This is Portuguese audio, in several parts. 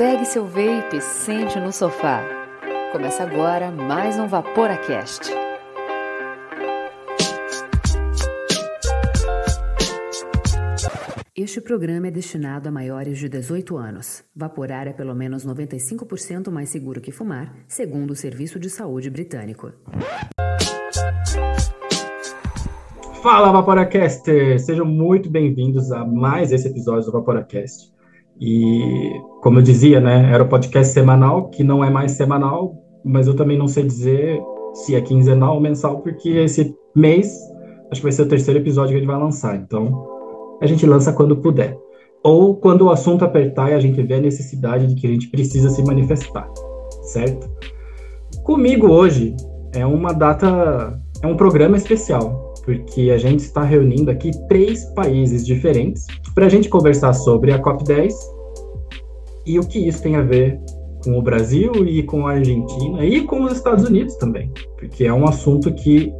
Pegue seu vape e sente no sofá. Começa agora mais um Vaporacast. Este programa é destinado a maiores de 18 anos. Vaporar é pelo menos 95% mais seguro que fumar, segundo o Serviço de Saúde Britânico. Fala, Vaporacaster! Sejam muito bem-vindos a mais esse episódio do Vaporacast. E, como eu dizia, né, era o podcast semanal, que não é mais semanal, mas eu também não sei dizer se é quinzenal ou mensal, porque esse mês acho que vai ser o terceiro episódio que a gente vai lançar. Então, a gente lança quando puder. Ou quando o assunto apertar e a gente vê a necessidade de que a gente precisa se manifestar, certo? Comigo hoje é uma data, é um programa especial, porque a gente está reunindo aqui três países diferentes para a gente conversar sobre a COP10 e o que isso tem a ver com o Brasil e com a Argentina e com os Estados Unidos também, porque é um assunto que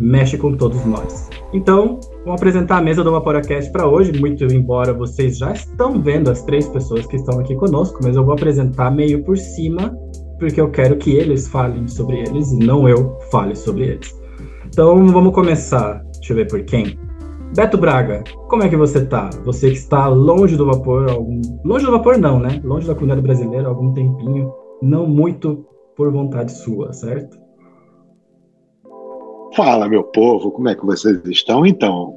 mexe com todos nós. Então, vamos apresentar a mesa do Vaporacast para hoje, muito embora vocês já estão vendo as três pessoas que estão aqui conosco, mas eu vou apresentar meio por cima, porque eu quero que eles falem sobre eles e não eu fale sobre eles. Então vamos começar. Deixa eu ver por quem. Beto Braga, como é que você tá? Você que está longe do vapor, algum... longe do vapor não, né? Longe da comunidade brasileira há algum tempinho, não muito por vontade sua, certo? Fala, meu povo, como é que vocês estão? Então,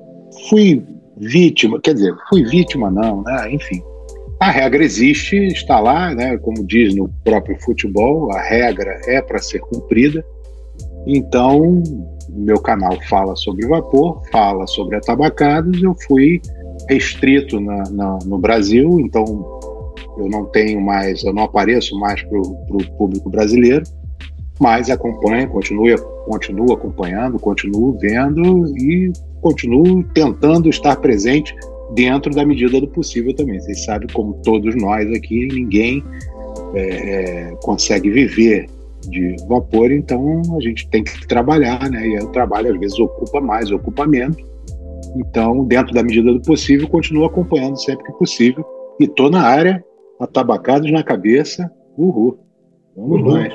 fui vítima, quer dizer, fui vítima não, né? Enfim, a regra existe, está lá, né? Como diz no próprio futebol, a regra é para ser cumprida. Então, meu canal fala sobre vapor, fala sobre atabacados, eu fui restrito na, na, no Brasil, então eu não tenho mais, eu não apareço mais para o público brasileiro, mas acompanho, continuo, continuo acompanhando, continuo vendo e continuo tentando estar presente dentro da medida do possível também. Vocês sabem, como todos nós aqui, ninguém é, é, consegue viver de vapor, então a gente tem que trabalhar, né? E o trabalho às vezes ocupa mais, ocupa menos. Então, dentro da medida do possível, continuo acompanhando sempre que possível. E tô na área, atabacados na cabeça, uhul. Vamos uhul. mais.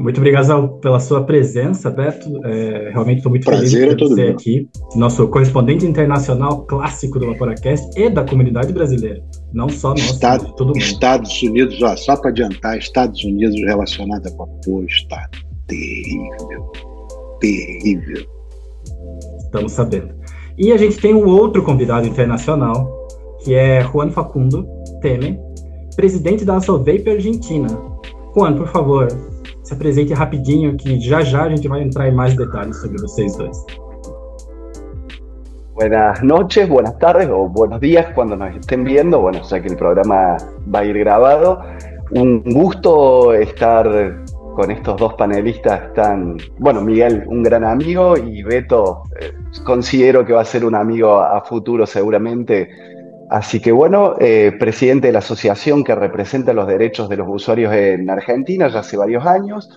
Muito obrigado pela sua presença, Beto. É, realmente estou muito Prazer feliz de você meu. aqui, nosso correspondente internacional clássico do Vaporacast e da comunidade brasileira. Não só nós, Estado, todo mundo. Estados Unidos, ó, só para adiantar, Estados Unidos relacionado a vapor está terrível. Terrível. Estamos sabendo. E a gente tem um outro convidado internacional, que é Juan Facundo Temer, presidente da Vape Argentina. Juan, por favor, se apresente rapidinho, que já já a gente vai entrar em mais detalhes sobre vocês dois. Buenas noches, buenas tardes o buenos días cuando nos estén viendo, bueno, ya que el programa va a ir grabado. Un gusto estar con estos dos panelistas tan, bueno, Miguel, un gran amigo y Beto, eh, considero que va a ser un amigo a futuro seguramente. Así que bueno, eh, presidente de la asociación que representa los derechos de los usuarios en Argentina ya hace varios años,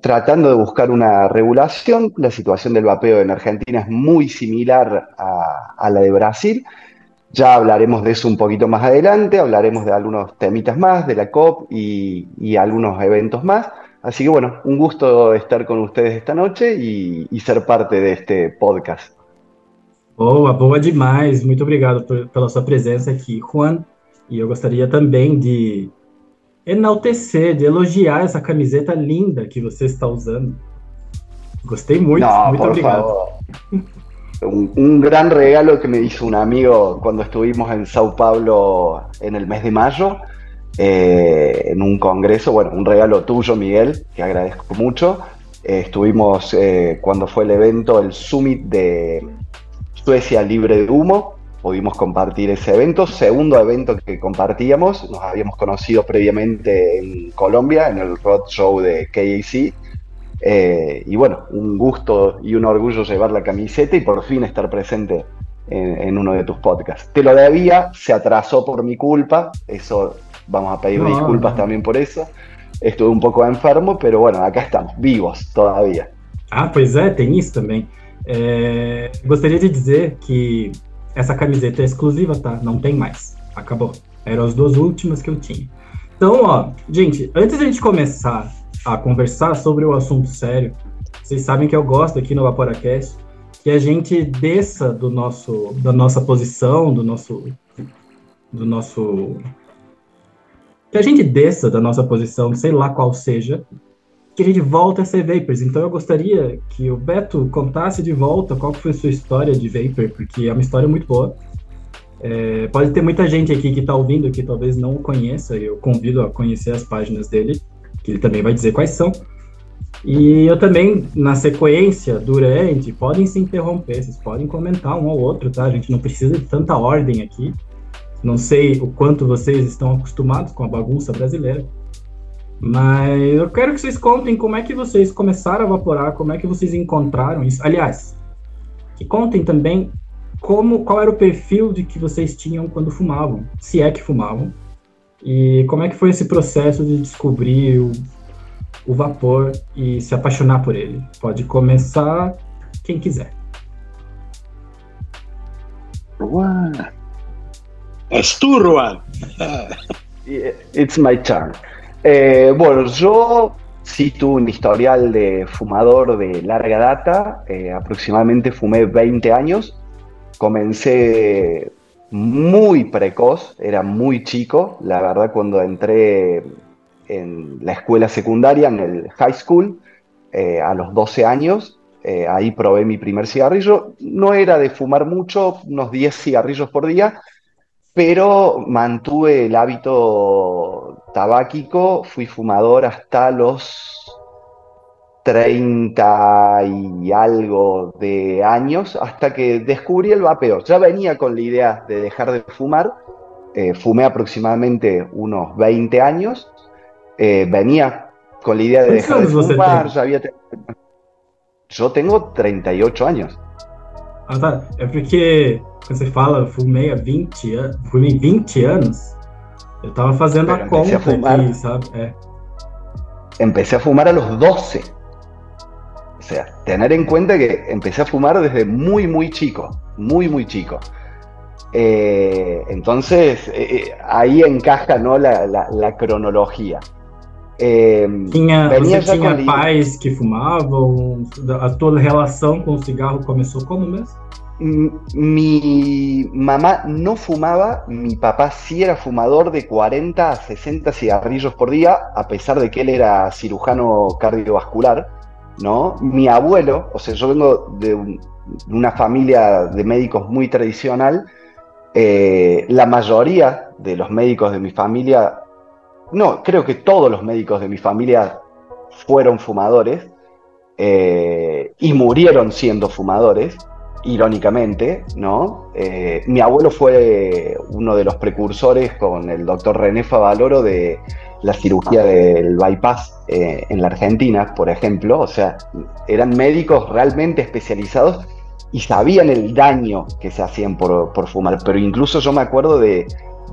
tratando de buscar una regulación. La situación del vapeo en Argentina es muy similar a, la de Brasil. Ya hablaremos de eso un poquito más adelante, hablaremos de algunos temitas más, de la COP y, algunos eventos más. Así que bueno, un gusto estar con ustedes esta noche y ser parte de este podcast. Boa, boa demais. Muito obrigado por, pela sua presença aqui, Juan. E eu gostaria também de enaltecer, de elogiar essa camiseta linda que você está usando. Gostei muito, no, muito obrigado. Un, un, gran regalo que me hizo un amigo cuando estuvimos en Sao Paulo en el mes de mayo, eh, en un congreso, bueno, un regalo tuyo, Miguel, que agradezco mucho. Eh, estuvimos eh, cuando fue el evento, el summit de Suecia Libre de Humo, pudimos compartir ese evento, segundo evento que compartíamos, nos habíamos conocido previamente en Colombia, en el Road Show de KAC, eh, y bueno, un gusto y un orgullo llevar la camiseta y por fin estar presente en, en, uno de tus podcasts. Te lo debía, se atrasó por mi culpa, eso vamos a pedir no, disculpas no. también por eso. Estuve un poco enfermo, pero bueno, acá estamos, vivos todavía. Ah, pois é, tem isso também. É, gostaria de dizer que essa camiseta é exclusiva, tá? Não tem mais. Acabou. Eram as duas últimas que eu tinha. Então, ó, gente, antes de a gente começar a conversar sobre o assunto sério, vocês sabem que eu gosto aqui no Vaporacast que a gente desça do nosso, da nossa posição, do nosso, do nosso, que a gente desça da nossa posição, sei lá qual seja, que a gente volta a ser Vapers. Então eu gostaria que o Beto contasse de volta qual foi a sua história de Vapor, porque é uma história muito boa. É, pode ter muita gente aqui que está ouvindo que talvez não o conheça, eu convido a conhecer as páginas dele, que ele também vai dizer quais são. E eu também, na sequência, durante, podem se interromper, vocês podem comentar um ao outro, tá? A gente não precisa de tanta ordem aqui. Não sei o quanto vocês estão acostumados com a bagunça brasileira. Mas eu quero que vocês contem como é que vocês começaram a vaporar, como é que vocês encontraram isso. Aliás, que contem também como, qual era o perfil de que vocês tinham quando fumavam, se é que fumavam, e como é que foi esse processo de descobrir o, o vapor e se apaixonar por ele. Pode começar quem quiser. Juan. Es tu, Juan. It's my turn. Eh, bueno, yo sí tuve un historial de fumador de larga data, eh, aproximadamente fumé 20 años, comencé muy precoz, era muy chico, la verdad cuando entré en la escuela secundaria, en el high school, eh, a los 12 años, ahí probé mi primer cigarrillo, no era de fumar mucho, unos 10 cigarrillos por día, pero mantuve el hábito tabáquico, fui fumador hasta los 30 y algo de años, hasta que descubrí el vapeo. Ya venía con la idea de dejar de fumar, eh, fumé aproximadamente unos 20 años, eh, venía con la idea de dejar de fumar, ya había... Yo tengo 38 años. Ah, tá. É porque quando você fala fumei há 20 anos, fumei 20 anos, eu tava fazendo Pero a conta a fumar, aqui, sabe? É. Empecé a fumar a los 12. O sea, tener en cuenta que empecé a fumar desde muy, muy chico. Muy, muy chico. Eh, entonces, eh, ahí encaja ¿no? la, la, la cronologia. É, tinha, você tinha pais que fumavam? A tua relação com o cigarro começou como mesmo? Mi mamá no fumaba, mi papá sí era fumador de 40 a 60 cigarrillos por día, a pesar de que él era cirujano cardiovascular, ¿no? Mi abuelo, o sea, yo vengo de, un, de una familia de médicos muy tradicional, eh, la mayoría de los médicos de mi familia no, creo que todos los médicos de mi familia fueron fumadores eh, y murieron siendo fumadores, irónicamente, ¿no? Eh, mi abuelo fue uno de los precursores con el doctor René Favaloro de la cirugía del bypass eh, en la Argentina, por ejemplo, o sea, eran médicos realmente especializados y sabían el daño que se hacían por, por fumar, pero incluso yo me acuerdo de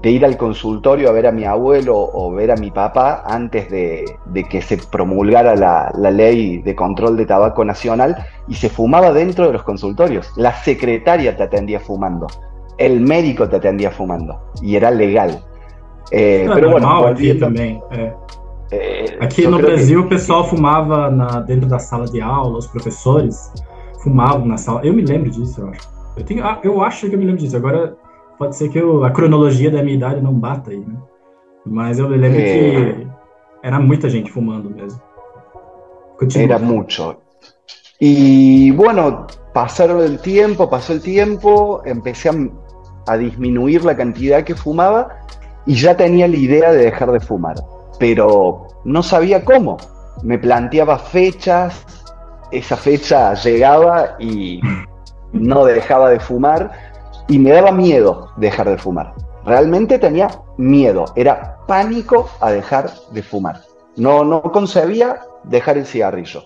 de ir al consultorio a ver a mi abuelo o ver a mi papá antes de, que se promulgara la, ley de control de tabaco nacional y se fumaba dentro de los consultorios. La secretaria te atendía fumando, el médico te atendía fumando y era legal. Eh, pero bueno, aqui também. É. É, aqui no Brasil que... o pessoal fumava na, dentro da sala de aula, os professores fumavam na sala. Eu me lembro disso, eu acho. Eu, tenho, ah, eu acho que eu me lembro disso. Agora pode ser que eu, a cronologia da minha idade não bata aí, né? Mas eu lembro é. que era muita gente fumando mesmo. Continua. Era mucho. Y bueno, pasaron el tiempo, pasó el tiempo, empecé a, a, disminuir la cantidad que fumaba y ya tenía la idea de dejar de fumar, pero no sabía cómo. Me planteaba fechas, esa fecha llegaba y no dejaba de fumar y me daba miedo dejar de fumar. Realmente tenía miedo, era pánico a dejar de fumar. No, no concebía dejar el cigarrillo.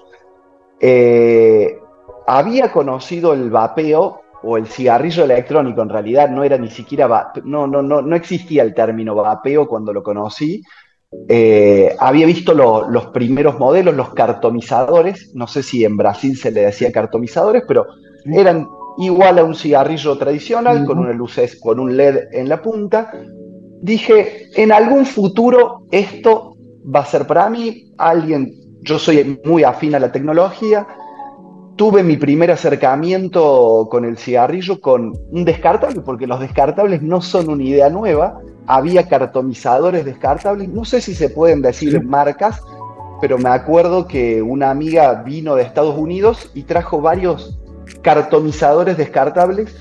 Eh, había conocido el vapeo o el cigarrillo electrónico, en realidad no era ni siquiera, no, no, no, no existía el término vapeo cuando lo conocí. Eh, había visto los primeros modelos, los cartomizadores, no sé si en Brasil se le decía cartomizadores, pero eran igual a un cigarrillo tradicional, con una luces, con un LED en la punta, dije, en algún futuro esto va a ser para mí, alguien, yo soy muy afín a la tecnología, tuve mi primer acercamiento con el cigarrillo con un descartable, porque los descartables no son una idea nueva, había cartomizadores descartables, no sé si se pueden decir marcas, pero me acuerdo que una amiga vino de Estados Unidos y trajo varios cartomizadores descartables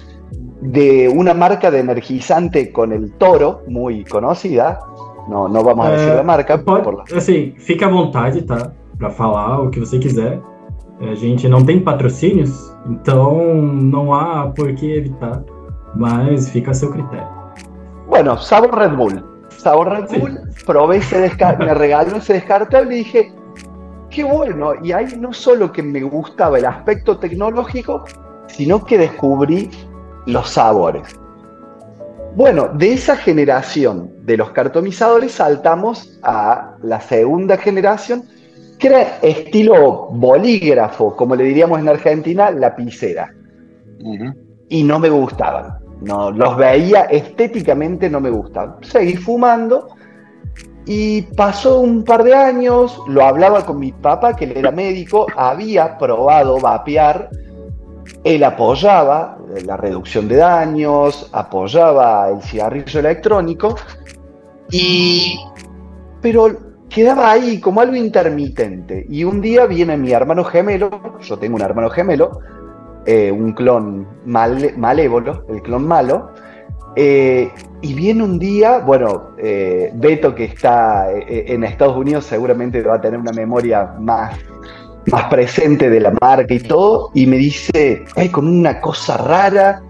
de una marca de energizante con el toro, muy conocida. No, no vamos a decir la marca. Pode, por la... Assim, fique à vontade, tá? Para falar o que você quiser. A gente não tem patrocínios, então não há por que evitar, mas fica a seu critério. Bueno, sabor Red Bull. Sabor Red sí. Bull, probé ese me regaló ese descartable y dije, qué bueno. Y ahí no solo que me gustaba el aspecto tecnológico, sino que descubrí los sabores. Bueno, de esa generación de los cartomizadores saltamos a la segunda generación, que era estilo bolígrafo, como le diríamos en Argentina, lapicera. Uh -huh. Y no me gustaban. No, los veía estéticamente, no me gustaban. Seguí fumando y pasó un par de años, lo hablaba con mi papá, que él era médico, había probado vapear, él apoyaba la reducción de daños, apoyaba el cigarrillo electrónico, y, pero quedaba ahí como algo intermitente. Y un día viene mi hermano gemelo, yo tengo un hermano gemelo, eh, un clon mal, malévolo, el clon malo, eh, y viene un día, bueno, eh, Beto que está eh, en Estados Unidos seguramente va a tener una memoria más, más presente de la marca y todo, y me dice, cae con una cosa rara,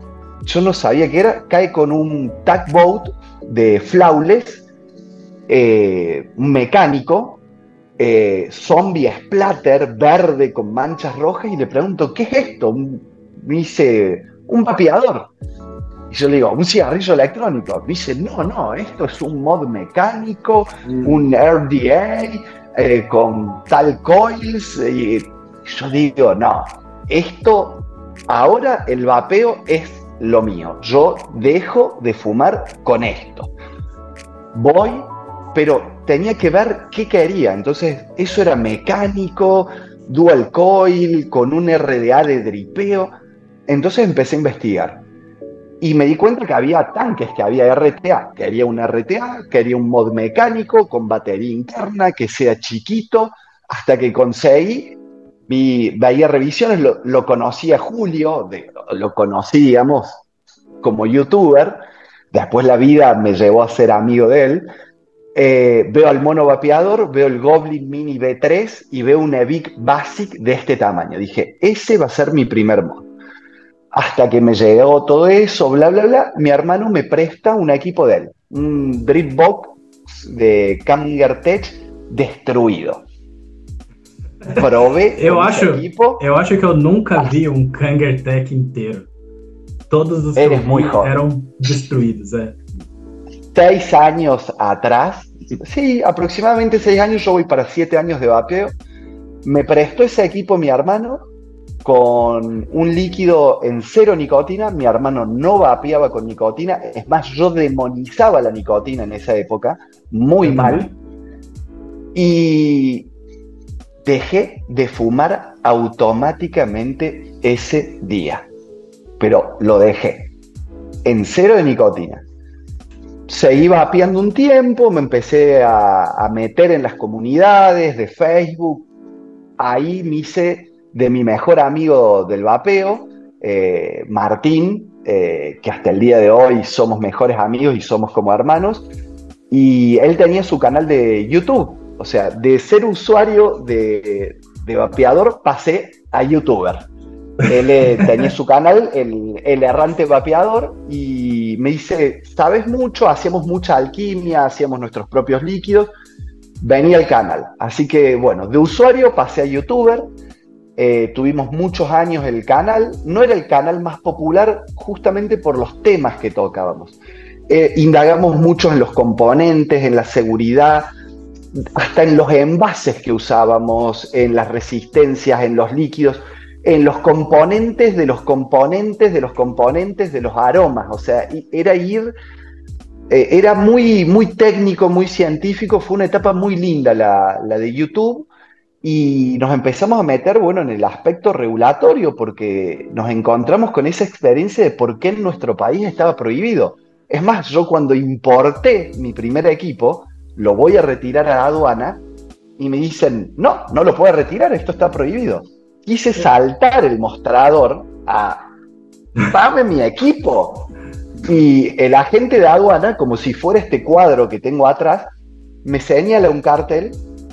yo no sabía qué era, cae con un tugboat de flawless, un mecánico, zombie splatter verde con manchas rojas, y le pregunto, ¿qué es esto? Me dice, un vapeador. Y yo le digo, un cigarrillo electrónico. Me dice, no, no, esto es un mod mecánico, mm. un RDA eh, con tal coils. Y yo digo, no, esto, ahora el vapeo es lo mío. Yo dejo de fumar con esto. Voy, pero tenía que ver qué quería. Entonces, eso era mecánico, dual coil, con un RDA de dripeo. Entonces empecé a investigar y me di cuenta que había tanques, que había RTA. Quería un RTA, quería un mod mecánico con batería interna, que sea chiquito, hasta que conseguí, vi, veía revisiones, lo, lo conocía Julio, lo conocíamos como youtuber, después la vida me llevó a ser amigo de él. Eh, veo al mono vapeador, veo el Goblin Mini V3 y veo un Evic Basic de este tamaño. Dije, ese va a ser mi primer mod hasta que me llegó todo eso, bla, bla, bla, mi hermano me presta un equipo de él, un Dripbox de Kanger Tech destruído. Probé eu acho, equipo. Eu acho que eu nunca vi um Kanger Tech inteiro. Todos os Eres que eram destruídos, é. Seis años atrás, sí, aproximadamente seis años, yo voy para siete años de vapeo, me prestó ese equipo mi hermano con un líquido en cero nicotina. Mi hermano no vapeaba con nicotina. Es más, yo demonizaba la nicotina en esa época, muy mal. Y dejé de fumar automáticamente ese día. Pero lo dejé. En cero de nicotina. Seguí vapeando un tiempo, me empecé a, a meter en las comunidades de Facebook. Ahí me hice de mi mejor amigo del vapeo, eh, Martín, eh, que hasta el día de hoy somos mejores amigos y somos como hermanos, y él tenía su canal de YouTube, o sea, de ser usuario de, de vapeador pasé a youtuber. Él eh, tenía su canal, el, el, errante vapeador, y me dice, sabes mucho, hacíamos mucha alquimia, hacíamos nuestros propios líquidos, venía al canal. Así que bueno, de usuario pasé a youtuber, eh, tuvimos muchos años el canal, no era el canal más popular justamente por los temas que tocábamos. Eh, indagamos mucho en los componentes, en la seguridad, hasta en los envases que usábamos, en las resistencias, en los líquidos, en los componentes de los componentes de los componentes de los aromas. O sea, era ir eh, era muy, muy técnico, muy científico, fue una etapa muy linda la, la, de YouTube y nos empezamos a meter, bueno, en el aspecto regulatorio porque nos encontramos con esa experiencia de por qué en nuestro país estaba prohibido. Es más, yo cuando importé mi primer equipo, lo voy a retirar a la aduana y me dicen, no, no lo puedo retirar, esto está prohibido. Quise saltar el mostrador a, dame mi equipo. Y el agente de aduana, como si fuera este cuadro que tengo atrás, me señala un cartel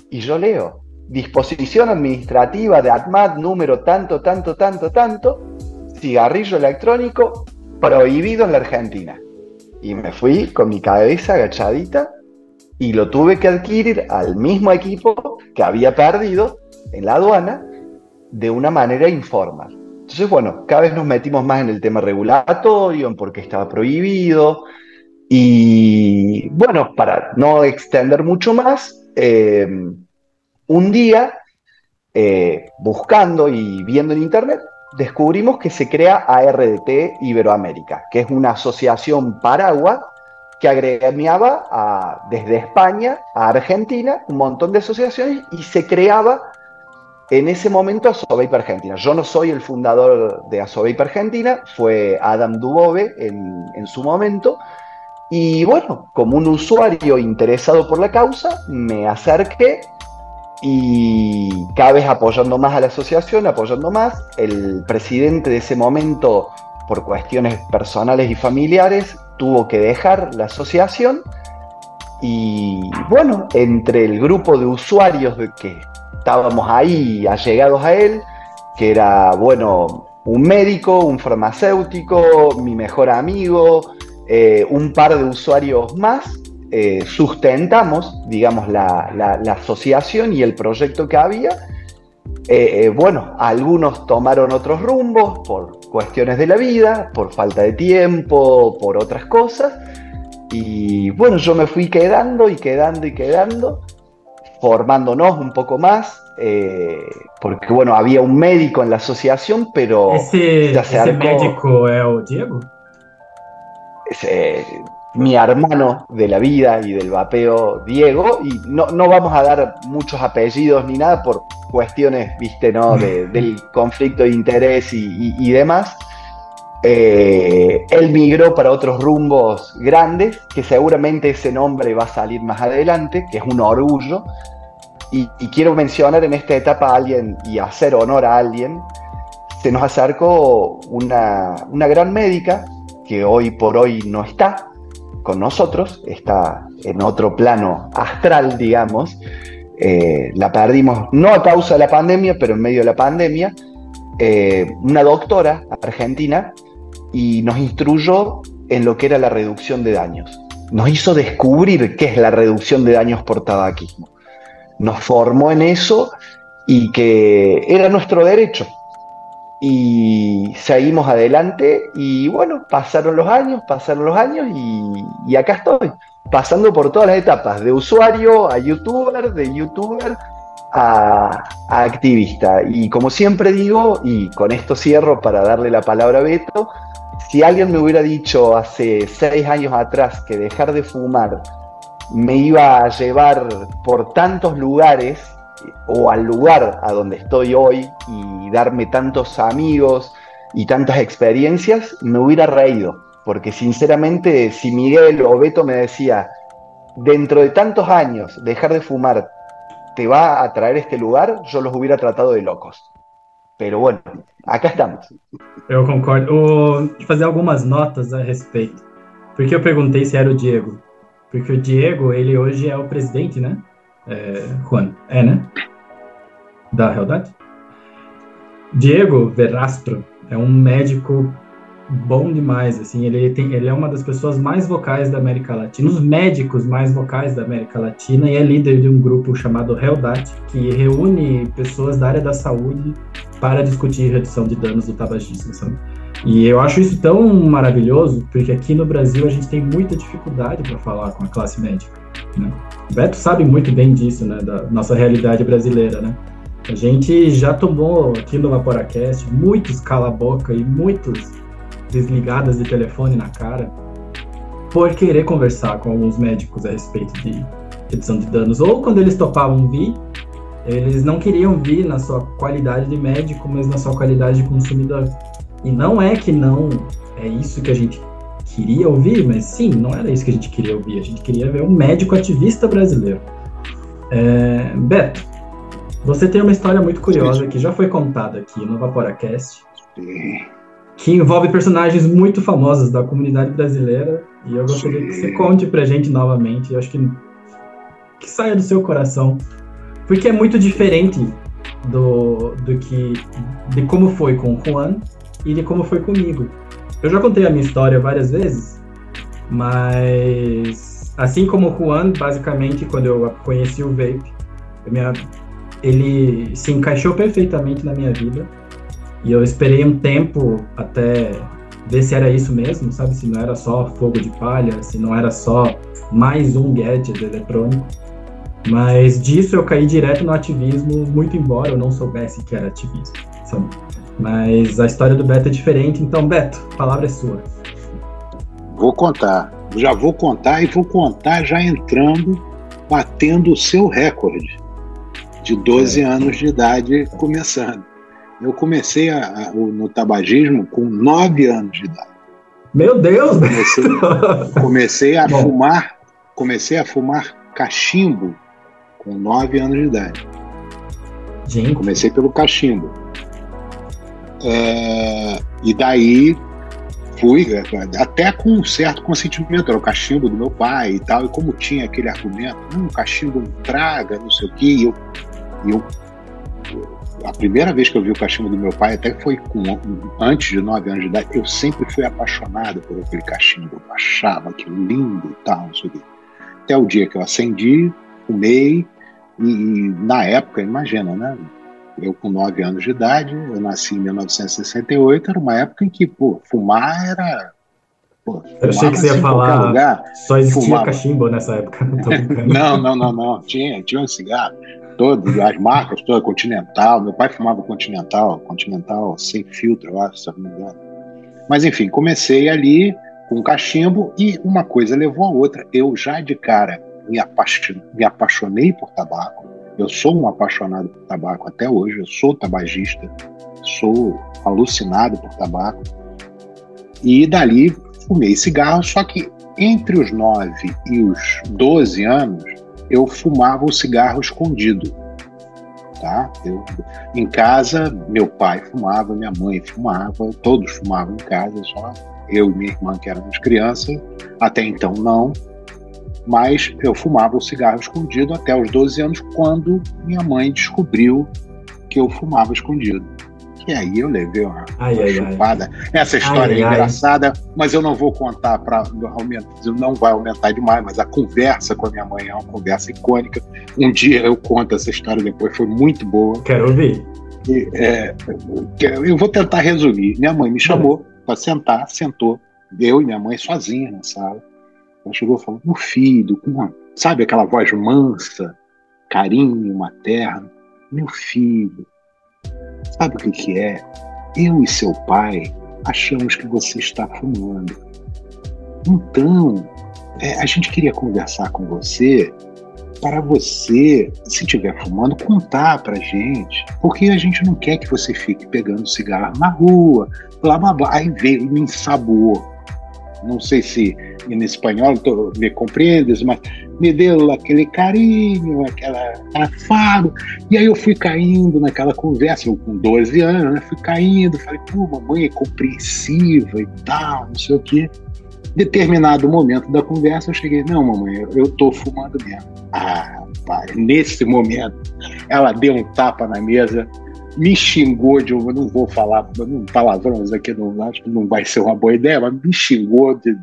y yo leo. Disposición administrativa de ATMAT número tanto, tanto, tanto, tanto, cigarrillo electrónico prohibido en la Argentina. Y me fui con mi cabeza agachadita y lo tuve que adquirir al mismo equipo que había perdido en la aduana de una manera informal. Entonces, bueno, cada vez nos metimos más en el tema regulatorio, en por qué estaba prohibido. Y bueno, para no extender mucho más, eh, un día, eh, buscando y viendo en internet, descubrimos que se crea ARDT Iberoamérica, que es una asociación paraguas que agremiaba desde España a Argentina un montón de asociaciones y se creaba en ese momento Asobeip Argentina. Yo no soy el fundador de Asobeip Argentina, fue Adam Dubove en su momento. Y bueno, como un usuario interesado por la causa, me acerqué y cada vez apoyando más a la asociación, apoyando más. El presidente de ese momento, por cuestiones personales y familiares, tuvo que dejar la asociación. Y bueno, entre el grupo de usuarios de que estábamos ahí allegados a él, que era, bueno, un médico, un farmacéutico, mi mejor amigo, eh, un par de usuarios más, eh, sustentamos, digamos, la, asociación y el proyecto que había. Eh, bueno, algunos tomaron otros rumbos por cuestiones de la vida, por falta de tiempo, por otras cosas. Y bueno, yo me fui quedando y quedando y quedando formándonos un poco más, eh, porque bueno, había un médico en la asociación, pero... Ese, ese médico es el Diego. Ese, mi hermano de la vida y del vapeo, Diego, y no, no, vamos a dar muchos apellidos ni nada por cuestiones, viste, ¿no? del conflicto de interés y, y demás. Eh, él migró para otros rumbos grandes, que seguramente ese nombre va a salir más adelante, que es un orgullo, y, quiero mencionar en esta etapa a alguien y hacer honor a alguien. Se nos acercó una, gran médica que hoy por hoy no está con nosotros, está en otro plano astral, digamos. Eh, la perdimos no a causa de la pandemia, pero en medio de la pandemia. Eh, una doctora argentina y nos instruyó en lo que era la reducción de daños. Nos hizo descubrir qué es la reducción de daños por tabaquismo nos formó en eso y que era nuestro derecho. Y seguimos adelante y bueno, pasaron los años, pasaron los años y, acá estoy, pasando por todas las etapas, de usuario a youtuber, de youtuber a, activista. Y como siempre digo, y con esto cierro para darle la palabra a Beto, si alguien me hubiera dicho hace seis años atrás que dejar de fumar me iba a llevar por tantos lugares o al lugar a donde estoy hoy y darme tantos amigos y tantas experiencias, me hubiera reído. Porque sinceramente, si Miguel o Beto me decía, dentro de tantos años, dejar de fumar te va a traer este lugar, yo los hubiera tratado de locos. Pero bueno, acá estamos. Eu concordo. Vou fazer algumas notas a respeito. Porque eu perguntei se era o Diego. Porque o Diego, ele hoje é o presidente, né? É, Juan, é, né? Da realidade. Diego Verastro é um médico bom demais, assim, ele, tem, ele é uma das pessoas mais vocais da América Latina, os médicos mais vocais da América Latina, e é líder de um grupo chamado Heldat, que reúne pessoas da área da saúde para discutir redução de danos do tabagismo, sabe? E eu acho isso tão maravilhoso, porque aqui no Brasil a gente tem muita dificuldade para falar com a classe médica. Né? O Beto sabe muito bem disso, né, da nossa realidade brasileira, né? A gente já tomou aqui no Vaporacast muitos cala-boca e muitos desligadas de telefone na cara, por querer conversar com alguns médicos a respeito de redução de danos. Ou quando eles topavam vir, eles não queriam vir na sua qualidade de médico, mas na sua qualidade de consumidor. E não é que não é isso que a gente queria ouvir, mas sim, não era isso que a gente queria ouvir. A gente queria ver um médico ativista brasileiro. É, Beto, você tem uma história muito curiosa que já foi contada aqui no Vaporacast, que envolve personagens muito famosos da comunidade brasileira, e eu gostaria que você conte pra gente novamente. Eu acho que, que saia do seu coração, porque é muito diferente do, do que de como foi com o Juan e de como foi comigo. Eu já contei a minha história várias vezes, mas assim como o Juan, basicamente, quando eu conheci o vape, minha, ele se encaixou perfeitamente na minha vida. E eu esperei um tempo até ver se era isso mesmo, sabe? Se não era só fogo de palha, se não era só mais um gadget eletrônico. Mas disso eu caí direto no ativismo, muito embora eu não soubesse que era ativismo, sabe? Mas a história do Beto é diferente, então, Beto, a palavra é sua. Vou contar. Já vou contar e vou contar já entrando, batendo o seu recorde de 12 é. anos de idade começando. Eu comecei a, a, no tabagismo com 9 anos de idade. Meu Deus! Comecei, comecei a fumar, comecei a fumar cachimbo com 9 anos de idade. Gente. Comecei pelo cachimbo. É, e daí fui, é, até com um certo consentimento, era o cachimbo do meu pai e tal, e como tinha aquele argumento, hum, cachimbo não traga, não sei o quê, e eu, eu a primeira vez que eu vi o cachimbo do meu pai, até foi com, antes de 9 anos de idade, eu sempre fui apaixonado por aquele cachimbo, eu achava aquilo lindo e tal, não sei o quê. Até o dia que eu acendi, fumei, e, e na época, imagina, né? Eu com 9 anos de idade, eu nasci em 1968, era uma época em que, pô, fumar era. Pô, eu achei que você ia falar. Lugar, só existia fumava. cachimbo nessa época. Não, não, não, não, Tinha, tinha um cigarro. Todas as marcas, toda Continental. Meu pai fumava Continental, Continental sem filtro, eu acho, se não me engano. Mas enfim, comecei ali com cachimbo e uma coisa levou a outra. Eu já de cara me, me apaixonei por tabaco eu sou um apaixonado por tabaco até hoje, eu sou tabagista, sou alucinado por tabaco. E dali fumei cigarro, só que entre os 9 e os 12 anos eu fumava o cigarro escondido. Tá? Eu, em casa, meu pai fumava, minha mãe fumava, todos fumavam em casa, só eu e minha irmã, que éramos crianças, até então não mas eu fumava o cigarro escondido até os 12 anos, quando minha mãe descobriu que eu fumava escondido. E aí eu levei uma, ai, uma ai, chupada. Ai. Essa história é engraçada, mas eu não vou contar para aumentar, não vai aumentar demais, mas a conversa com a minha mãe é uma conversa icônica. Um dia eu conto essa história depois, foi muito boa. Quero ouvir. E, é, eu vou tentar resumir. Minha mãe me chamou para sentar, sentou, eu e minha mãe sozinha na sala. Ela chegou falou: Meu filho, com uma, sabe aquela voz mansa, carinho materno? Meu filho, sabe o que, que é? Eu e seu pai achamos que você está fumando. Então, é, a gente queria conversar com você para você, se estiver fumando, contar para gente, porque a gente não quer que você fique pegando cigarro na rua, blá blá blá. Aí veio, me ensaboou. Não sei se em espanhol me compreendes, mas me deu aquele carinho, aquela afago. E aí eu fui caindo naquela conversa, eu com 12 anos, né? Fui caindo, falei, pô, mamãe é compreensiva e tal, não sei o quê. Determinado momento da conversa, eu cheguei, não, mamãe, eu, eu tô fumando mesmo. Ah, pai, nesse momento, ela deu um tapa na mesa, me xingou de um, não vou falar palavrões aqui, não, acho que não vai ser uma boa ideia, mas me xingou, de,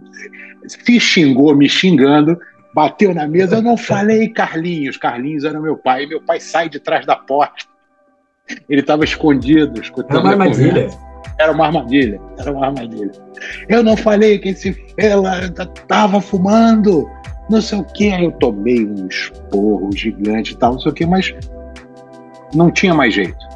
se xingou me xingando, bateu na mesa, eu não falei Carlinhos, Carlinhos era meu pai, e meu pai sai de trás da porta, ele estava escondido, escutando era uma armadilha. Era uma armadilha, era uma armadilha. Eu não falei que esse ela estava fumando, não sei o que, aí eu tomei um esporro gigante e tal, não sei o que, mas não tinha mais jeito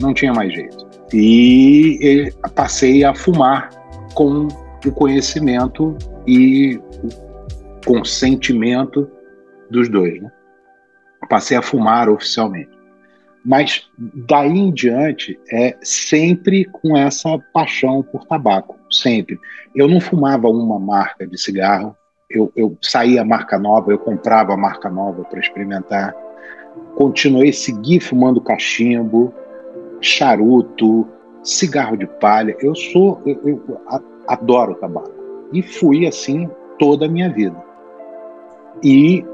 não tinha mais jeito. E passei a fumar com o conhecimento e o consentimento dos dois. Né? Passei a fumar oficialmente. Mas daí em diante é sempre com essa paixão por tabaco, sempre. Eu não fumava uma marca de cigarro, eu, eu saía marca nova, eu comprava a marca nova para experimentar. Continuei, segui fumando cachimbo, charuto, cigarro de palha. Eu sou, eu, eu adoro tabaco e fui assim toda a minha vida. E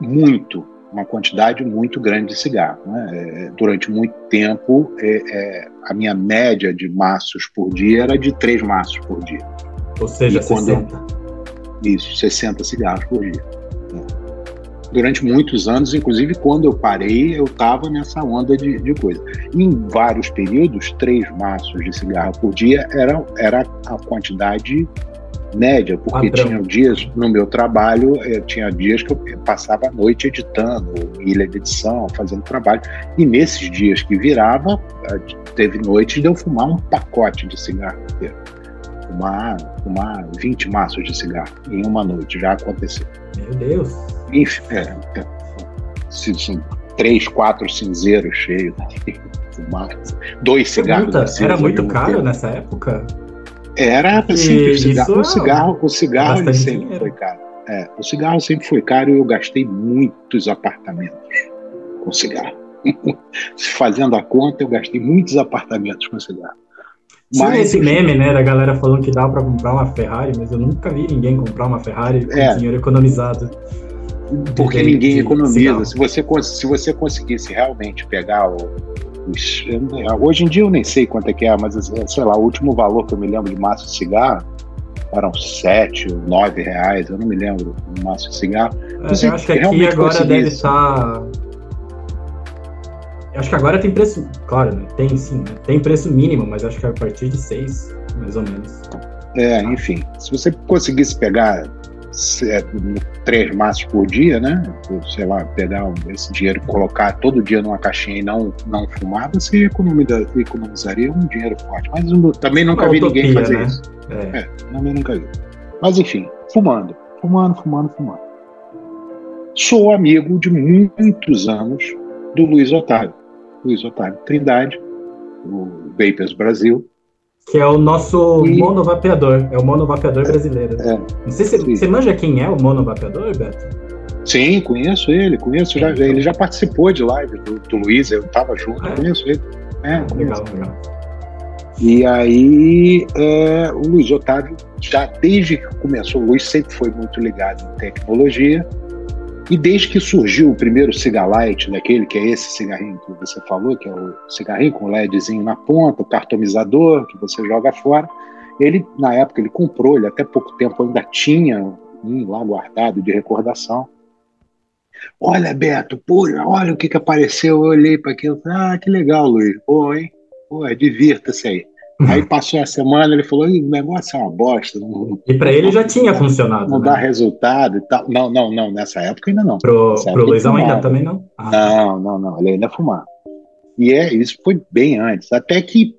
muito, uma quantidade muito grande de cigarro. Né? É, durante muito tempo, é, é, a minha média de maços por dia era de três maços por dia. Ou seja, e 60. Eu, isso, 60 cigarros por dia. Durante muitos anos, inclusive quando eu parei, eu estava nessa onda de, de coisa. Em vários períodos, três maços de cigarro por dia era, era a quantidade média, porque Padrão. tinha dias no meu trabalho, eu tinha dias que eu passava a noite editando, ilha de edição, fazendo trabalho. E nesses dias que virava, eh, teve noites de eu fumar um pacote de cigarro inteiro. Fumar, fumar 20 maços de cigarro em uma noite, já aconteceu. Meu Deus! Enfim, é, é, assim, três, quatro cinzeiros cheios. Dois cigarros. Era muito caro nessa época? Era assim, o cigarro, o cigarro, o cigarro ele sempre dinheiro. foi caro. É, o cigarro sempre foi caro e eu gastei muitos apartamentos com cigarro. Fazendo a conta, eu gastei muitos apartamentos com cigarro. Tinha mas, esse meme, né, da galera falando que dava para comprar uma Ferrari, mas eu nunca vi ninguém comprar uma Ferrari com é, dinheiro economizado. Porque ninguém economiza. Se você, se você conseguisse realmente pegar o, Hoje em dia eu nem sei quanto é que é, mas sei lá, o último valor que eu me lembro de maço de cigarro eram 7 ou 9 reais, eu não me lembro do maço de cigarro. É, eu acho que aqui agora deve estar. Eu acho que agora tem preço, claro, né? tem sim, né? tem preço mínimo, mas acho que é a partir de 6, mais ou menos. É, enfim, se você conseguisse pegar é, três maços por dia, né? Sei lá, pegar esse dinheiro e colocar todo dia numa caixinha e não, não fumar, você economiza, economizaria um dinheiro forte. Mas também nunca vi utopia, ninguém fazer né? isso. É. é, também nunca vi. Mas enfim, fumando, fumando, fumando, fumando. Sou amigo de muitos anos do Luiz Otávio. Luiz Otávio Trindade, o Vapers Brasil, que é o nosso e... monovapeador, é o monovapeador brasileiro. É. Não sei se você manja quem é o monovapeador, Beto? Sim, conheço ele, conheço já, ele já participou de live do, do Luiz, eu estava junto, é. conheço ele. É, legal, legal. E aí, é, o Luiz Otávio, já desde que começou, o Luiz sempre foi muito ligado em tecnologia, e desde que surgiu o primeiro cigarlight, daquele que é esse cigarrinho que você falou, que é o cigarrinho com LEDzinho na ponta, o cartomizador que você joga fora, ele, na época, ele comprou, ele até pouco tempo ainda tinha um lá guardado de recordação. Olha, Beto, pô, olha o que, que apareceu. Eu olhei para aquilo, ah, que legal, Luiz. Pô, hein? Pô, divirta-se aí. Aí passou a semana, ele falou: o negócio é uma bosta. Não, e para ele já tinha funcionado. Não né? dá resultado e tal. Não, não, não, nessa época ainda não. Pro, pro Luizão ainda também não? Ah. Não, não, não, ele ainda fumava. E é, isso foi bem antes. Até que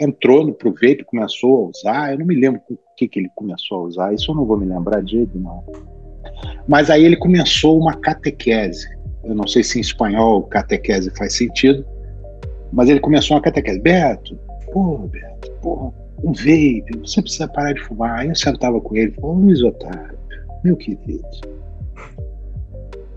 entrou no proveito, começou a usar. Eu não me lembro o que, que ele começou a usar, isso eu não vou me lembrar de não. Mas aí ele começou uma catequese. Eu não sei se em espanhol catequese faz sentido, mas ele começou uma catequese. Beto, pô, Beto, pô, um vape, você precisa parar de fumar. Aí eu sentava com ele, ô Luiz Otávio, meu querido,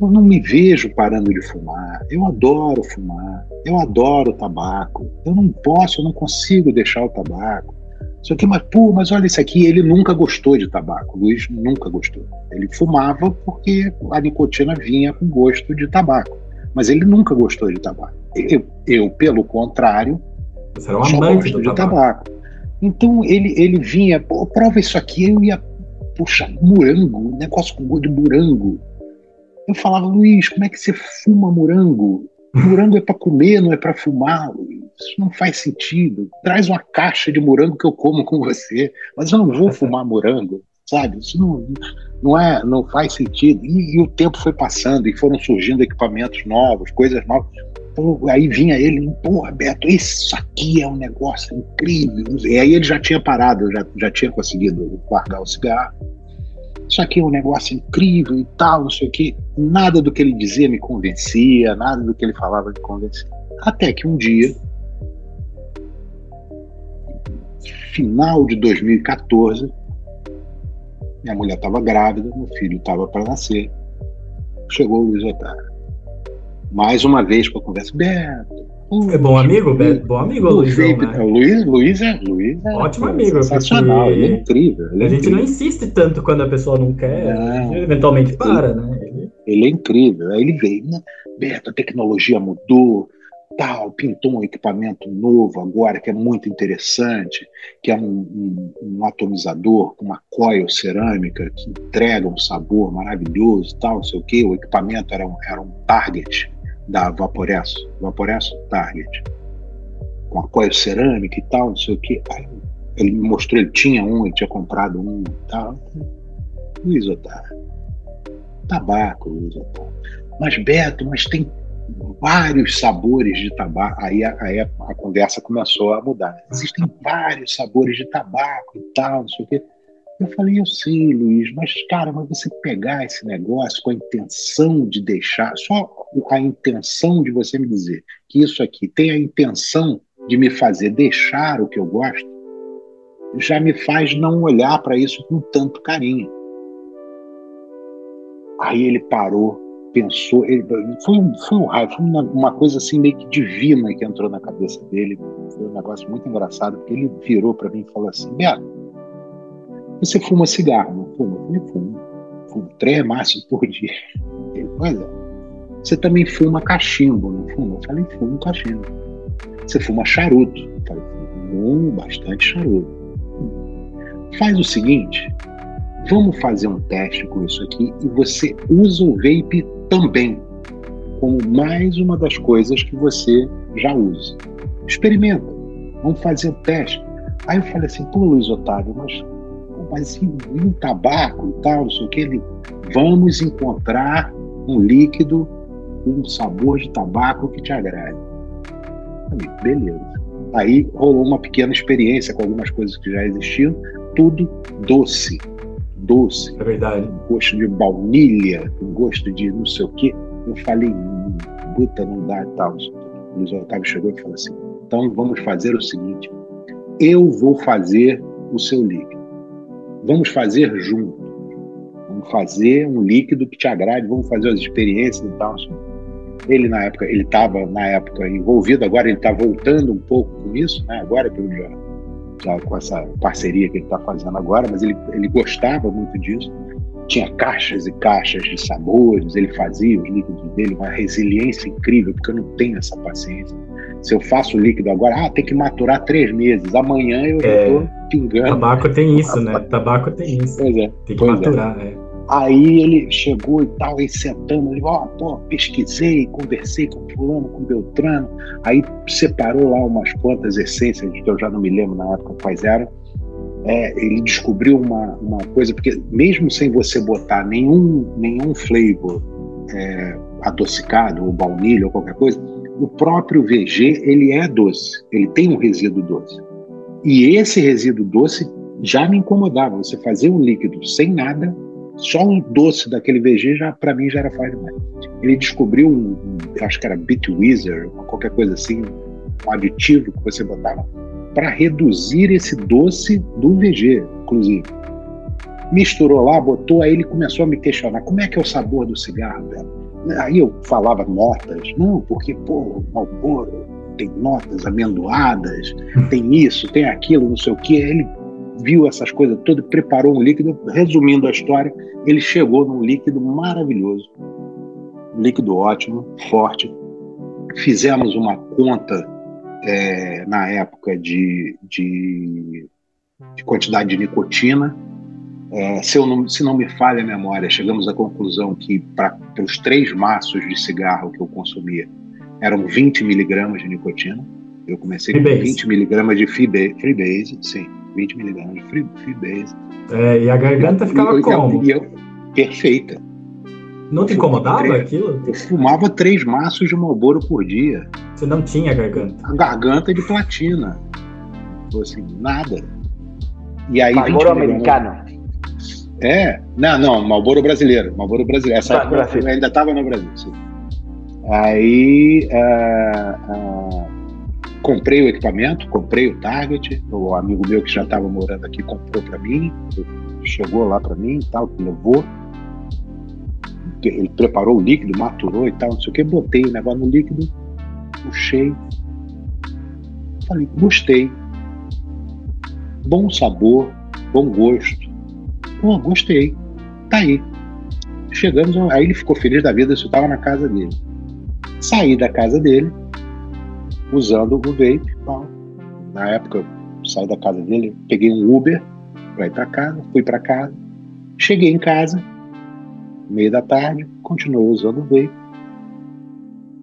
eu não me vejo parando de fumar. Eu adoro fumar, eu adoro tabaco. Eu não posso, eu não consigo deixar o tabaco. Isso aqui, mas pô, mas olha isso aqui, ele nunca gostou de tabaco. O Luiz nunca gostou. Ele fumava porque a nicotina vinha com gosto de tabaco, mas ele nunca gostou de tabaco. Eu, eu pelo contrário, você era um amante do tabaco. tabaco. Então ele, ele vinha, pô, prova isso aqui, eu ia, puxa, morango, negócio com gosto de morango. Eu falava, Luiz, como é que você fuma morango? Morango é para comer, não é para fumar. Luiz. Isso não faz sentido. Traz uma caixa de morango que eu como com você, mas eu não vou fumar morango, sabe? Isso não, não é, não faz sentido. E, e o tempo foi passando e foram surgindo equipamentos novos, coisas novas. Aí vinha ele, porra, Beto, isso aqui é um negócio incrível. E aí ele já tinha parado, já, já tinha conseguido largar o cigarro. Isso aqui é um negócio incrível e tal, não sei o quê. Nada do que ele dizia me convencia, nada do que ele falava me convencia. Até que um dia, final de 2014, minha mulher estava grávida, meu filho estava para nascer. Chegou o Luiz mais uma vez para a conversa. Beto. É bom amigo, Beto? Bom amigo, Luiz. Né? Luiz, Luiz é, Luiz é ótimo amigo. Sensacional, ele é incrível. Ele é a gente incrível. não insiste tanto quando a pessoa não quer, eventualmente para, né? Ele... ele... é incrível. Aí ele veio, né? Beto, a tecnologia mudou, tal, pintou um equipamento novo agora que é muito interessante, que é um, um, um atomizador com uma coil cerâmica que entrega um sabor maravilhoso, tal, não sei o quê. O equipamento era um, era um target da Vaporesso, Vaporesso Target, com a coil cerâmica e tal, não sei o que. Ele me mostrou, ele tinha um, ele tinha comprado um e tal. Luiz Otávio, tabaco, Luiz Otávio. Mas Beto, mas tem vários sabores de tabaco. Aí, aí a, a, conversa começou a mudar. Existem vários sabores de tabaco e tal, não sei o quê. Eu falei, eu sei, Luiz, mas cara, mas você pegar esse negócio com a intenção de deixar, só a intenção de você me dizer que isso aqui tem a intenção de me fazer deixar o que eu gosto, já me faz não olhar para isso com tanto carinho. Aí ele parou, pensou, ele, foi, um, foi um raio, foi uma, uma, coisa assim meio que divina que entrou na cabeça dele. Foi um negócio muito engraçado, porque ele virou para mim e falou assim: Beto, você fuma cigarro, não fuma? Eu fumo. Fumo três maços por dia. Pois é. Você também fuma cachimbo, não fuma? Eu falei, fumo cachimbo. Você fuma charuto? Eu falei, fumo bastante charuto. Faz o seguinte, vamos fazer um teste com isso aqui e você usa o vape também como mais uma das coisas que você já usa. Experimenta, vamos fazer o teste. Aí eu falei assim, pô Luiz Otávio, mas mas e, e um tabaco e tal, não sei o que, ele, vamos encontrar um líquido com um sabor de tabaco que te agrade. Falei, beleza. Aí rolou uma pequena experiência com algumas coisas que já existiam, tudo doce. Doce. É verdade. Um gosto de baunilha, um gosto de não sei o quê. Eu falei, puta, não dá e tal. O Luiz Otávio chegou e falou assim: então vamos fazer o seguinte, eu vou fazer o seu líquido. Vamos fazer junto. Vamos fazer um líquido que te agrade, vamos fazer as experiências e tal. Ele na época, ele estava na época envolvido, agora ele está voltando um pouco com isso, né? Agora pelo já, já com essa parceria que ele está fazendo agora, mas ele, ele gostava muito disso. Tinha caixas e caixas de sabores, ele fazia os líquidos dele, uma resiliência incrível, porque eu não tenho essa paciência. Se eu faço o líquido agora, ah, tem que maturar três meses. Amanhã eu é, já tô pingando. Tabaco tem isso, né? Tabaco tem isso. Pois é. Tem que maturar, é. é. Aí ele chegou e tal, aí sentamos, ele, ó, oh, pô, pesquisei, conversei com fulano, com Beltrano, aí separou lá umas quantas essências, que eu já não me lembro na época quais eram, é, ele descobriu uma, uma coisa, porque mesmo sem você botar nenhum, nenhum flavor é, adocicado, ou baunilha, ou qualquer coisa, o próprio VG ele é doce, ele tem um resíduo doce. E esse resíduo doce já me incomodava. Você fazer um líquido sem nada, só um doce daquele VG já para mim já era fácil demais. Ele descobriu um, acho que era Bitwizard, qualquer coisa assim, um aditivo que você botava para reduzir esse doce do VG, inclusive. Misturou lá, botou, aí ele começou a me questionar: como é que é o sabor do cigarro, velho? Aí eu falava notas, não, porque, pô, Malboro tem notas amendoadas, tem isso, tem aquilo, não sei o quê. Ele viu essas coisas todas, preparou um líquido. Resumindo a história, ele chegou num líquido maravilhoso, um líquido ótimo, forte. Fizemos uma conta é, na época de, de, de quantidade de nicotina é, se, não, se, não, me falha a memória, chegamos à conclusão que para os três maços de cigarro que eu consumia eram 20 miligramas de nicotina. Eu comecei com 20 miligramas de freebase, sim, 20 miligramas de freebase. É, e a garganta ficava e, como? E eu, perfeita. Não te incomodava três, aquilo? Eu fumava três maços de Marlboro por dia. Você não tinha garganta? A garganta de platina. Assim, nada. E aí. Marlboro americano. É, não, não, Malboro brasileiro, Malboro brasileiro. Essa época Brasil. eu ainda estava no Brasil. Sim. Aí uh, uh, comprei o equipamento, comprei o Target. O amigo meu que já estava morando aqui comprou para mim, chegou lá para mim e tal, que levou. Ele preparou o líquido, maturou e tal, não sei o que. Botei o negócio no líquido, puxei. Falei, gostei. Bom sabor, bom gosto Pô, gostei. Tá aí. Chegamos, aí ele ficou feliz da vida, isso estava na casa dele. Saí da casa dele, usando o vape. Na época, saí da casa dele, peguei um Uber para ir para casa, fui para casa. Cheguei em casa, meio da tarde, continuei usando o vape.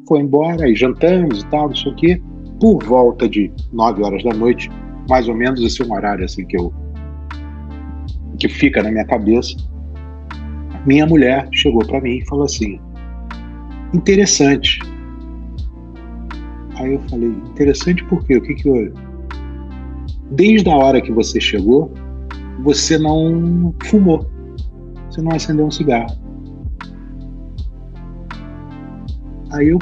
Foi embora, aí jantamos e tal, não sei o quê. Por volta de 9 horas da noite, mais ou menos esse é um horário assim que eu que fica na minha cabeça. Minha mulher chegou para mim e falou assim: interessante. Aí eu falei: interessante por quê? O que que eu. Desde a hora que você chegou, você não fumou, você não acendeu um cigarro. Aí eu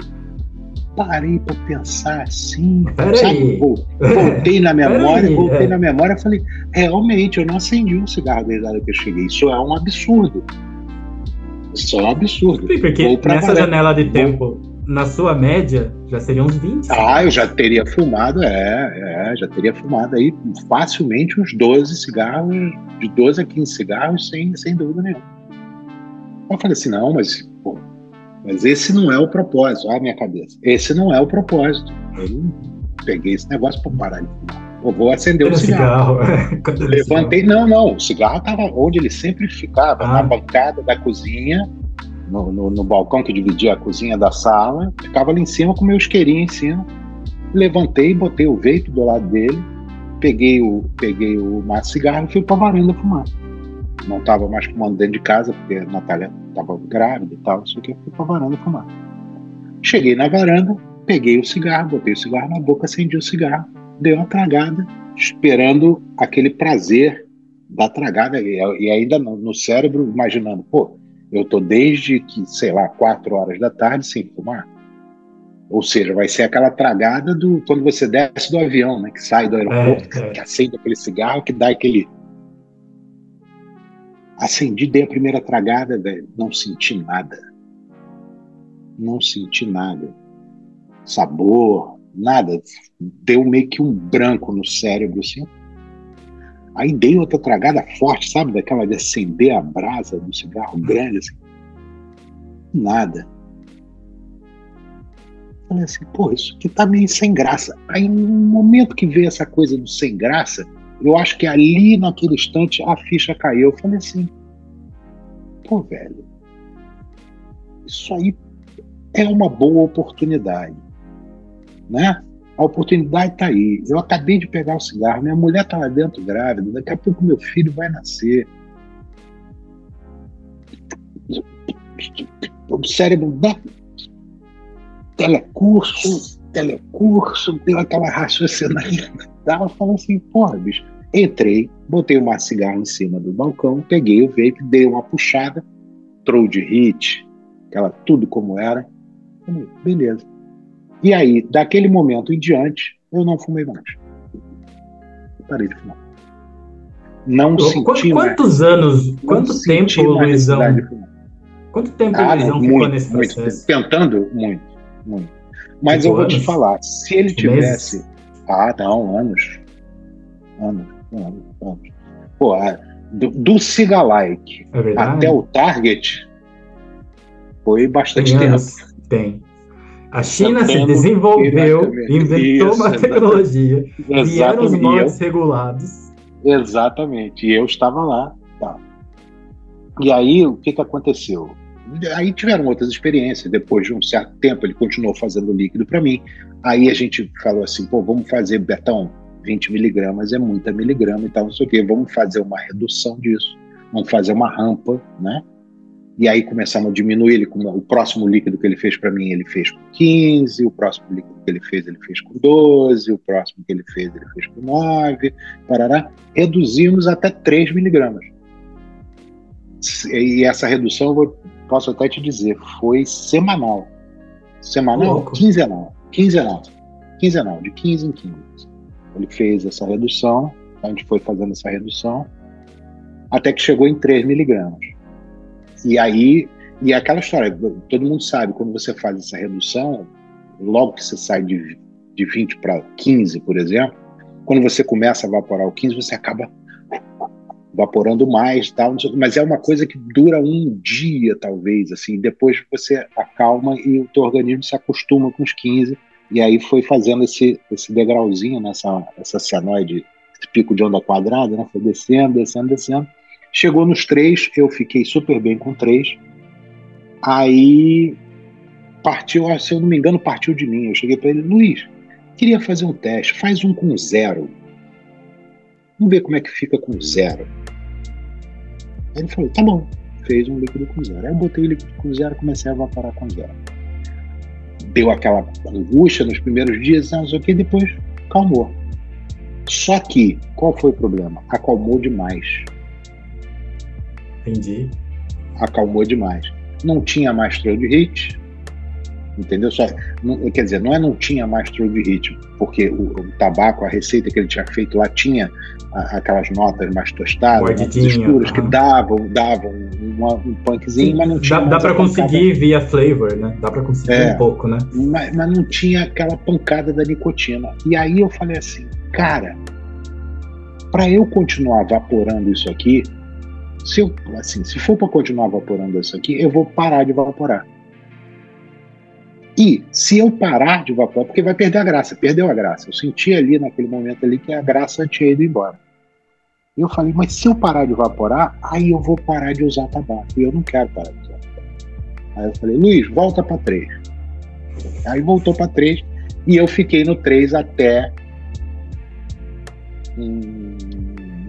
parei para pensar assim, Pera sabe? Voltei na memória, voltei é. na memória, falei, realmente, eu não acendi um cigarro desde a hora que eu cheguei. Isso é um absurdo. Isso é um absurdo. Sim, porque nessa janela de tempo, na sua média, já seriam uns 20. Ah, eu já teria fumado, é, é, já teria fumado aí facilmente uns 12 cigarros, de 12 a 15 cigarros, sem, sem dúvida nenhuma. Eu falei assim, não, mas mas esse não é o propósito, olha a minha cabeça. Esse não é o propósito. Eu peguei esse negócio para parar de fumar. Eu vou acender o um cigarro. cigarro. Levantei, não, não. O cigarro estava onde ele sempre ficava, ah. na bancada da cozinha, no, no, no, balcão que dividia a cozinha da sala. Ficava ali em cima com meu isqueirinho em cima. Levantei, botei o vape do lado dele, peguei o, peguei o maço cigarro e fui para a varanda fumar não estava mais fumando dentro de casa, porque a Natália estava grávida e tal, isso aqui, fui para a varanda fumar. Cheguei na varanda, peguei o cigarro, botei o cigarro na boca, acendi o cigarro, dei uma tragada, esperando aquele prazer da tragada, e ainda no cérebro imaginando, pô, eu tô desde que, sei lá, quatro horas da tarde sem fumar. Ou seja, vai ser aquela tragada do quando você desce do avião, né? Que sai do aeroporto, é, é. que acende aquele cigarro, que dá aquele Acendi, dei a primeira tragada, velho. Não senti nada. Não senti nada. Sabor, nada. Deu meio que um branco no cérebro, assim. Aí dei outra tragada forte, sabe? Daquela de acender a brasa do cigarro grande, assim. Nada. Falei assim, pô, isso aqui tá meio sem graça. Aí, no momento que veio essa coisa do sem graça, eu acho que ali, naquele instante, a ficha caiu. Eu falei assim: pô, velho, isso aí é uma boa oportunidade, né? A oportunidade está aí. Eu acabei de pegar o cigarro, minha mulher está lá dentro grávida, daqui a pouco meu filho vai nascer. O cérebro telecurso, telecurso, deu aquela raciocinada ela falou assim, porra, bicho. Entrei, botei uma cigarra em cima do balcão, peguei o vape, dei uma puxada, troll de hit, aquela tudo como era. Falei, beleza. E aí, daquele momento em diante, eu não fumei mais. parei de fumar. Não eu, senti Quantos mais, anos, quanto tempo, Luizão? Quanto tempo ah, Luizão ficou nesse processo? Muito, tentando, muito, muito. Mas eu vou te falar, se ele tivesse? Ah, não, anos. Anos, anos, anos. Pô, do, do Cigalike é até o Target foi bastante Tem tempo. Anos. Tem. A China se desenvolveu, inventou Isso, uma tecnologia, vieram os mods regulados. Exatamente, e eu estava lá. Tá. E aí, o que, que aconteceu? Aí tiveram outras experiências. Depois de um certo tempo, ele continuou fazendo líquido para mim. Aí a gente falou assim: pô, vamos fazer, Betão, 20 miligramas é muita miligrama e tal, não sei o quê. Vamos fazer uma redução disso. Vamos fazer uma rampa, né? E aí começamos a diminuir. Ele, o próximo líquido que ele fez para mim, ele fez com 15. O próximo líquido que ele fez, ele fez com 12. O próximo que ele fez, ele fez com 9. Parará. Reduzimos até 3 miligramas. E essa redução, eu posso até te dizer, foi semanal. Semanal? Louco. Quinzenal. Quinzenal. Quinzenal, de 15 em 15. Ele fez essa redução, a gente foi fazendo essa redução, até que chegou em 3 miligramas. E aí, e é aquela história, todo mundo sabe, quando você faz essa redução, logo que você sai de, de 20 para 15, por exemplo, quando você começa a evaporar o 15, você acaba evaporando mais, tal, mas é uma coisa que dura um dia, talvez, assim, depois você acalma e o teu organismo se acostuma com os 15, e aí foi fazendo esse, esse degrauzinho nessa essa cianoide, esse pico de onda quadrada, né, foi descendo, descendo, descendo, chegou nos três, eu fiquei super bem com três, aí partiu, se eu não me engano, partiu de mim, eu cheguei para ele, Luiz, queria fazer um teste, faz um com zero, Vamos ver como é que fica com zero. Aí ele falou, tá bom. Fez um líquido com zero. Aí eu botei o líquido com zero e comecei a evaporar com zero. Deu aquela angústia nos primeiros dias, não sei o que, depois calmou. Só que, qual foi o problema? Acalmou demais. Entendi. Acalmou demais. Não tinha mais trail de hit, entendeu? Só, não, quer dizer, não é não tinha mais trail de ritmo, porque o, o, tabaco, a receita que ele tinha feito lá tinha aquelas notas mais tostadas, mais escuras, que davam, davam uma, um punkzinho, Sim, mas não tinha. Dá, dá para conseguir via flavor, né? Dá para conseguir é, um pouco, né? Mas, mas não tinha aquela pancada da nicotina. E aí eu falei assim, cara, para eu continuar evaporando isso aqui, se eu, assim, se for para continuar evaporando isso aqui, eu vou parar de evaporar. E se eu parar de evaporar, porque vai perder a graça, perdeu a graça. Eu senti ali naquele momento ali que a graça tinha ido embora. E eu falei, mas se eu parar de evaporar, aí eu vou parar de usar tabaco. E eu não quero parar de usar tabaco. Aí eu falei, Luiz, volta para 3. Aí voltou para 3 e eu fiquei no 3 até um,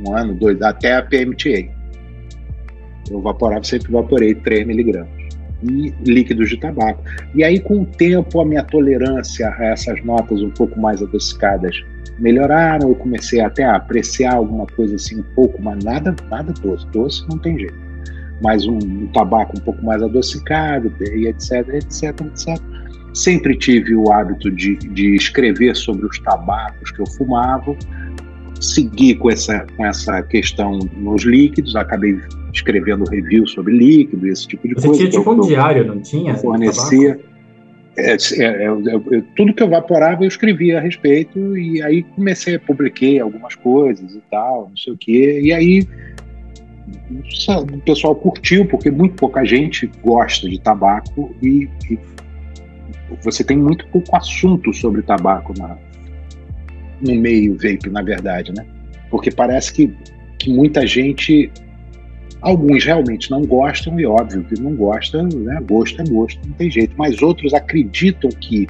um ano, dois, até a PMTA. Eu evaporava, sempre evaporei 3 miligramas e líquidos de tabaco. E aí, com o tempo, a minha tolerância a essas notas um pouco mais adocicadas melhoraram. Eu comecei até a apreciar alguma coisa assim, um pouco, mas nada, nada doce. Doce não tem jeito. Mas um, um tabaco um pouco mais adocicado, e etc, etc, etc. Sempre tive o hábito de, de escrever sobre os tabacos que eu fumava. Segui com essa, com essa questão nos líquidos, acabei escrevendo review sobre líquido, esse tipo de Você coisa. Você tinha tipo um diário, não tinha? Fornecia. É, é, é, tudo que eu evaporava eu escrevia a respeito e aí comecei a publiquei algumas coisas e tal, não sei o quê. E aí sabe, o pessoal curtiu porque muito pouca gente gosta de tabaco e, e você tem muito pouco assunto sobre tabaco na, no meio vape, na verdade, né? Porque parece que, que muita gente Alguns realmente não gostam, e óbvio que não gostam, né? gosto é gosto, não tem jeito. Mas outros acreditam que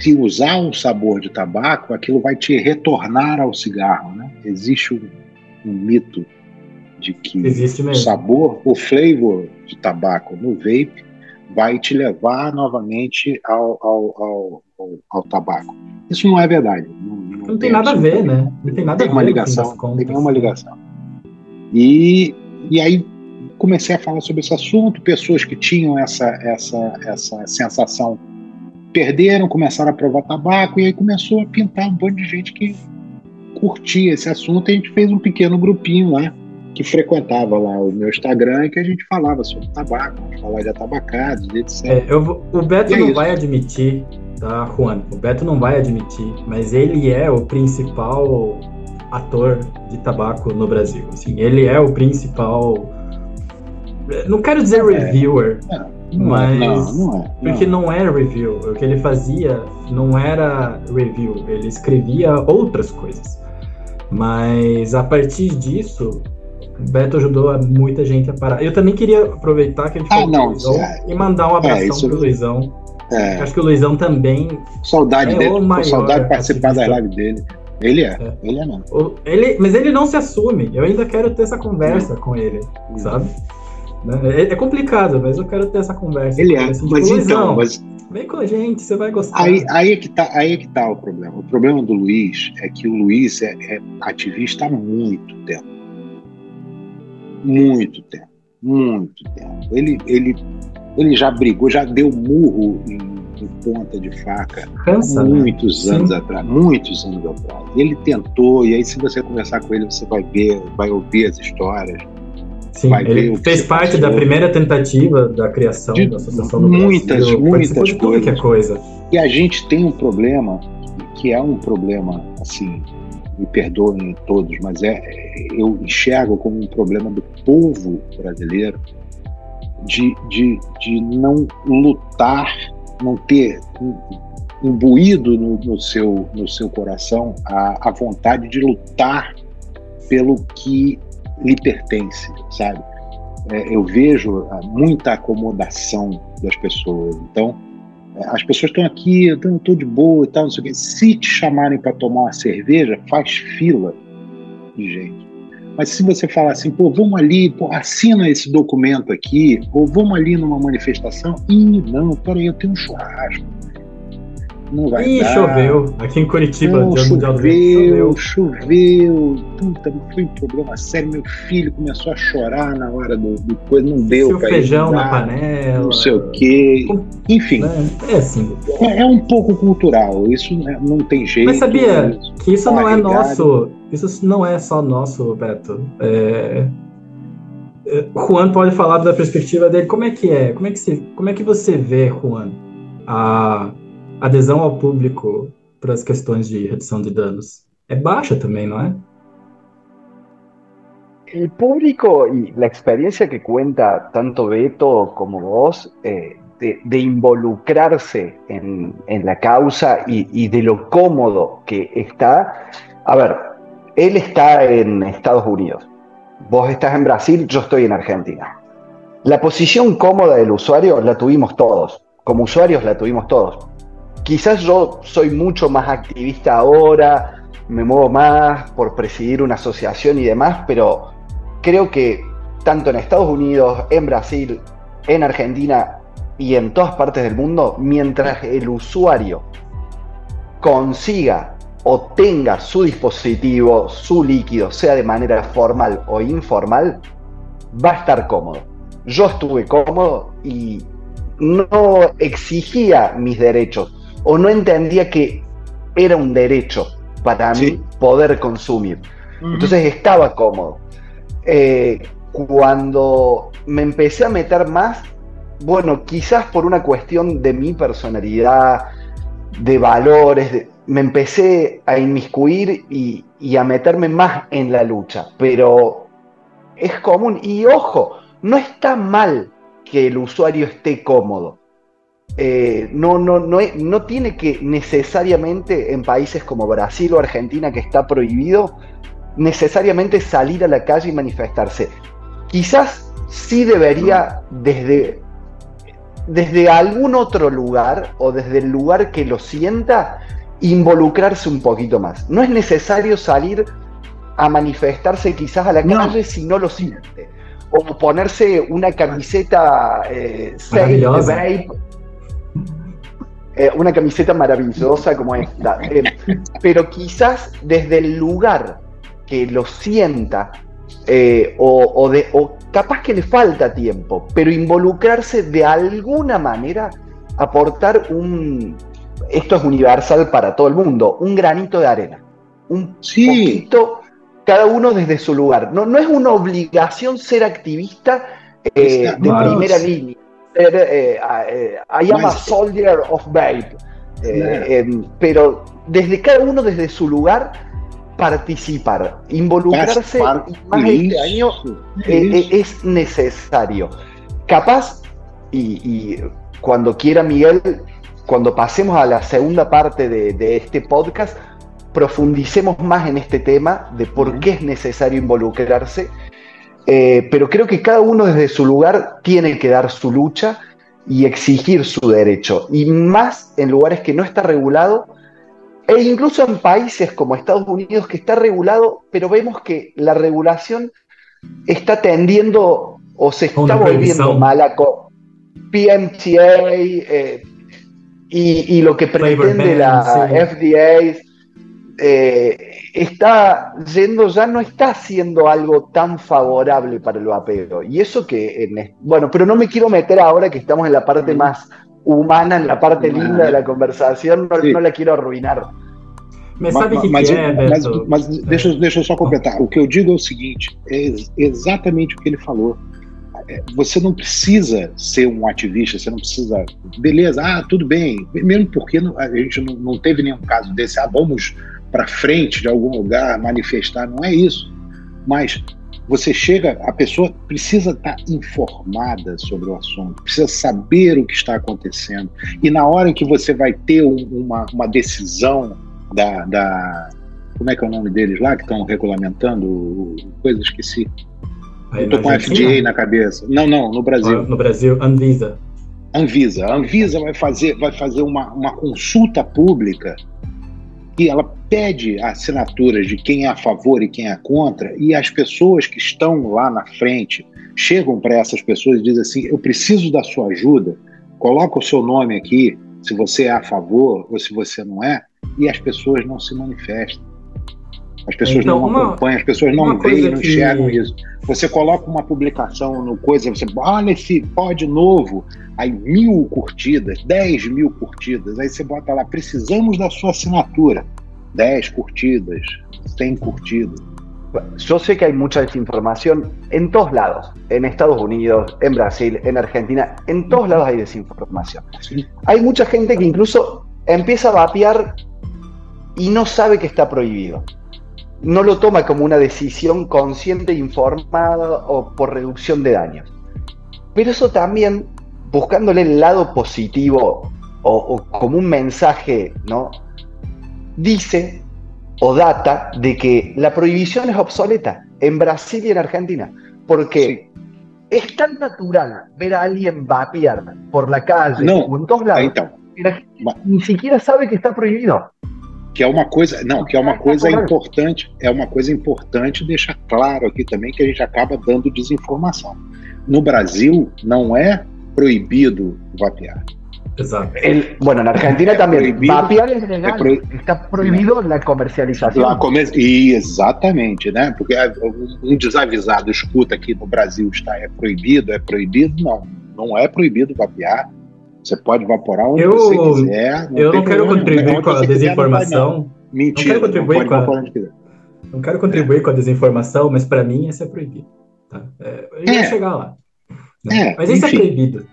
se usar um sabor de tabaco, aquilo vai te retornar ao cigarro. Né? Existe um, um mito de que o sabor, o flavor de tabaco no vape vai te levar novamente ao, ao, ao, ao, ao tabaco. Isso não é verdade. Não, não, não tem, tem nada a ver, né? Não tem nada tem a ver. Uma ligação, tem uma ligação. E e aí comecei a falar sobre esse assunto, pessoas que tinham essa, essa, essa sensação perderam, começaram a provar tabaco, e aí começou a pintar um monte de gente que curtia esse assunto, e a gente fez um pequeno grupinho lá, que frequentava lá o meu Instagram, que a gente falava sobre tabaco, falava de atabacados, etc. É, eu, o Beto é não isso. vai admitir, tá, Juan? O Beto não vai admitir, mas ele é o principal ator de tabaco no Brasil. Assim, ele é o principal. Não quero dizer é, reviewer, é, não, mas não, não é, porque não é review. O que ele fazia não era review. Ele escrevia outras coisas. Mas a partir disso, o Beto ajudou muita gente a parar. Eu também queria aproveitar que a gente ah, não, é, e mandar um abração é, pro Luizão. É. Acho que o Luizão também. Saudade é dele. Saudade de participar da live dele. Ele é, é. ele é mesmo. Ele, mas ele não se assume. Eu ainda quero ter essa conversa com ele, sabe? Né? É, é, complicado, mas eu quero ter essa conversa. Ele é, assim, mas então, mas... Vem com a gente, você vai gostar. Aí, aí, é que tá, aí é que tá o problema. O problema do Luiz é que o Luiz é, é ativista há muito tempo. Muito tempo. Muito tempo. Ele, ele, ele já brigou, já deu murro em, em ponta de faca Cansa, né? muitos né? anos Sim. atrás. Muitos anos atrás. Ele tentou, e aí se você conversar com ele, você vai ver, vai ouvir as histórias Sim, ele fez parte da primeira tentativa da criação de da Associação do muitas, Brasil. Muitas, muitas coisas. É coisa. E a gente tem um problema, que é um problema, assim, me perdoem todos, mas é, eu enxergo como um problema do povo brasileiro de, de, de não lutar, não ter imbuído no, no, seu, no seu coração a, a vontade de lutar pelo que lhe pertence, sabe? É, eu vejo ah, muita acomodação das pessoas. Então, é, as pessoas estão aqui, eu estou de boa e tal, não sei o quê. Se te chamarem para tomar uma cerveja, faz fila de gente. Mas se você falar assim, pô, vamos ali, pô, assina esse documento aqui, ou vamos ali numa manifestação, ih, não, peraí, eu tenho um churrasco não vai Ih, dar. choveu. Aqui em Curitiba, não, dia choveu, choveu, choveu. Puta, foi um problema sério. Meu filho começou a chorar na hora do, do coisa, não deu. Seu feijão na panela. Não sei o quê. Enfim. É, é assim. É, é, um pouco cultural. Isso não tem jeito. Mas sabia que isso não é nosso. Isso não é só nosso, Beto. É... é Juan pode falar da perspectiva dele. Como é que é? Como é que, se, como é que você vê, Juan, a adesão ao público para as questões de redução de danos é baixa também, ¿no es? El público y la experiencia que cuenta tanto Beto como vos eh, de, involucrarse en, la causa y, y, de lo cómodo que está. A ver, él está en Estados Unidos, vos estás en Brasil, yo estoy en Argentina. La posición cómoda del usuario la tuvimos todos, como usuarios la tuvimos todos quizás yo soy mucho más activista ahora, me muevo más por presidir una asociación y demás, pero creo que tanto en Estados Unidos, en Brasil, en Argentina y en todas partes del mundo, mientras el usuario consiga o tenga su dispositivo, su líquido, sea de manera formal o informal, va a estar cómodo. Yo estuve cómodo y no exigía mis derechos, o no entendía que era un derecho para mí poder consumir. Entonces estaba cómodo. Eh, cuando me empecé a meter más, bueno, quizás por una cuestión de mi personalidad, de valores, me empecé a inmiscuir y, y, a meterme más en la lucha. Pero es común. Y ojo, no está mal que el usuario esté cómodo. Eh, no, no, no, no tiene que necesariamente en países como Brasil o Argentina, que está prohibido, necesariamente salir a la calle y manifestarse. Quizás sí debería desde, desde algún otro lugar o desde el lugar que lo sienta, involucrarse un poquito más. No es necesario salir a manifestarse quizás a la calle si no lo siente. O ponerse una camiseta eh, eh, una camiseta maravillosa como esta. Eh, pero quizás desde el lugar que lo sienta, eh, o, de, o capaz que le falta tiempo, pero involucrarse de alguna manera, aportar un, esto es universal para todo el mundo, un granito de arena. Un poquito, cada uno desde su lugar. No, no es una obligación ser activista de primera línea eh, eh, I am a soldier of Babe. Eh, em, pero desde cada uno, desde su lugar, participar, involucrarse más este año es necesario. Capaz, y, cuando quiera Miguel, cuando pasemos a la segunda parte de, este podcast, profundicemos más en este tema de por qué es necesario involucrarse eh, pero creo que cada uno desde su lugar tiene que dar su lucha y exigir su derecho. Y más en lugares que no está regulado, e incluso en países como Estados Unidos que está regulado, pero vemos que la regulación está tendiendo o se está volviendo mala con PMTA eh, y, lo que pretende la FDA eh, está yendo, ya no está haciendo algo tan favorable para el vapeo. Y eso que, bueno, pero no me quiero meter ahora que estamos en la parte más humana, en la parte linda de la conversación, no, la quiero arruinar. Mas sabe o que, mas, que é, Mas, mas deixa, deixa eu só completar. O que eu digo é o seguinte: é exatamente o que ele falou. É, você não precisa ser um ativista, você não precisa. Beleza, ah, tudo bem. Mesmo porque a gente não, não teve nenhum caso desse, ah, vamos para frente de algum lugar manifestar, não é isso. Mas você chega, a pessoa precisa estar informada sobre o assunto, precisa saber o que está acontecendo. E na hora em que você vai ter uma, uma decisão da, da, Como é que é o nome deles lá que estão regulamentando coisas? Esqueci. Estou com a FDA na cabeça. Não, não, no Brasil. No Brasil, Anvisa. Anvisa. A Anvisa vai fazer, vai fazer uma, uma consulta pública e ela pede assinaturas de quem é a favor e quem é contra, e as pessoas que estão lá na frente chegam para essas pessoas e dizem assim: Eu preciso da sua ajuda, coloca o seu nome aqui, se você é a favor ou se você não é, e as pessoas não se manifestam. As pessoas então, não uma, acompanham, as pessoas não veem, não que... enxergam isso. Você coloca uma publicação no coisa, você olha esse pod novo, aí mil curtidas, dez mil curtidas, aí você bota lá, precisamos da sua assinatura. dez curtidas, cem curtidas. Yo sé que hay mucha desinformación en todos lados, en Estados Unidos, en Brasil, en Argentina, en todos lados hay desinformación. ¿Sí? Hay mucha gente que incluso empieza a vapear y no sabe que está prohibido. No lo toma como una decisión consciente informada o por reducción de daños. Pero eso también, buscándole el lado positivo o, o como un mensaje, ¿no? Dice o data de que la prohibición es obsoleta en Brasil y en Argentina. Porque sí. es tan natural ver a alguien vapear por la calle no, o en todos lados. Que la gente ni siquiera sabe que está prohibido. Que é uma coisa, não, que é uma coisa importante, é uma coisa importante deixar claro aqui também que a gente acaba dando desinformação. No Brasil não é proibido vapear. Exato. El, bueno, na Argentina é também. Proibido, vapear é legal. É pro... Está proibido a comercialização. A comer... Exatamente, né? Porque um desavisado escuta que no Brasil está é proibido, é proibido. Não, não é proibido vapear. Você pode evaporar onde eu, você quiser. eu não quero contribuir com a desinformação. Mentira. Não quero contribuir com a, não quero contribuir com a desinformação, mas para mim isso é proibido. Tá? É, eu ia é. chegar lá. É, mas isso é proibido.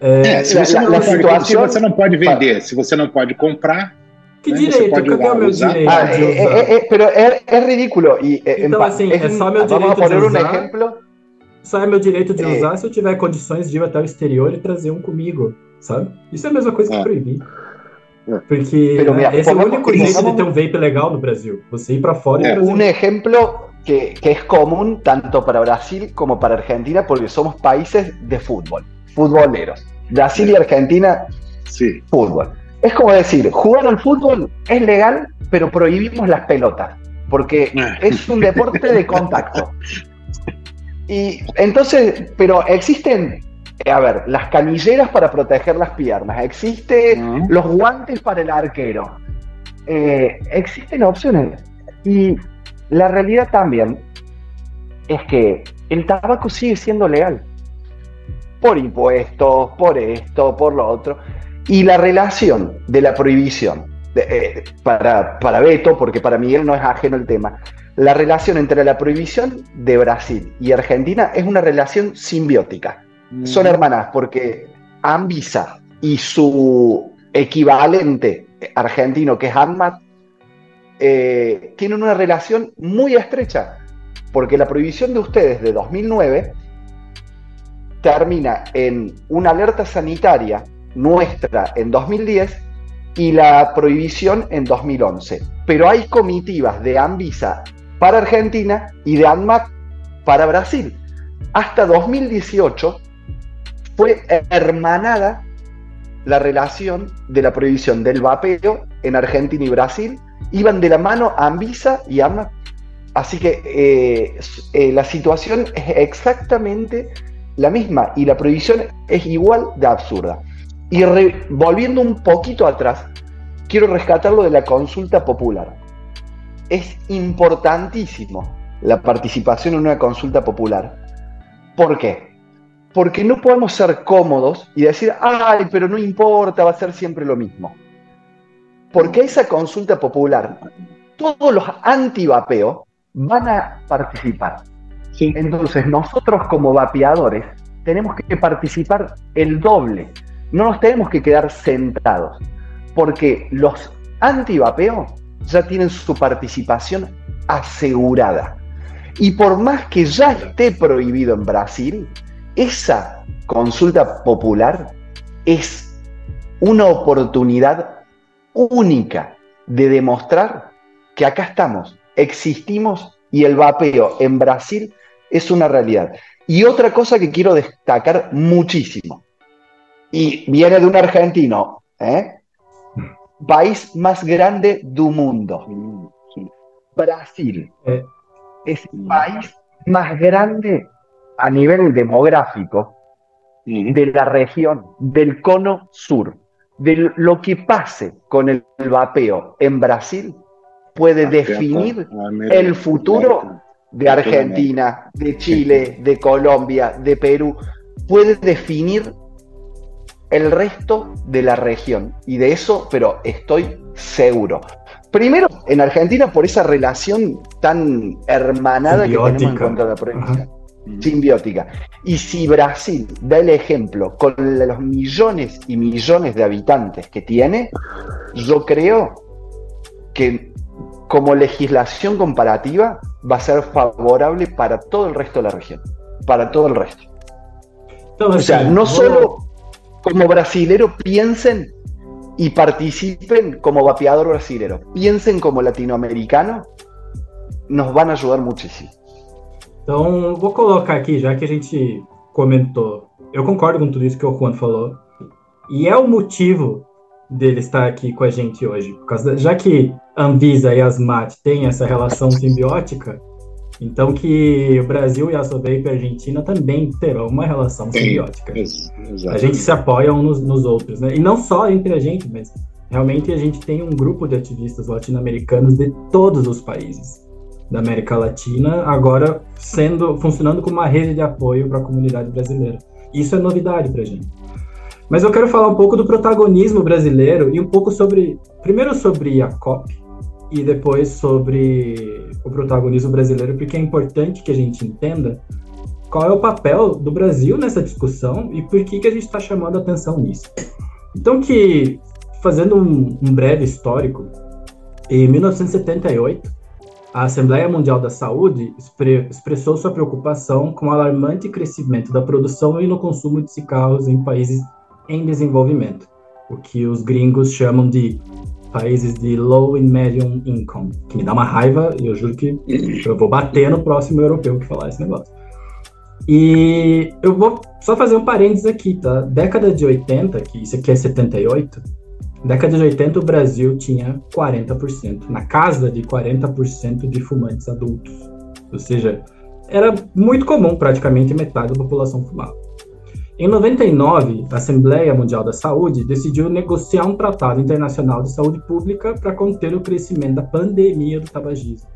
É, se, você não pode, se você não pode vender, se você não pode comprar, que né, direito? Cadê o meu usar? direito? Ah, de usar? É, é, pero é, é ridículo. E, então, assim, é só meu direito de usar. Um exemplo. Só é meu direito de usar se eu tiver condições de ir até o exterior e trazer um comigo sabe? Isso é a mesma coisa que é. proibir. É. Porque né, esse é o único jeito de ter um vape legal no Brasil. Você ir para fora é. e trazer. Um exemplo que, que es común tanto para Brasil como para Argentina porque somos países de fútbol, futboleros. Brasil y Argentina, sí. fútbol. Es como decir, jugar al fútbol es legal, pero prohibimos las pelotas, porque es un deporte de contacto. Y entonces, pero existen eh, a ver, las canilleras para proteger las piernas, existe los guantes para el arquero, eh, existen opciones. Y la realidad también es que el tabaco sigue siendo legal. Por impuestos, por esto, por lo otro. Y la relación de la prohibición, eh, para, para Beto, porque para Miguel no es ajeno el tema, la relación entre la prohibición de Brasil y Argentina es una relación simbiótica son hermanas porque Anvisa y su equivalente argentino, que es ANMAT, eh, tienen una relación muy estrecha, porque la prohibición de ustedes de 2009 termina en una alerta sanitaria nuestra en 2010 y la prohibición en 2011. Pero hay comitivas de Anvisa para Argentina y de ANMAT para Brasil. Hasta 2018 fue hermanada la relación de la prohibición del vapeo en Argentina y Brasil. Iban de la mano Anvisa y AMA. Así que eh, eh, la situación es exactamente la misma y la prohibición es igual de absurda. Y volviendo un poquito atrás, quiero rescatar lo de la consulta popular. Es importantísimo la participación en una consulta popular. ¿Por qué? Porque no podemos ser cómodos y decir, ay, pero no importa, va a ser siempre lo mismo. Porque esa consulta popular, todos los anti-vapeo van a participar. Entonces, nosotros como vapeadores tenemos que participar el doble. No nos tenemos que quedar sentados. Porque los anti-vapeo ya tienen su participación asegurada. Y por más que ya esté prohibido en Brasil, esa consulta popular es una oportunidad única de demostrar que acá estamos, existimos y el vapeo en Brasil es una realidad. Y otra cosa que quiero destacar muchísimo, y viene de un argentino, ¿eh? País más grande del mundo, Brasil. Eh, es el país más grande a nivel demográfico de la región del cono sur. De lo que pase con el vapeo en Brasil puede ah, definir ah, el futuro de Argentina, de Chile, de Colombia, de Perú. Puede definir el resto de la región. Y de eso, pero estoy seguro. Primero, en Argentina, por esa relación tan hermanada que tenemos en contra de la provincia. Simbiótica. Y si Brasil da el ejemplo con los millones y millones de habitantes que tiene, yo creo que como legislación comparativa va a ser favorable para todo el resto de la región, para todo el resto. o sea, no solo como brasilero piensen y participen como vapeador brasilero, piensen como latino-americano, nos van a ayudar muchísimo. Então, vou colocar aqui, já que a gente comentou, eu concordo com tudo isso que o Juan falou, e é o motivo dele estar aqui com a gente hoje, causa, já que Anvisa e Asmat têm essa relação simbiótica, então que o Brasil e a Sovape e a Argentina também terão uma relação simbiótica. a gente se apoia uns nos, nos outros, né? E não só entre a gente, mas realmente a gente tem um grupo de ativistas latino-americanos de todos os países da América Latina, agora sendo funcionando como uma rede de apoio para a comunidade brasileira. Isso é novidade para a gente. Mas eu quero falar um pouco do protagonismo brasileiro e um pouco sobre, primeiro sobre a COP, e depois sobre o protagonismo brasileiro, porque é importante que a gente entenda qual é o papel do Brasil nessa discussão e por que, que a gente está chamando atenção nisso. Então, que, fazendo um, um breve histórico, em 1978, a Assembleia Mundial da Saúde expressou sua preocupação com o alarmante crescimento da produção e no consumo de cigarros em países em desenvolvimento, o que os gringos chamam de países de low and medium income, que me dá uma raiva e eu juro que eu vou bater no próximo europeu que falar esse negócio. E eu vou só fazer um parênteses aqui, tá? Década de 80, que isso aqui é 78, década de 80 o Brasil tinha 40%, na casa de 40% de fumantes adultos. Ou seja, era muito comum, praticamente metade da população fumava. Em 99, a Assembleia Mundial da Saúde decidiu negociar um tratado internacional de saúde pública para conter o crescimento da pandemia do tabagismo.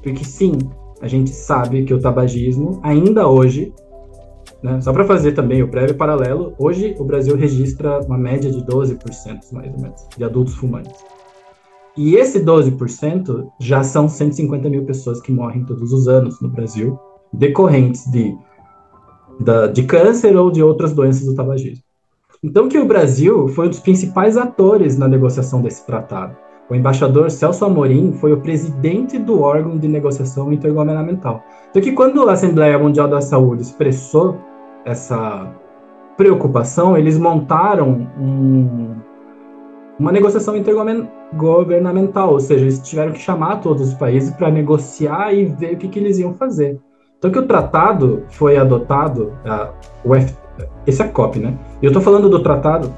Porque sim, a gente sabe que o tabagismo, ainda hoje, né, só para fazer também o prévio paralelo, hoje o Brasil registra uma média de 12%, mais ou menos, de adultos fumantes. E esse 12% já são 150 mil pessoas que morrem todos os anos no Brasil, decorrentes de da, de câncer ou de outras doenças do tabagismo. Então que o Brasil foi um dos principais atores na negociação desse tratado. O embaixador Celso Amorim foi o presidente do órgão de negociação intergovernamental. Então que quando a Assembleia Mundial da Saúde expressou essa preocupação, eles montaram um, uma negociação intergovernamental, ou seja, eles tiveram que chamar todos os países para negociar e ver o que, que eles iam fazer. Então que o tratado foi adotado, a, o F, esse é a COP, né? Eu estou falando do tratado,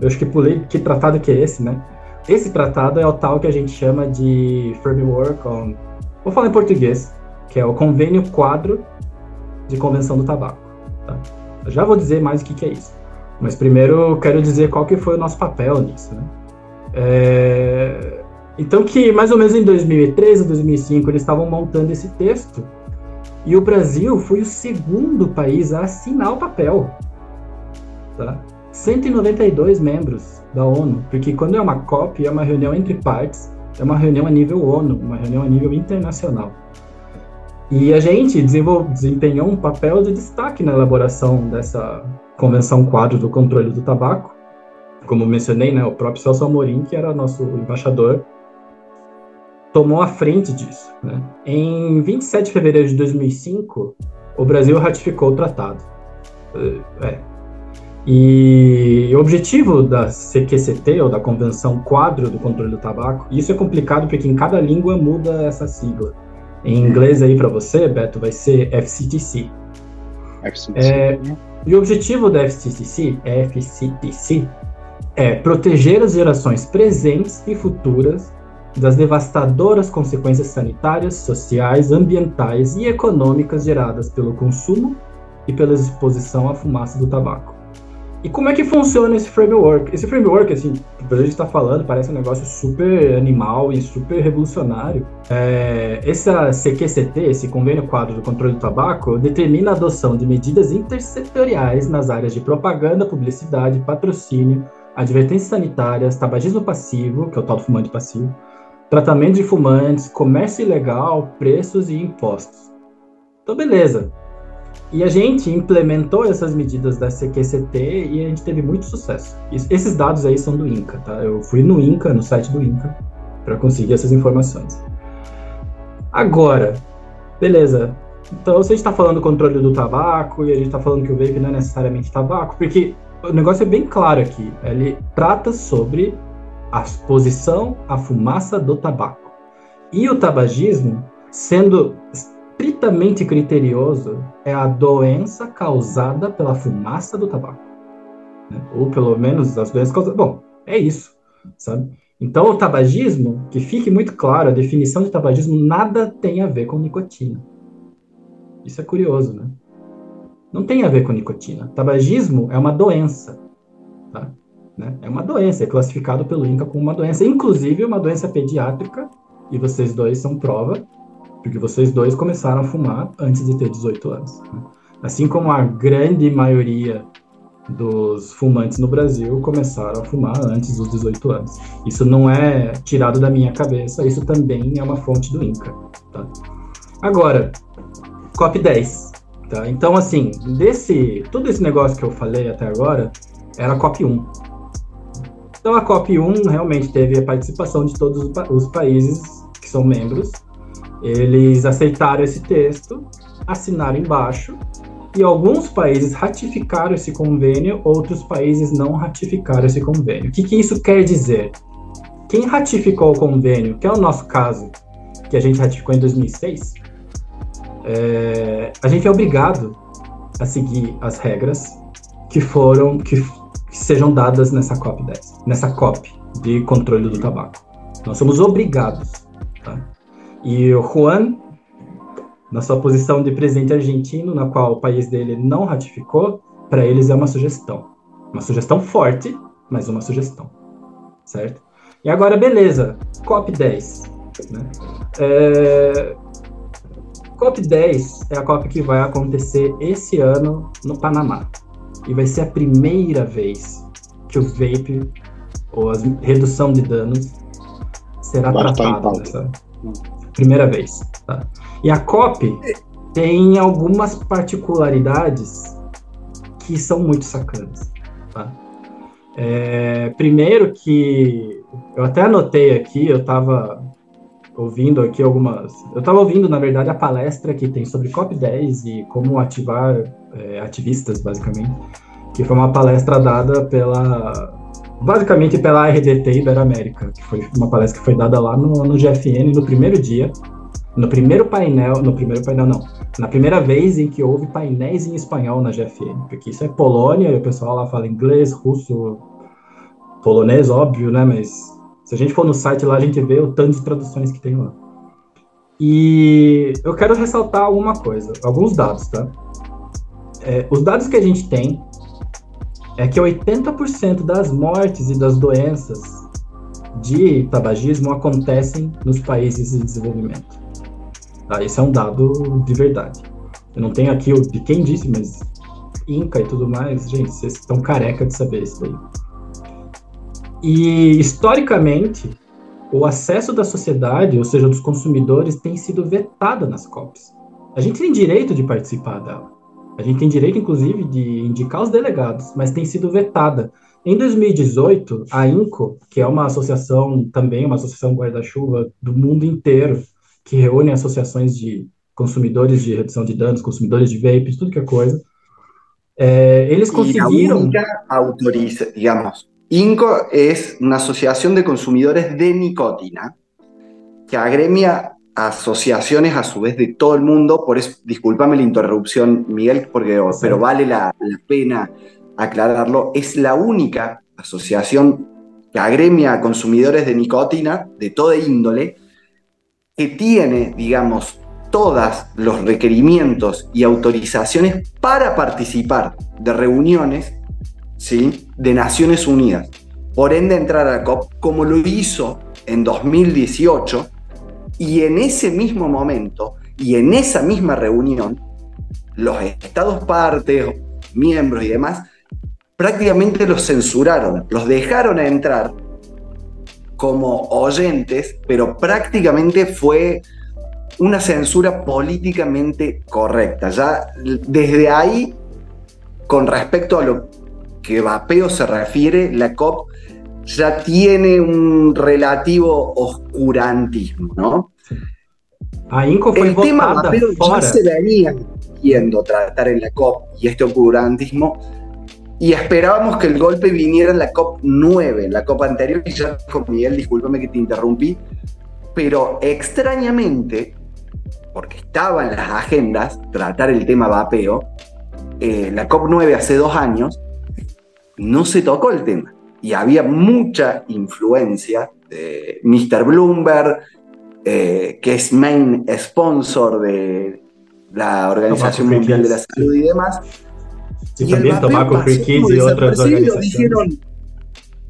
eu acho que pulei que tratado que é esse, né? Esse tratado é o tal que a gente chama de Framework on, vou falar em português, que é o Convênio Quadro de Convenção do Tabaco. Tá? Já vou dizer mais o que, que é isso. Mas primeiro eu quero dizer qual que foi o nosso papel nisso, né? É... Então que mais ou menos em 2013, 2005 eles estavam montando esse texto e o Brasil foi o segundo país a assinar o papel. Tá? 192 membros da ONU, porque quando é uma COP, é uma reunião entre partes, é uma reunião a nível ONU, uma reunião a nível internacional. E a gente desempenhou um papel de destaque na elaboração dessa Convenção Quadro do Controle do Tabaco. Como mencionei, né, o próprio Celso Amorim, que era nosso embaixador tomou a frente disso. Né? Em 27 de fevereiro de 2005, o Brasil ratificou o tratado. É. E o objetivo da CQCT, ou da Convenção Quadro do Controle do Tabaco, isso é complicado porque em cada língua muda essa sigla. Em inglês aí para você, Beto, vai ser FCTC. FCTC. É, e o objetivo da FCTC, FCTC é proteger as gerações presentes e futuras das devastadoras consequências sanitárias, sociais, ambientais e econômicas geradas pelo consumo e pela exposição à fumaça do tabaco. E como é que funciona esse framework? Esse framework, assim, que a gente está falando, parece um negócio super animal e super revolucionário. É, CQCT, esse Convênio Quadro do Controle do Tabaco, determina a adoção de medidas intersetoriais nas áreas de propaganda, publicidade, patrocínio, advertências sanitárias, tabagismo passivo, que é o tal do fumante passivo, tratamento de fumantes, comércio ilegal, preços e impostos. Então, beleza. E a gente implementou essas medidas da CQCT e a gente teve muito sucesso. Esses dados aí são do INCA, tá? Eu fui no INCA, no site do INCA, para conseguir essas informações. Agora, beleza. Então, se a gente está falando do controle do tabaco e a gente está falando que o vape não é necessariamente tabaco, porque o negócio é bem claro aqui. Ele trata sobre a exposição à fumaça do tabaco. E o tabagismo, sendo estritamente criterioso, é a doença causada pela fumaça do tabaco. Né? Ou pelo menos as doenças causadas. Bom, é isso, sabe? Então, o tabagismo, que fique muito claro, a definição de tabagismo nada tem a ver com nicotina. Isso é curioso, né? Não tem a ver com nicotina. Tabagismo é uma doença? Né? É uma doença, é classificado pelo INCA como uma doença, inclusive uma doença pediátrica, e vocês dois são prova, porque vocês dois começaram a fumar antes de ter 18 anos. Né? Assim como a grande maioria dos fumantes no Brasil começaram a fumar antes dos 18 anos. Isso não é tirado da minha cabeça, isso também é uma fonte do INCA. Tá? Agora, COP10. Tá? Então, assim, desse, todo esse negócio que eu falei até agora era COP1. Então a COP1 realmente teve a participação de todos os países que são membros. Eles aceitaram esse texto, assinaram embaixo, e alguns países ratificaram esse convênio, outros países não ratificaram esse convênio. O que, que isso quer dizer? Quem ratificou o convênio, que é o nosso caso, que a gente ratificou em 2006, é, a gente é obrigado a seguir as regras que foram que que sejam dadas nessa COP10, nessa COP de controle do tabaco. Nós somos obrigados. Tá? E o Juan, na sua posição de presidente argentino, na qual o país dele não ratificou, para eles é uma sugestão. Uma sugestão forte, mas uma sugestão. Certo? E agora, beleza, COP10. Né? É... COP10 é a COP que vai acontecer esse ano no Panamá. E vai ser a primeira vez que o vape, ou a redução de danos, será vai tratado. Nessa primeira vez. Tá? E a COP tem algumas particularidades que são muito sacanas. Tá? É, primeiro que eu até anotei aqui, eu estava ouvindo aqui algumas. Eu estava ouvindo, na verdade, a palestra que tem sobre COP10 e como ativar é, ativistas, basicamente, que foi uma palestra dada pela. basicamente pela RDT Iberoamérica, que foi uma palestra que foi dada lá no, no GFN no primeiro dia, no primeiro painel. No primeiro painel, não. Na primeira vez em que houve painéis em espanhol na GFN, porque isso é Polônia e o pessoal lá fala inglês, russo, polonês, óbvio, né? Mas se a gente for no site lá, a gente vê o tanto de traduções que tem lá. E eu quero ressaltar alguma coisa, alguns dados, tá? É, os dados que a gente tem é que 80% das mortes e das doenças de tabagismo acontecem nos países em desenvolvimento. Tá? Esse é um dado de verdade. Eu não tenho aqui o de quem disse, mas Inca e tudo mais, gente, vocês estão careca de saber isso daí. E historicamente, o acesso da sociedade, ou seja, dos consumidores, tem sido vetado nas COPs. A gente tem direito de participar dela. A gente tem direito, inclusive, de indicar os delegados, mas tem sido vetada. Em 2018, a INCO, que é uma associação, também uma associação guarda-chuva do mundo inteiro, que reúne associações de consumidores de redução de danos, consumidores de vapes, tudo que é coisa, é, eles conseguiram. Y la autoriza, digamos, INCO es una asociación de consumidores de nicotina que agremia asociaciones a su vez de todo el mundo, por eso, discúlpame la interrupción, Miguel, porque, pero vale la, la, pena aclararlo, es la única asociación que agremia a consumidores de nicotina de toda índole que tiene, digamos, todos los requerimientos y autorizaciones para participar de reuniones ¿sí? de Naciones Unidas. Por ende, entrar a la COP, como lo hizo en 2018, y en ese mismo momento y en esa misma reunión, los estados partes, miembros y demás, prácticamente los censuraron, los dejaron entrar como oyentes, pero prácticamente fue una censura políticamente correcta. Ya desde ahí, con respecto a lo que vapeo se refiere, la COP ya tiene un relativo oscurantismo, ¿no? A Inco fue El tema vapeo ya se venía viendo tratar en la COP y este oscurantismo y esperábamos que el golpe viniera en la COP 9, en la COP anterior, y ya dijo Miguel, discúlpame que te interrumpí, pero extrañamente porque estaba en las agendas tratar el tema vapeo, eh, la COP9 hace dos años, no se tocó el tema. Y había mucha influencia de Mr. Bloomberg, eh, que es main sponsor de la Organización Mundial de la Salud y demás. Y, y también Tobacco Free Kids y otras organizaciones. Dijeron,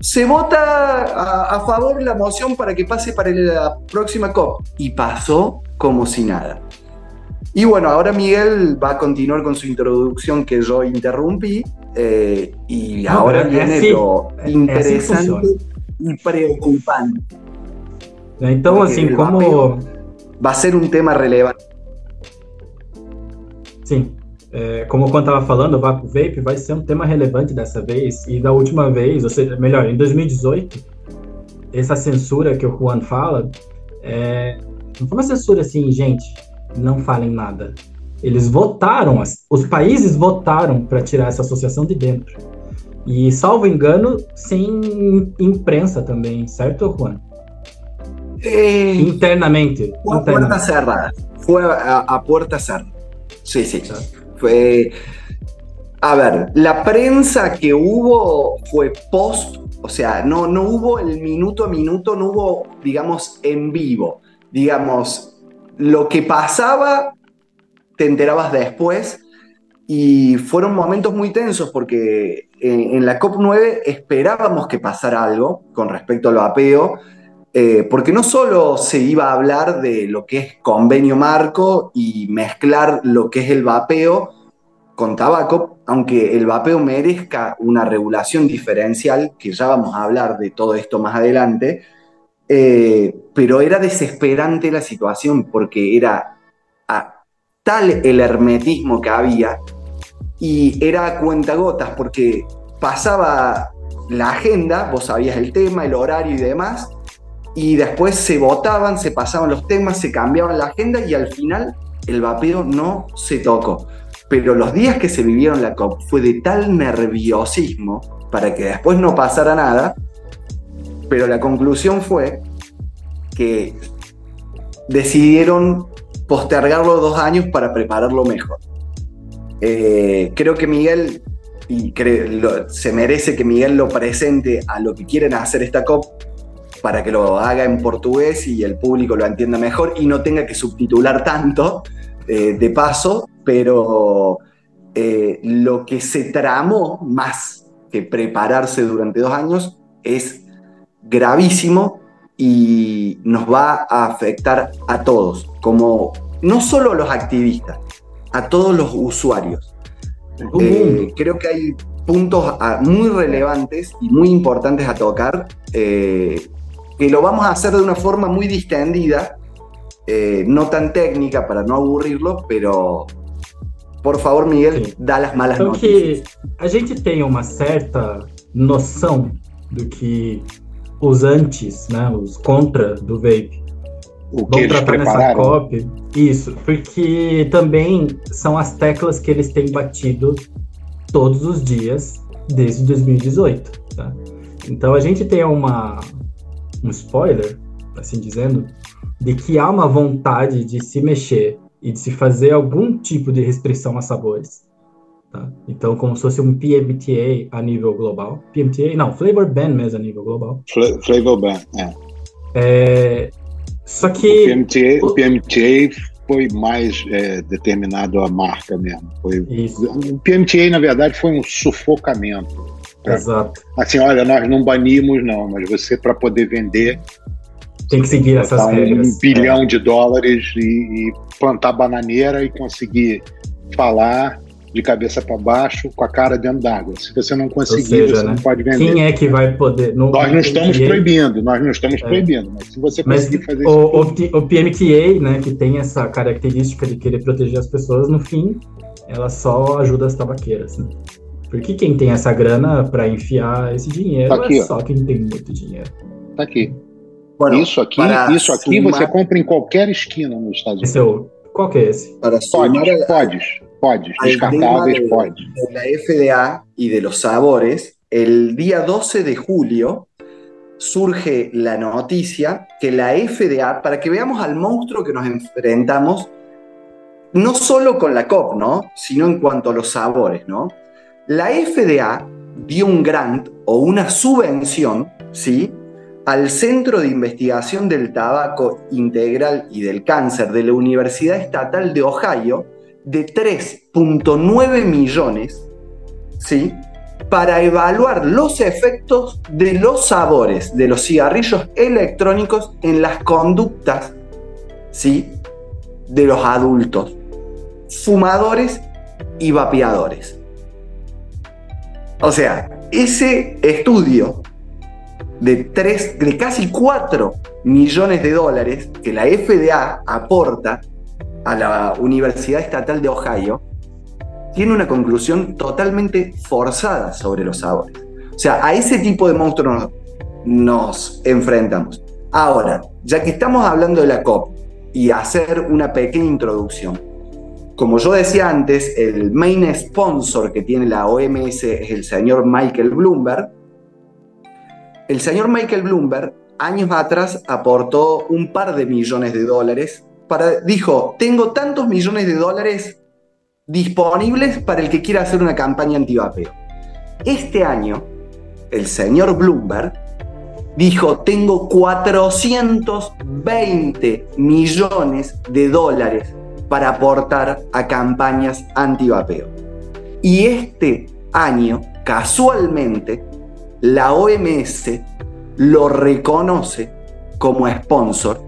se vota a, a, favor la moción para que pase para la próxima COP. Y pasó como si nada. Y bueno, ahora Miguel va a continuar con su introducción que yo interrumpí. Eh, y no, ahora viene sí, lo interesante y preocupante. Então, assim, como. Vai ser um tema relevante. Sim. É, como eu estava falando, o Vapo Vape vai ser um tema relevante dessa vez. E da última vez, ou seja, melhor, em 2018, essa censura que o Juan fala, é, não foi uma censura assim, gente, não falem nada. Eles votaram, os países votaram para tirar essa associação de dentro. E, salvo engano, sem imprensa também, certo, Juan? Internamente. Fue a puerta cerrada. Fue a, a puerta cerrada. Sí, sí. Fue. A ver, la prensa que hubo fue post, o sea, no, no hubo el minuto a minuto, no hubo, digamos, en vivo. Digamos, lo que pasaba te enterabas después y fueron momentos muy tensos porque en, en la COP9 esperábamos que pasara algo con respecto al vapeo eh, porque no solo se iba a hablar de lo que es convenio marco y mezclar lo que es el vapeo con tabaco, aunque el vapeo merezca una regulación diferencial, que ya vamos a hablar de todo esto más adelante, eh, pero era desesperante la situación porque era a, tal el hermetismo que había y era a cuentagotas porque pasaba la agenda, vos sabías el tema, el horario y demás, y después se votaban, se pasaban los temas, se cambiaban la agenda y al final el vapeo no se tocó. Pero los días que se vivieron la COP fue de tal nerviosismo para que después no pasara nada, pero la conclusión fue que decidieron postergarlo dos años para prepararlo mejor. Eh, creo que Miguel, y se merece que Miguel lo presente a lo que quieren hacer esta COP, para que lo haga en portugués y el público lo entienda mejor y no tenga que subtitular tanto eh, de paso, pero eh, lo que se tramó más que prepararse durante dos años es gravísimo y nos va a afectar a todos, como no solo a los activistas, a todos los usuarios. Eh, creo que hay puntos ah, muy relevantes y muy importantes a tocar, eh, que lo vamos a hacer de una forma muy distendida, eh, no tan técnica para no aburrirlo, pero por favor, Miguel, dá as malas notícias. que a gente tem uma certa noção do que os antes, né, os contra do vape, O que vão eles tratar nessa. COP. Isso, porque também são as teclas que eles têm batido todos os dias desde 2018. Tá? Então a gente tem uma, um spoiler, assim dizendo, de que há uma vontade de se mexer e de se fazer algum tipo de restrição a sabores. Tá? Então, como se fosse um PMTA a nível global. PMTA? Não, Flavor Ban mesmo a nível global. Fla- Flavor Ban, é. É, Só O que. PMTA, o PMTA foi mais é, determinado a marca mesmo. Foi, Isso, o PMTA, na verdade, foi um sufocamento. exato. Assim, olha, nós não banimos, não, mas você, para poder vender, Tem que seguir essas botar um regras. bilhão de dólares e, e plantar bananeira e conseguir falar de cabeça para baixo com a cara dentro d'água. Se você não conseguir, seja, você né, não pode vender. Quem é que vai poder. No, Nós não estamos PMTA, proibindo, nós não estamos É. proibindo, mas se você Mas conseguir fazer o, isso, o, P- o PMTA, né, que tem essa característica de querer proteger as pessoas, no fim, ela só ajuda as tabaqueiras, né? Porque quem tem essa grana para enfiar esse dinheiro Tá aqui, é ó. só quem tem muito dinheiro. tá aqui. Bueno, isso aqui, isso aqui sumar- você compra em qualquer esquina nos Estados Esse Unidos. é o. Qual que é esse? para Podes, a- podes, Al Descartáveis, de- de la FDA y de los sabores, el día 12 de julio surge la noticia que la FDA, para que veamos al monstruo que nos enfrentamos, no solo con la COP, ¿no? sino en cuanto a los sabores, ¿no? La FDA dio un grant o una subvención, ¿sí? al Centro de Investigación del Tabaco Integral y del Cáncer de la Universidad Estatal de Ohio de 3.9 millones, ¿sí? Para evaluar los efectos de los sabores de los cigarrillos electrónicos en las conductas, ¿sí? De los adultos, fumadores y vapeadores. O sea, ese estudio de, tres, de casi 4 millones de dólares que la FDA aporta a la Universidad Estatal de Ohio, tiene una conclusión totalmente forzada sobre los sabores. O sea, a ese tipo de monstruos nos, enfrentamos. Ahora, ya que estamos hablando de la COP y hacer una pequeña introducción, como yo decía antes, el main sponsor que tiene la OMS es el señor Michael Bloomberg. El señor Michael Bloomberg años atrás aportó un par de millones de dólares dijo, tengo tantos millones de dólares disponibles para el que quiera hacer una campaña antivapeo. Este año, el señor Bloomberg dijo, tengo 420 millones de dólares para aportar a campañas antivapeo. Y este año, casualmente, la OMS lo reconoce como sponsor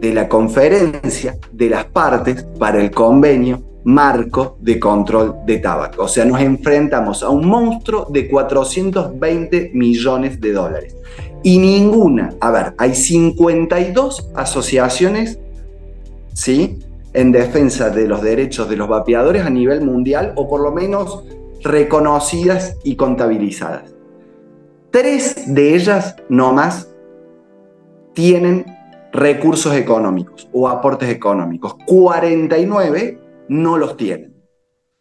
de la conferencia de las partes para el convenio marco de control de tabaco. O sea, nos enfrentamos a un monstruo de 420 millones de dólares. Y ninguna, a ver, hay 52 asociaciones, ¿sí? En defensa de los derechos de los vapeadores a nivel mundial, o por lo menos reconocidas y contabilizadas. Tres de ellas, no más, tienen recursos económicos o aportes económicos. 49 no los tienen.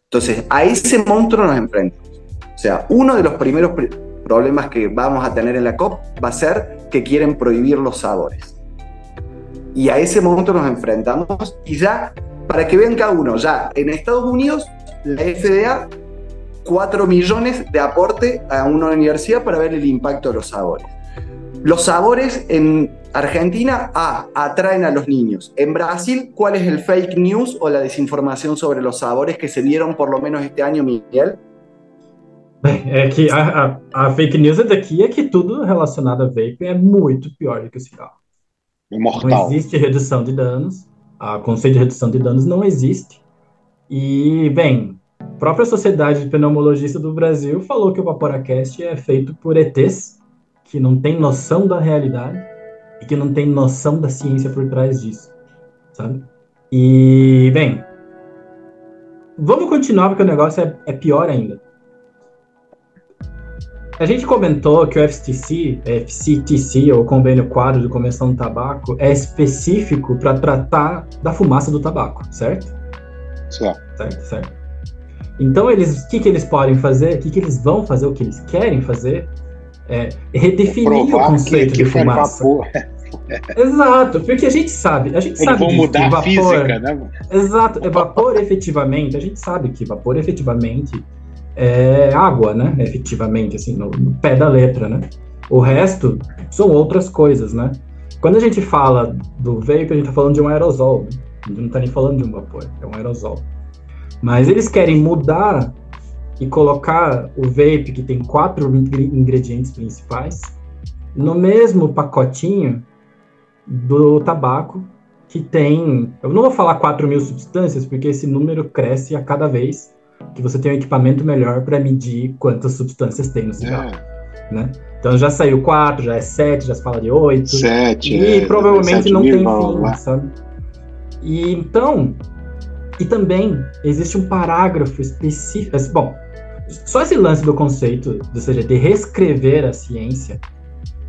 Entonces, a ese monstruo nos enfrentamos. O sea, uno de los primeros pr problemas que vamos a tener en la COP va a ser que quieren prohibir los sabores. Y a ese monstruo nos enfrentamos y ya, para que vean cada uno, ya en Estados Unidos, la FDA 4 millones de aporte a una universidad para ver el impacto de los sabores. Los sabores en Argentina, A, atraen a los niños. En Brasil, ¿cuál es el fake news o la desinformação sobre los sabores que se vieron por lo menos este año, Miguel? É que a, a, a, fake news daqui é que tudo relacionado a vape é muito pior do que o cigarro. É mortal. Não existe redução de danos. A conceito de redução de danos não existe. E, bem, a própria Sociedade de Pneumologistas do Brasil falou que o Vaporacast é feito por ETs que não tem noção da realidade e que não tem noção da ciência por trás disso, sabe? E, bem, vamos continuar porque o negócio é, é pior ainda. A gente comentou que o FCTC, FCTC, ou Convênio Quadro de Convenção do Tabaco, é específico para tratar da fumaça do tabaco, certo? Certo. Certo, certo. Então, eles, o que, que eles podem fazer? O que, que eles vão fazer? O que eles querem fazer? É redefinir Provar o conceito que, que de fumaça. Vapor. Exato, porque a gente sabe, a gente Eles sabe vão mudar vapor, a física, né? Exato, vapor efetivamente, a gente sabe que vapor efetivamente é água, né? Efetivamente, assim, no, no pé da letra, né? O resto são outras coisas, né? Quando a gente fala do vape, a gente tá falando de um aerosol, né? a gente não tá nem falando de um vapor, é um aerosol. Mas eles querem mudar e colocar o vape, que tem quatro ingredientes principais, no mesmo pacotinho do tabaco, que tem. Eu não vou falar 4 mil substâncias, porque esse número cresce a cada vez que você tem um equipamento melhor para medir quantas substâncias tem no cigarro. É. Né? Então já saiu 4, já é 7, já se fala de 8. 7, E é, provavelmente não tem fim, sabe? E então. E também existe um parágrafo específico. Bom, só esse lance do conceito, ou seja, de reescrever a ciência,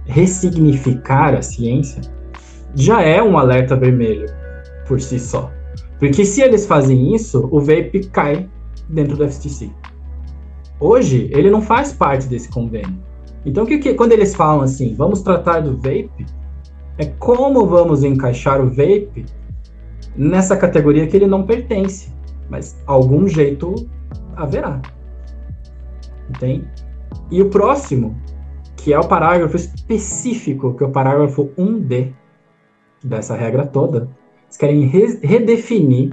ressignificar a ciência, já é um alerta vermelho por si só. Porque se eles fazem isso, o vape cai dentro do FTC. Hoje, ele não faz parte desse convênio. Então, que, que, quando eles falam assim, vamos tratar do vape, é como vamos encaixar o vape nessa categoria que ele não pertence. Mas algum jeito haverá. Entende? E o próximo, que é o parágrafo específico, que é o parágrafo 1D dessa regra toda, eles querem re redefinir,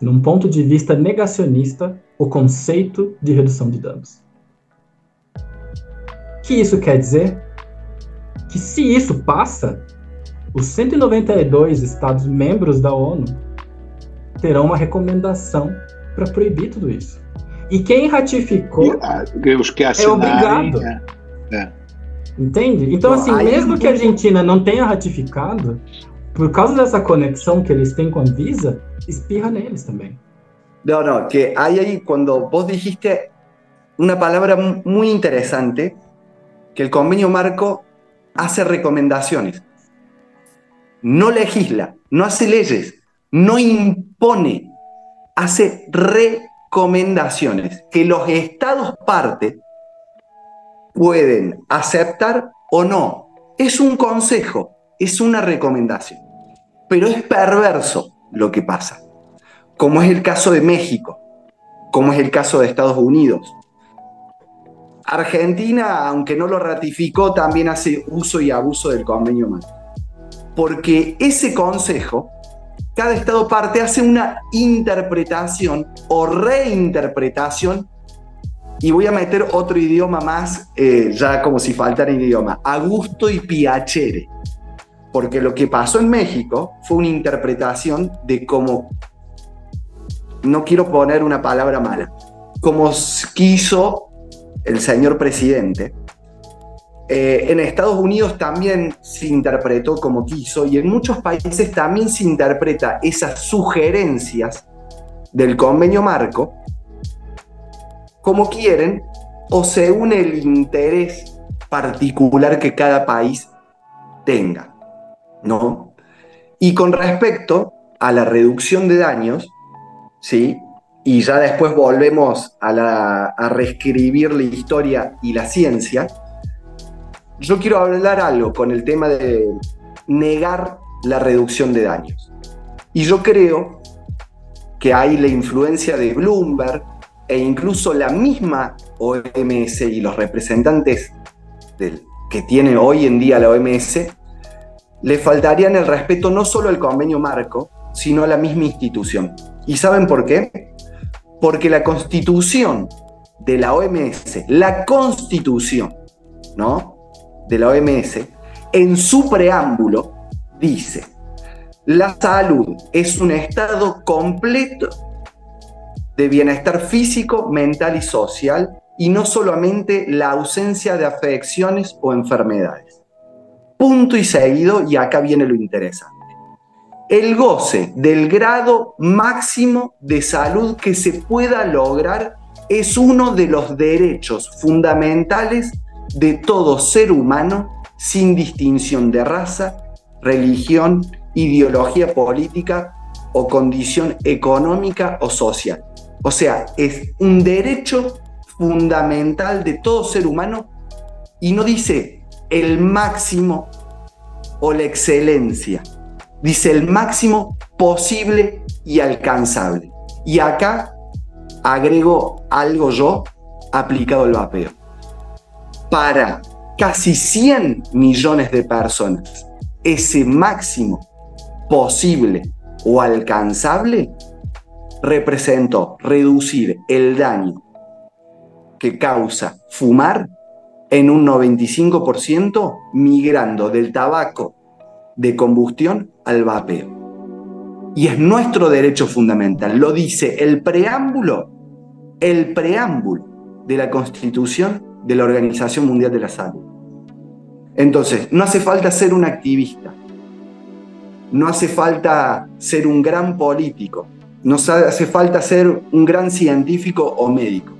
num ponto de vista negacionista, o conceito de redução de danos. O que isso quer dizer? Que se isso passa, os 192 Estados membros da ONU terão uma recomendação para proibir tudo isso. E quem ratificou ah, os que é obrigado. É, é. Entende? Então, assim, mesmo que a Argentina não tenha ratificado, por causa dessa conexão que eles têm com a Visa, espirra neles também. No, no, que hay ahí, cuando vos dijiste una palabra muy interesante, que el convenio marco hace recomendaciones, no legisla, no hace leyes, no impone, hace recomendaciones que los estados parte pueden aceptar o no. Es un consejo, es una recomendación. Pero es perverso lo que pasa, como es el caso de México, como es el caso de Estados Unidos. Argentina, aunque no lo ratificó, también hace uso y abuso del convenio MAN. Porque ese consejo cada estado parte hace una interpretación o reinterpretación y voy a meter otro idioma más, eh, ya como si faltara idioma, a y piacere. Porque lo que pasó en México fue una interpretación de cómo, no quiero poner una palabra mala, como quiso el señor presidente, eh, en Estados Unidos también se interpretó como quiso y en muchos países también se interpreta esas sugerencias del convenio marco como quieren o según el interés particular que cada país tenga, ¿no? Y con respecto a la reducción de daños, ¿sí? Y ya después volvemos a, a reescribir la historia y la ciencia, yo quiero hablar algo con el tema de negar la reducción de daños. Y yo creo que hay la influencia de Bloomberg e incluso la misma OMS y los representantes del, que tiene hoy en día la OMS le faltarían el respeto no solo al convenio marco, sino a la misma institución. ¿Y saben por qué? Porque la constitución de la OMS, la constitución, ¿no? De la OMS, en su preámbulo dice, la salud es un estado completo de bienestar físico, mental y social, y no solamente la ausencia de afecciones o enfermedades. Punto y seguido, y acá viene lo interesante. El goce del grado máximo de salud que se pueda lograr es uno de los derechos fundamentales de todo ser humano sin distinción de raza, religión, ideología política o condición económica o social. O sea, es un derecho fundamental de todo ser humano y no dice el máximo o la excelencia, dice el máximo posible y alcanzable. Y acá agrego algo yo aplicado al vapeo. Para casi 100 millones de personas, ese máximo posible o alcanzable representó reducir el daño que causa fumar en un 95% migrando del tabaco de combustión al vapeo. Y es nuestro derecho fundamental, lo dice el preámbulo, el preámbulo de la Constitución de la Organización Mundial de la Salud. Entonces, no hace falta ser un activista, no hace falta ser un gran político, no hace falta ser un gran científico o médico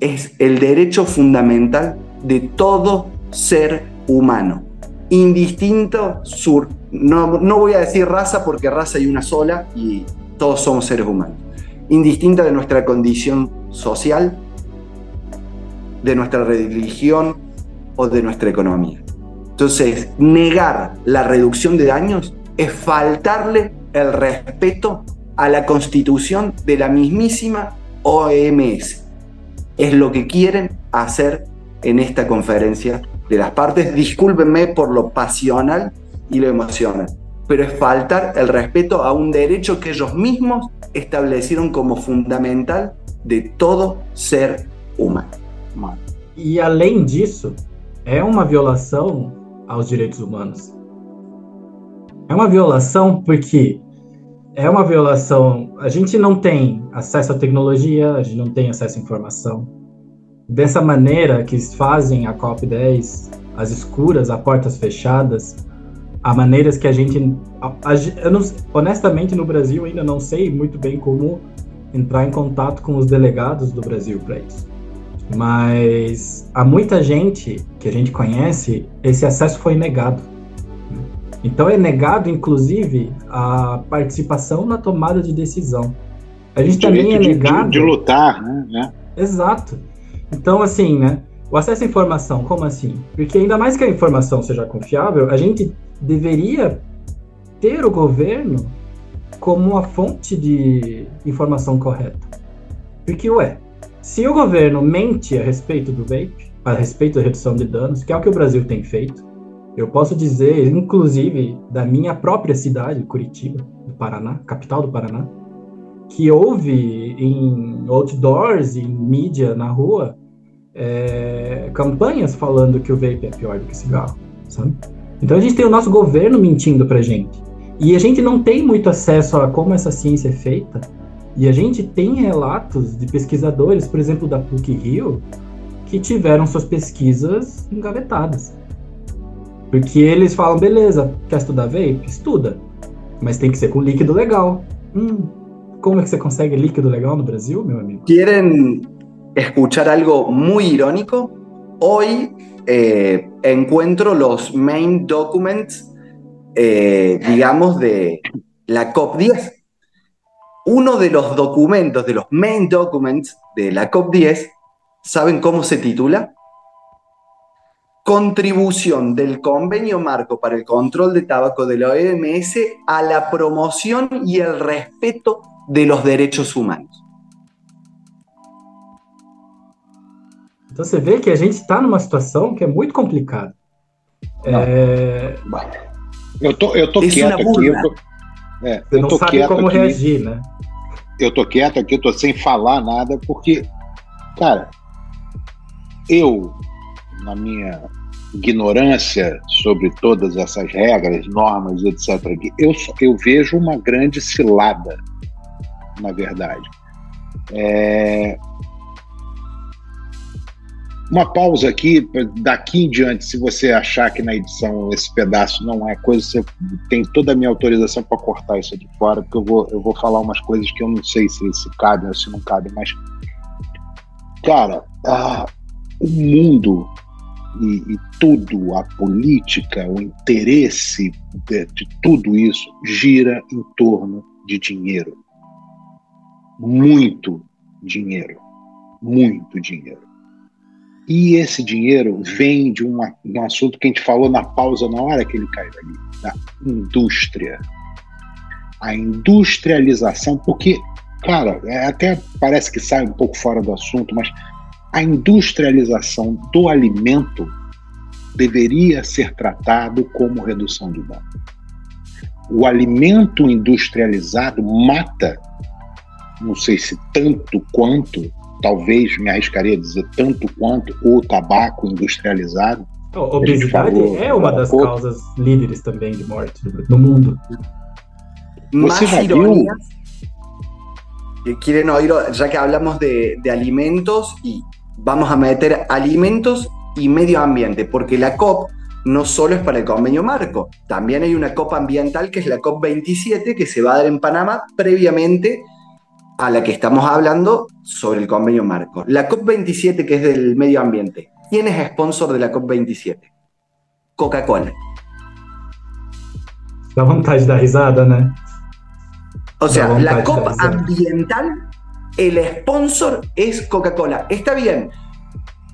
es el derecho fundamental de todo ser humano, indistinto, sur, no, no voy a decir raza porque raza hay una sola y todos somos seres humanos, indistinta de nuestra condición social, de nuestra religión o de nuestra economía. Entonces, negar la reducción de daños es faltarle el respeto a la constitución de la mismísima OMS es lo que quieren hacer en esta conferencia de las partes. Discúlpenme por lo pasional y lo emocional, pero es faltar el respeto a un derecho que ellos mismos establecieron como fundamental de todo ser humano. E além disso, é uma violação aos direitos humanos. É uma violação porque é uma violação. A gente não tem acesso à tecnologia, a gente não tem acesso à informação. Dessa maneira que fazem a COP10, as escuras, a portas fechadas, há maneiras que a gente. A, a, eu não, honestamente, no Brasil ainda não sei muito bem como entrar em contato com os delegados do Brasil para isso. Mas há muita gente que a gente conhece, esse acesso foi negado então é negado, inclusive, a participação na tomada de decisão. A gente também é negado. De, de, lutar, né? É. Exato. Então, assim, né? O acesso à informação, como assim? Porque ainda mais que a informação seja confiável, a gente deveria ter o governo como uma fonte de informação correta. Porque, ué, se o governo mente a respeito do vape, a respeito da redução de danos, que é o que o Brasil tem feito, eu posso dizer, inclusive, da minha própria cidade, Curitiba, do Paraná, capital do Paraná, que houve em outdoors, em mídia, na rua, é, campanhas falando que o vape é pior do que cigarro, sabe? Então a gente tem o nosso governo mentindo pra gente. E a gente não tem muito acesso a como essa ciência é feita. E a gente tem relatos de pesquisadores, por exemplo, da PUC-Rio, que tiveram suas pesquisas engavetadas. Porque eles falam, beleza, quer estudar vape? Estuda. Mas tem que ser com líquido legal. Hum, como é que você consegue líquido legal no Brasil, meu amigo? Querem escuchar algo muy irónico? Hoy eh, encuentro los main documents, eh, digamos, de la COP10. Uno de los documentos, de los main documents de la COP10, ¿saben cómo se titula? Contribución del convenio marco para el control de tabaco de la OMS a la promoción y el respeto de los derechos humanos. Então você vê que a gente está numa situação que é muito complicada. É... Eu tô, eu tô quieto aqui. Eu tô, é, Você não sabe como aqui, reagir, né? Eu tô quieto aqui, eu tô sem falar nada, porque, cara, eu, na minha ignorância sobre todas essas regras, normas, etc., eu, eu vejo uma grande cilada, na verdade. É, uma pausa aqui, daqui em diante, se você achar que na edição esse pedaço não é coisa, você tem toda a minha autorização para cortar isso aqui fora, porque eu vou, eu vou falar umas coisas que eu não sei se, se cabe ou se não cabe, mas, cara, ah, o mundo e, e, tudo, a política, o interesse de, de tudo isso gira em torno de dinheiro. Muito dinheiro. Muito dinheiro. E esse dinheiro vem de um assunto que a gente falou na pausa na hora que ele caiu ali, da indústria. A industrialização, porque, cara, é, até parece que sai um pouco fora do assunto, mas a industrialização do alimento deveria ser tratado como redução de dano. O alimento industrializado mata, não sei se tanto quanto, talvez me arriscaria a dizer tanto quanto o tabaco industrializado. A obesidade falou, é uma das pouco. causas líderes também de morte no mundo. Você já viu? Quieren oír, ya que hablamos de, de alimentos y vamos a meter alimentos y medio ambiente, porque la COP no solo es para el convenio marco, también hay una COP ambiental que es la COP 27 que se va a dar en Panamá previamente a la que estamos hablando sobre el convenio marco. La COP27, que es del medio ambiente, ¿quién es sponsor de la COP27? Coca-Cola. La vontade da risada, ¿no? O sea, la COP ambiental, el sponsor es Coca-Cola. Está bien.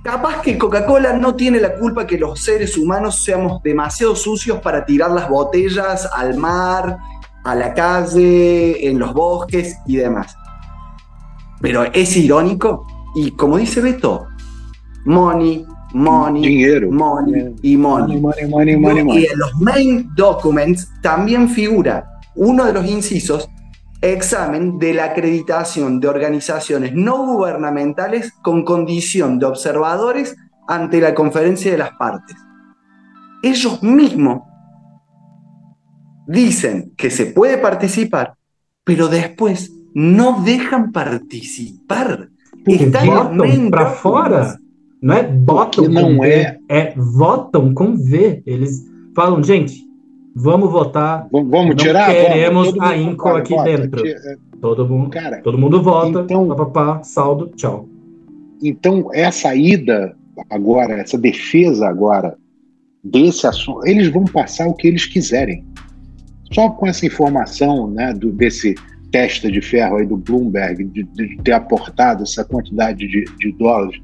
Capaz que Coca-Cola no tiene la culpa que los seres humanos seamos demasiado sucios para tirar las botellas al mar, a la calle, en los bosques y demás pero es irónico y como dice Beto, money, money, Dinero. money y money. money, money, money y en los main documents también figura uno de los incisos examen de la acreditación de organizaciones no gubernamentales con condición de observadores ante la conferencia de las partes. Ellos mismos dicen que se puede participar, pero después não deixam participar. Está votam para fora. Não é botam não com é... V, é votam com V. Eles falam, gente, vamos votar. Vamos, vamos tirar? Queremos vamos, a INCO aqui vota, dentro. É, todo mundo, Cara, todo mundo vota, então, papapá, saldo, tchau. Então, essa ida agora, essa defesa agora desse assunto, eles vão passar o que eles quiserem. Só com essa informação né, do, desse testa de ferro aí do Bloomberg de, de ter aportado essa quantidade de, de dólares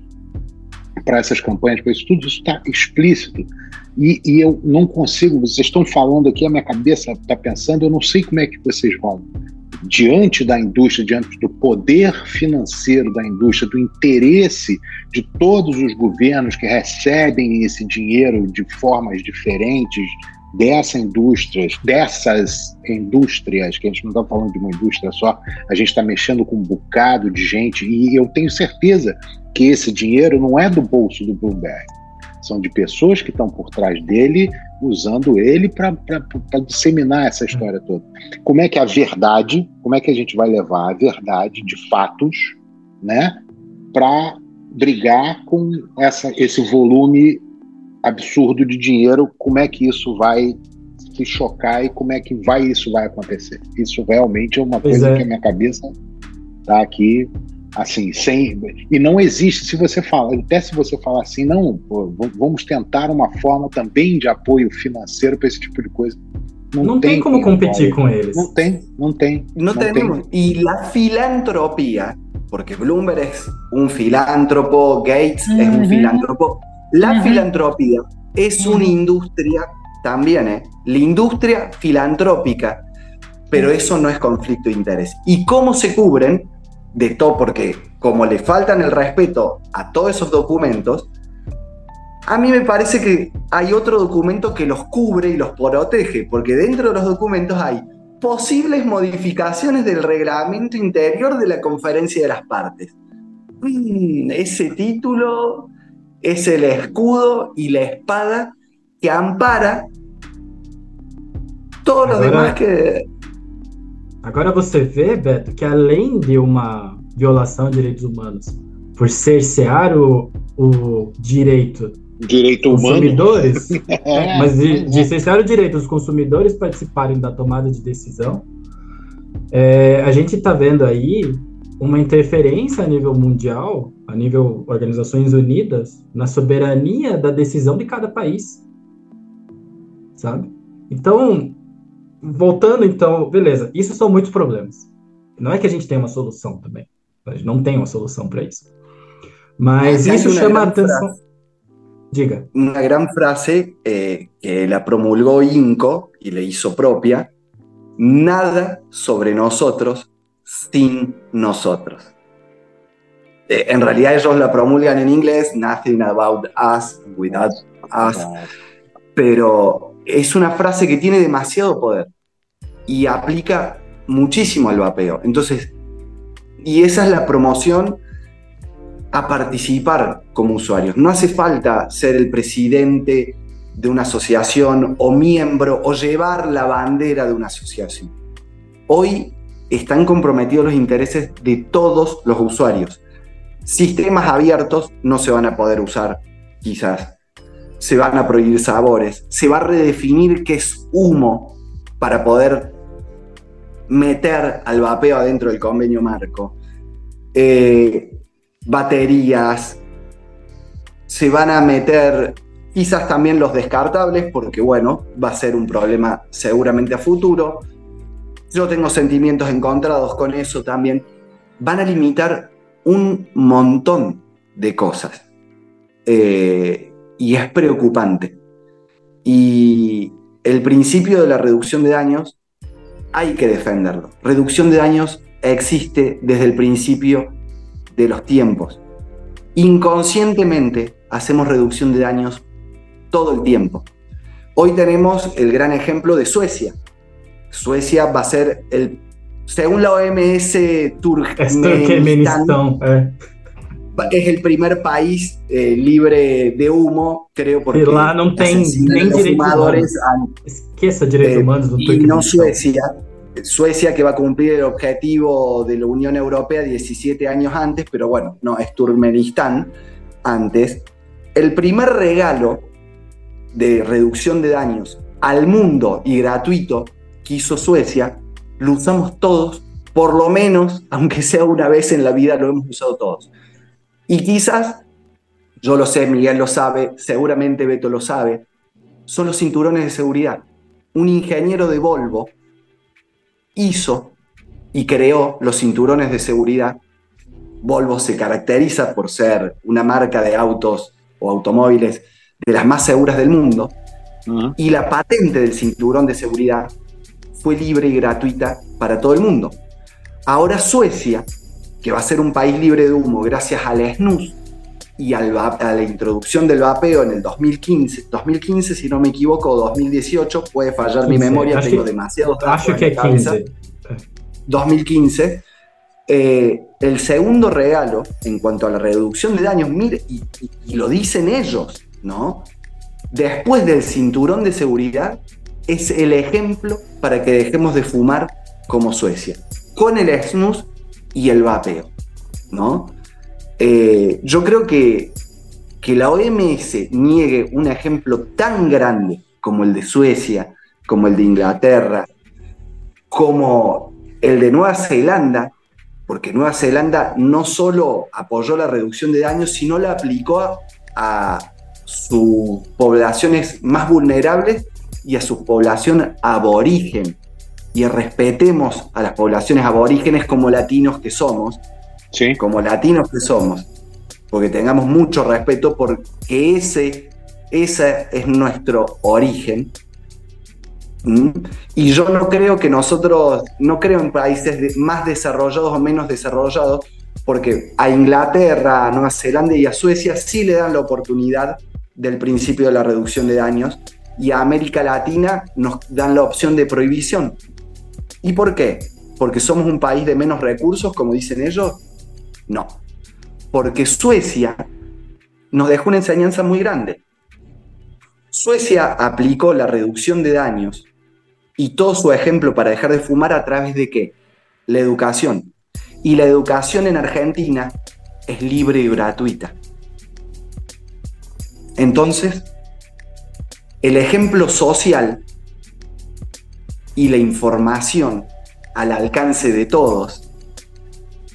para essas campanhas, para isso tudo isso está explícito. E, e, eu não consigo, vocês estão falando aqui, a minha cabeça está pensando, eu não sei como é que vocês vão, diante da indústria, diante do poder financeiro da indústria, do interesse de todos os governos que recebem esse dinheiro de formas diferentes, dessa indústria, dessas indústrias, que a gente não está falando de uma indústria só, a gente está mexendo com um bocado de gente, e eu tenho certeza que esse dinheiro não é do bolso do Bloomberg. São de pessoas que estão por trás dele, usando ele para disseminar essa história toda. Como é que a verdade, como é que a gente vai levar a verdade de fatos, né, para brigar com essa, esse volume absurdo de dinheiro, como é que isso vai se chocar e como é que vai isso vai acontecer. Isso realmente é uma coisa é. que a minha cabeça tá aqui assim, sem e não existe se você fala, até se você falar assim, não, pô, vamos tentar uma forma também de apoio financeiro para esse tipo de coisa. Não, não tem, tem, como competir com eles. Não tem, não tem. Não, não tem. E a filantropia, porque Bloomberg é um filántropo, Gates é um filántropo, La filantropía es una industria también, ¿eh? La industria filantrópica, pero eso no es conflicto de interés. ¿Y cómo se cubren de todo? Porque como le faltan el respeto a todos esos documentos, a mí me parece que hay otro documento que los cubre y los protege, porque dentro de los documentos hay posibles modificaciones del reglamento interior de la conferencia de las partes. Mm, ese título es el escudo y la espada que ampara todo lo demás que. Agora você vê, Beto, que além de uma violação de direitos humanos por cercear o, o direito direito humano. Consumidores, é, mas de, de cercear o direito dos consumidores participarem da tomada de decisão, é, a gente está vendo aí uma interferência a nível mundial, a nível Organizações Unidas, na soberania da decisão de cada país. Sabe? Então, voltando então, beleza, isso são muitos problemas. Não é que a gente tem uma solução também. A gente não tem uma solução para isso. Mas, isso chama a atenção. Frase. Diga. Una gran frase eh, que la promulgó Inco y le hizo propia. Nada sobre nosotros sin nosotros. Eh, en realidad ellos la promulgan en inglés, nothing about us without us, pero es una frase que tiene demasiado poder y aplica muchísimo al vapeo. Entonces, y esa es la promoción a participar como usuarios. No hace falta ser el presidente de una asociación o miembro o llevar la bandera de una asociación. Hoy están comprometidos los intereses de todos los usuarios. Sistemas abiertos no se van a poder usar, quizás. Se van a prohibir sabores. Se va a redefinir qué es humo para poder meter al vapeo adentro del convenio marco. Eh, baterías, se van a meter quizás también los descartables, porque bueno, va a ser un problema seguramente a futuro. Yo tengo sentimientos encontrados con eso también. Van a limitar un montón de cosas. Eh, y es preocupante. Y el principio de la reducción de daños hay que defenderlo. Reducción de daños existe desde el principio de los tiempos. Inconscientemente hacemos reducción de daños todo el tiempo. Hoy tenemos el gran ejemplo de Suecia. Suecia va a ser el, según la OMS, Turkmenistán, eh. Es el primer país eh, libre de humo, creo, porque lá não tem nem direitos humanos. Esqueça direitos eh, humanos Y no Suecia, Suecia que va a cumplir el objetivo de la Unión Europea 17 años antes, pero bueno, no, es Turkmenistán antes. El primer regalo de reducción de daños al mundo y gratuito que hizo Suecia, lo usamos todos, por lo menos, aunque sea una vez en la vida, lo hemos usado todos. Y quizás, yo lo sé, Miguel lo sabe, seguramente Beto lo sabe, son los cinturones de seguridad. Un ingeniero de Volvo hizo y creó los cinturones de seguridad. Volvo se caracteriza por ser una marca de autos o automóviles de las más seguras del mundo. Y la patente del cinturón de seguridad fue libre y gratuita para todo el mundo. Ahora Suecia, que va a ser un país libre de humo gracias al SNUS y a la introducción del vapeo en el 2015, 2015 si no me equivoco, 2018, puede fallar mi memoria, tengo demasiados datos que 15. 2015. Eh, el segundo regalo en cuanto a la reducción de daños, mire, y, y, lo dicen ellos, ¿no? Después del cinturón de seguridad, es el ejemplo para que dejemos de fumar como Suecia, con el snus y el vapeo, ¿no? Eh, yo creo que, que la OMS niegue un ejemplo tan grande como el de Suecia, como el de Inglaterra, como el de Nueva Zelanda, porque Nueva Zelanda no solo apoyó la reducción de daños, sino la aplicó a, sus poblaciones más vulnerables y a su población aborigen. Y respetemos a las poblaciones aborígenes como latinos que somos, como latinos que somos, porque tengamos mucho respeto porque ese, ese es nuestro origen. ¿Mm? Y yo no creo que nosotros, no creo en países más desarrollados o menos desarrollados, porque a Inglaterra, a Nueva Zelanda y a Suecia sí le dan la oportunidad del principio de la reducción de daños y a América Latina nos dan la opción de prohibición. ¿Y por qué? ¿Porque somos un país de menos recursos, como dicen ellos? No. Porque Suecia nos dejó una enseñanza muy grande. Suecia aplicó la reducción de daños y todo su ejemplo para dejar de fumar a través de qué? La educación. Y la educación en Argentina es libre y gratuita. Entonces, el ejemplo social y la información al alcance de todos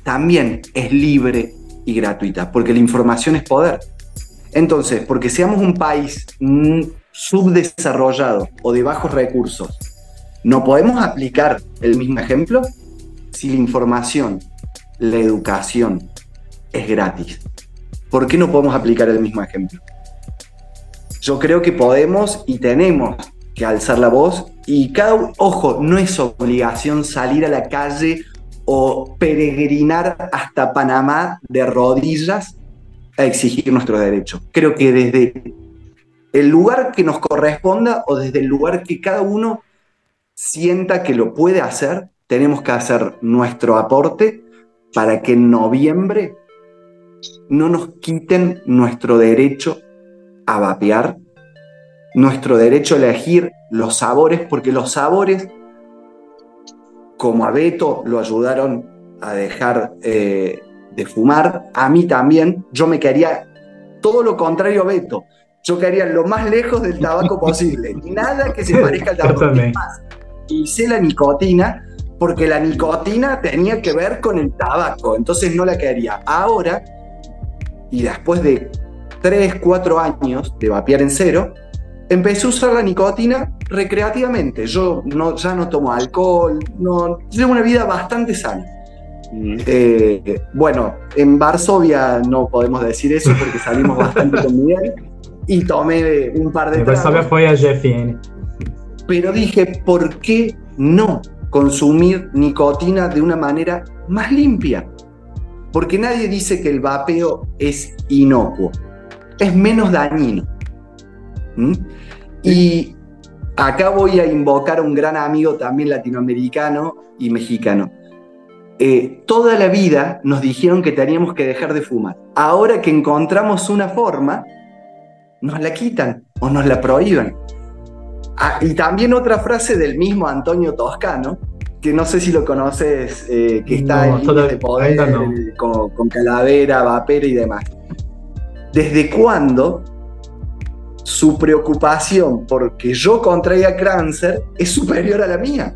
también es libre y gratuita, porque la información es poder. Entonces, porque seamos un país subdesarrollado o de bajos recursos, ¿no podemos aplicar el mismo ejemplo? Si la información, la educación es gratis, ¿por qué no podemos aplicar el mismo ejemplo? Yo creo que podemos y tenemos que alzar la voz y cada ojo, no es obligación salir a la calle o peregrinar hasta Panamá de rodillas a exigir nuestro derecho. Creo que desde el lugar que nos corresponda o desde el lugar que cada uno sienta que lo puede hacer, tenemos que hacer nuestro aporte para que en noviembre no nos quiten nuestro derecho a vapear, nuestro derecho a elegir los sabores, porque los sabores, como a Beto lo ayudaron a dejar eh, de fumar, a mí también, yo me quería todo lo contrario a Beto. Yo quería lo más lejos del tabaco posible. Nada que se parezca al tabaco. Más, hice la nicotina porque la nicotina tenía que ver con el tabaco, entonces no la quería. Ahora, y después de 3, 4 años de vapear en cero, empecé a usar la nicotina recreativamente. Yo no, ya no tomo alcohol, no, llevo una vida bastante sana. Eh, bueno, en Varsovia no podemos decir eso porque salimos bastante con Miguel y tomé un par de Varsovia fue a GFN. Pero dije, ¿por qué no consumir nicotina de una manera más limpia? Porque nadie dice que el vapeo es inocuo, es menos dañino. ¿Mm? Y acá voy a invocar a un gran amigo también latinoamericano y mexicano eh, toda la vida nos dijeron que teníamos que dejar de fumar. Ahora que encontramos una forma, nos la quitan o nos la prohíben. Ah, y también otra frase del mismo Antonio Toscano, que no sé si lo conoces, eh, que está en línea de poder con, con, calavera, vapera y demás. ¿Desde cuándo su preocupación porque yo contraiga cáncer es superior a la mía?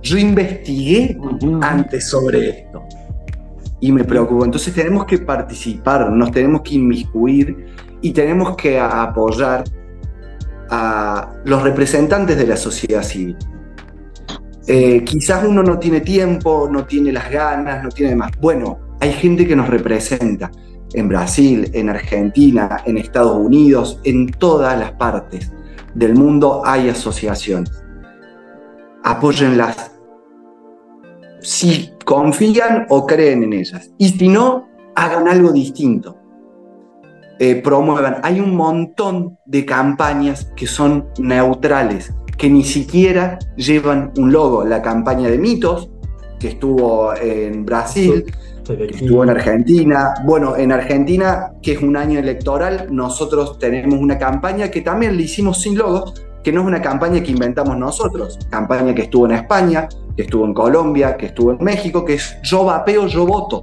Yo investigué antes sobre esto y me preocupó. Entonces tenemos que participar, nos tenemos que inmiscuir y tenemos que apoyar a los representantes de la sociedad civil. Eh, quizás uno no tiene tiempo, no tiene las ganas, no tiene más. Bueno, hay gente que nos representa en Brasil, en Argentina, en Estados Unidos, en todas las partes del mundo hay asociaciones. Apóyenlas, si confían o creen en ellas. Y si no, hagan algo distinto. Eh, promuevan. Hay un montón de campañas que son neutrales, que ni siquiera llevan un logo. La campaña de mitos, que estuvo en Brasil, estuvo en Argentina. Bueno, en Argentina, que es un año electoral, nosotros tenemos una campaña que también le hicimos sin logo, que no es una campaña que inventamos nosotros, campaña que estuvo en España, que estuvo en Colombia, que estuvo en México, que es yo vapeo, yo voto.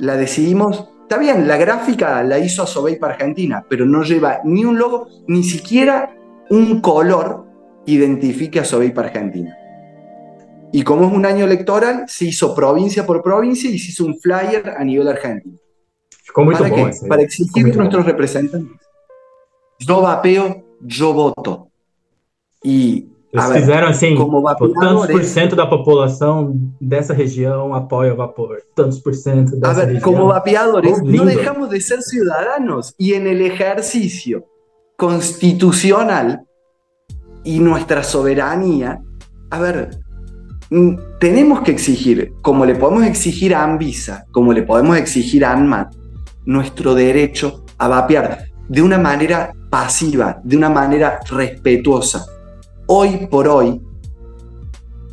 La decidimos, está bien, la gráfica la hizo Sobey para Argentina, pero no lleva ni un logo, ni siquiera un color que identifique a Sobey para Argentina. Y como es un año electoral, se hizo provincia por provincia y se hizo un flyer a nivel argentino. ¿Para qué? Para exigir a nuestros representantes. Yo vapeo, yo voto. Y Eles a fizeram assim, como tantos por cento da população dessa região apoia o vapor, tantos por cento dessa a ver, região. Como vapeadores, oh, no dejamos de ser ciudadanos y en el ejercicio constitucional y nuestra soberanía, a ver, tenemos que exigir, como le podemos exigir a Anvisa, como le podemos exigir a ANMAT, nuestro derecho a vapear. de una manera pasiva, de una manera respetuosa. Hoy por hoy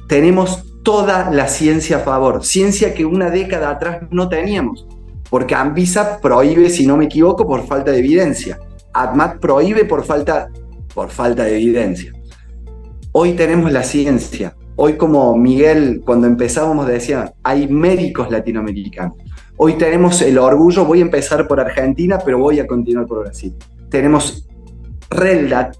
tenemos toda la ciencia a favor, ciencia que una década atrás no teníamos, porque Anvisa prohíbe, si no me equivoco, por falta de evidencia. ADMAT prohíbe por falta, por falta de evidencia. Hoy tenemos la ciencia. Hoy como Miguel, cuando empezábamos decía, hay médicos latinoamericanos. Hoy tenemos el orgullo, voy a empezar por Argentina, pero voy a continuar por Brasil. Tenemos RELDAT,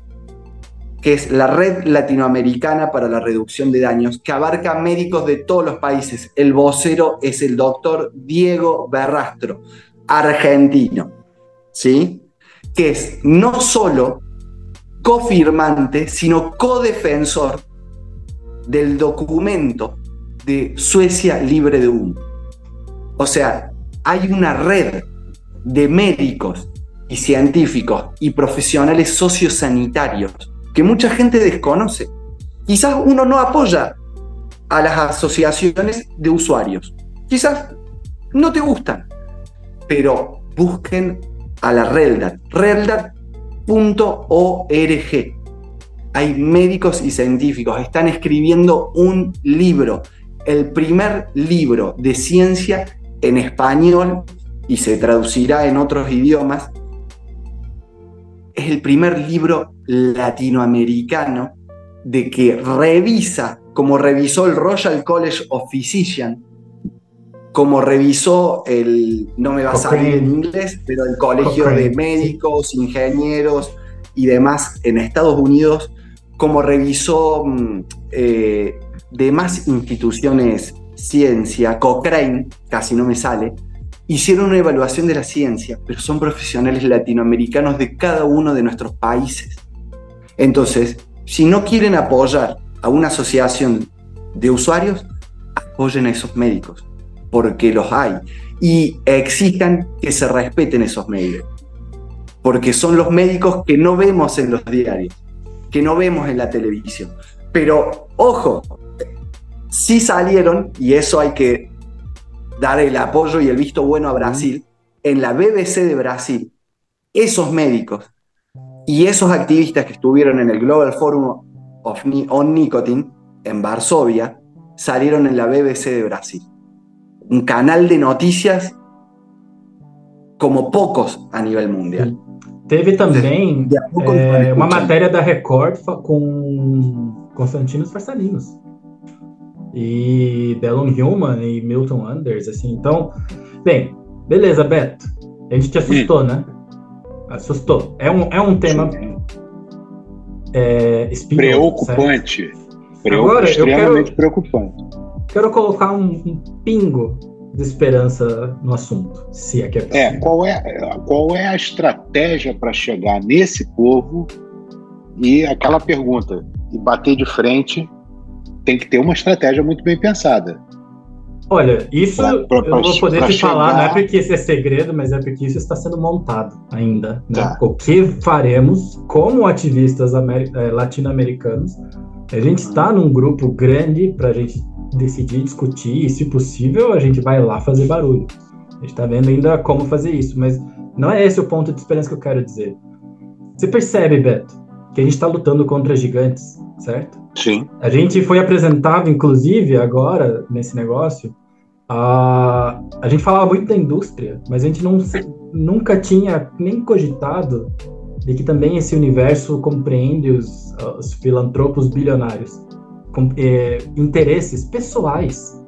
que es la Red Latinoamericana para la Reducción de Daños, que abarca médicos de todos los países. El vocero es el doctor Diego Berrastro, argentino, ¿sí? Que es no solo cofirmante, sino codefensor del documento de Suecia libre de humo. O sea, hay una red de médicos y científicos y profesionales sociosanitarios que mucha gente desconoce. Quizás uno no apoya a las asociaciones de usuarios. Quizás no te gustan, pero busquen a la RELDAT, reldat.org. Hay médicos y científicos, están escribiendo un libro, el primer libro de ciencia en español y se traducirá en otros idiomas es el primer libro latinoamericano de que revisa, como revisó el Royal College of Physicians, como revisó el, no me va a salir en inglés, pero el Colegio de Médicos, Ingenieros y demás en Estados Unidos, como revisó mm, eh, demás instituciones ciencia, Cochrane, casi no me sale, hicieron una evaluación de la ciencia, pero son profesionales latinoamericanos de cada uno de nuestros países. Entonces, si no quieren apoyar a una asociación de usuarios, apoyen a esos médicos, porque los hay, y exijan que se respeten esos médicos, porque son los médicos que no vemos en los diarios, que no vemos en la televisión. Pero, ojo, sí salieron, y eso hay que dar el apoyo y el visto bueno a Brasil, en la BBC de Brasil, esos médicos y esos activistas que estuvieron en el Global Forum of on Nicotine en Varsovia, salieron en la BBC de Brasil. Un canal de noticias como pocos a nivel mundial. Teve também é, uma matéria da Record com Constantinos Farsalinos. e Delon Human e Milton Anders, assim. Então, bem, beleza, Beto. A gente te assustou, né? Assustou. É um, é um tema é, preocupante. Agora, extremamente quero, preocupante. Quero colocar um, um, pingo de esperança no assunto, se é que é possível. É, qual é, qual é a estratégia para chegar nesse povo e aquela pergunta, e bater de frente tem que ter uma estratégia muito bem pensada. Olha, isso pra, pra, eu não vou poder te chegar... falar, não é porque isso é segredo, mas é porque isso está sendo montado ainda. Né? Tá. O que faremos como ativistas eh, latino-americanos? A gente está num grupo grande para a gente decidir, discutir, e se possível, a gente vai lá fazer barulho. A gente está vendo ainda como fazer isso, mas não é esse o ponto de esperança que eu quero dizer. Você percebe, Beto, que a gente está lutando contra gigantes, certo? Sim. A gente foi apresentado, inclusive, agora, nesse negócio, a, a gente falava muito da indústria, mas a gente não, nunca tinha nem cogitado de que também esse universo compreende os, os filantropos bilionários, é, interesses pessoais.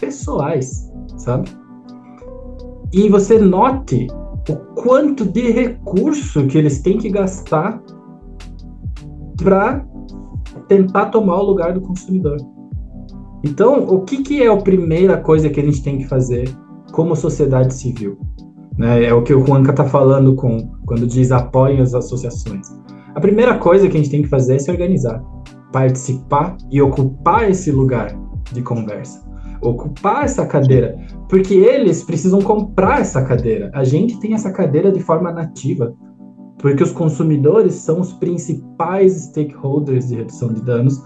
Pessoais, sabe? E você note o quanto de recurso que eles têm que gastar para tentar tomar o lugar do consumidor. Então, o que, que é a primeira coisa que a gente tem que fazer como sociedade civil? Né? É o que o Juanca está falando com, quando diz apoiem as associações. A primeira coisa que a gente tem que fazer é se organizar, participar e ocupar esse lugar de conversa. Ocupar essa cadeira, porque eles precisam comprar essa cadeira. A gente tem essa cadeira de forma nativa porque os consumidores são os principais stakeholders de redução de danos.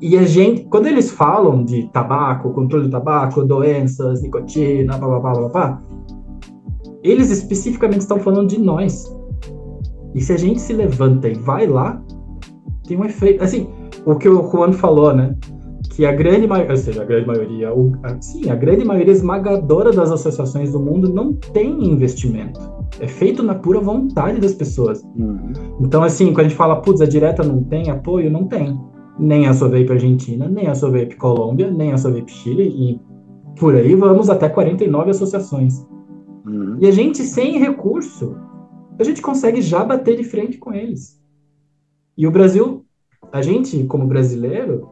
E a gente, quando eles falam de tabaco, controle do tabaco, doenças, nicotina, blá blá blá blá, blá eles especificamente estão falando de nós, E se a gente se levanta e vai lá, tem um efeito. Assim, o que o Juan falou, né? Que a grande maioria, ou seja, a grande maioria, o, a, sim, a grande maioria esmagadora das associações do mundo não tem investimento. É feito na pura vontade das pessoas. Uhum. Então, assim, quando a gente fala, putz, a direta não tem apoio, não tem. Nem a Sovape Argentina, nem a Sovape Colômbia, nem a Sovape Chile, e por aí vamos até 49 associações. Uhum. E a gente, sem recurso, a gente consegue já bater de frente com eles. E o Brasil, a gente, como brasileiro,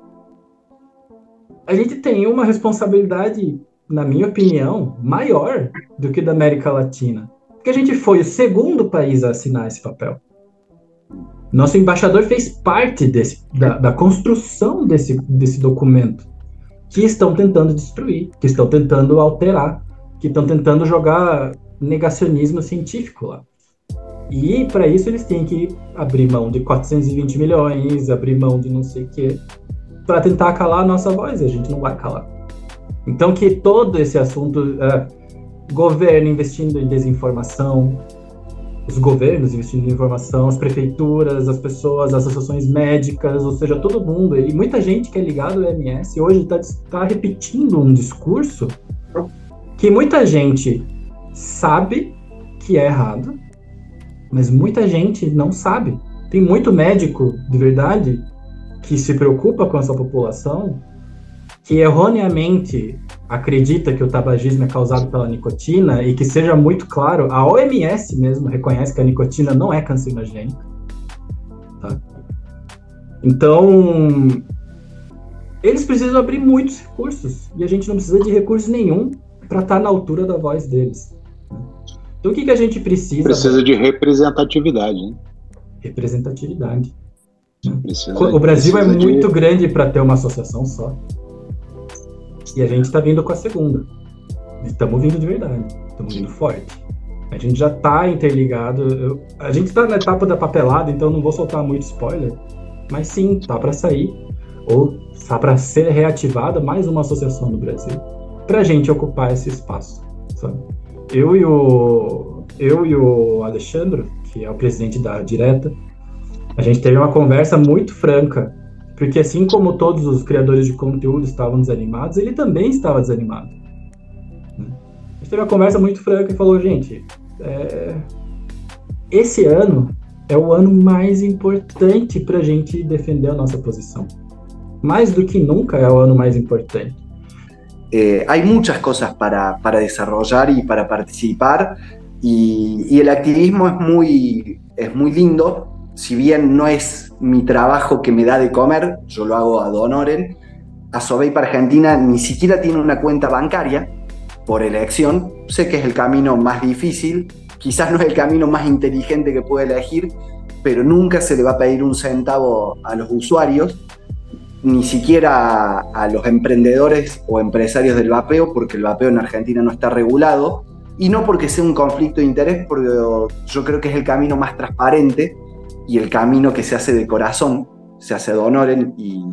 a gente tem uma responsabilidade, na minha opinião, maior do que da América Latina. Porque a gente foi o segundo país a assinar esse papel. Nosso embaixador fez parte desse, da, da construção desse, desse documento, que estão tentando destruir, que estão tentando alterar, que estão tentando jogar negacionismo científico lá. E para isso eles têm que abrir mão de 420 milhões, abrir mão de não sei o quê, para tentar calar a nossa voz, e a gente não vai calar. Então que todo esse assunto, uh, governo investindo em desinformação, os governos investindo em informação, as prefeituras, as pessoas, as associações médicas, ou seja, todo mundo, e muita gente que é ligado ao MS hoje está tá repetindo um discurso que muita gente sabe que é errado, mas muita gente não sabe. Tem muito médico, de verdade, que se preocupa com essa população, que erroneamente acredita que o tabagismo é causado pela nicotina e que seja muito claro, a OMS mesmo reconhece que a nicotina não é cancerogênica. Tá? Então, eles precisam abrir muitos recursos e a gente não precisa de recurso nenhum para estar tá na altura da voz deles. Então o que, que a gente precisa? Precisa de representatividade. Né? Representatividade. Precisa, o Brasil é muito de... grande para ter uma associação só. E a gente está vindo com a segunda. Estamos vindo de verdade. Estamos vindo forte. A gente já está interligado. Eu, a gente está na etapa da papelada, então não vou soltar muito spoiler. Mas sim, tá para sair. Ou tá para ser reativada mais uma associação no Brasil. Para a gente ocupar esse espaço. Sabe? Eu e o eu e o Alexandre, que é o presidente da Direta, a gente teve uma conversa muito franca, porque assim como todos os criadores de conteúdo estavam desanimados, ele também estava desanimado. Né? A gente teve uma conversa muito franca e falou, gente, é... esse ano é o ano mais importante para a gente defender a nossa posição. Mais do que nunca é o ano mais importante. Eh, hay muchas cosas para, desarrollar y para participar y, el activismo es muy, es muy lindo, si bien no es mi trabajo que me da de comer, yo lo hago a Donoren, a para Argentina ni siquiera tiene una cuenta bancaria por elección, sé que es el camino más difícil, quizás no es el camino más inteligente que puede elegir, pero nunca se le va a pedir un centavo a los usuarios ni siquiera a, los emprendedores o empresarios del vapeo, porque el vapeo en Argentina no está regulado, y no porque sea un conflicto de interés, porque yo creo que es el camino más transparente y el camino que se hace de corazón, se hace de honor y,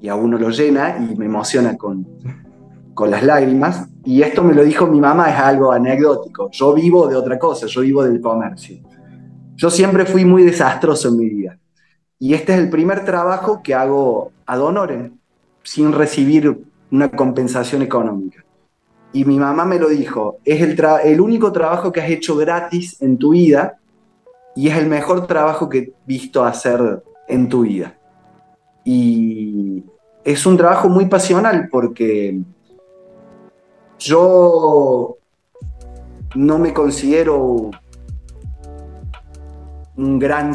y a uno lo llena y me emociona con, con las lágrimas. Y esto me lo dijo mi mamá, es algo anecdótico. Yo vivo de otra cosa, yo vivo del comercio. Yo siempre fui muy desastroso en mi vida. Y este es el primer trabajo que hago ad honorem, sin recibir una compensación económica. Y mi mamá me lo dijo, es el, el único trabajo que has hecho gratis en tu vida y es el mejor trabajo que he visto hacer en tu vida. Y es un trabajo muy pasional porque yo no me considero un gran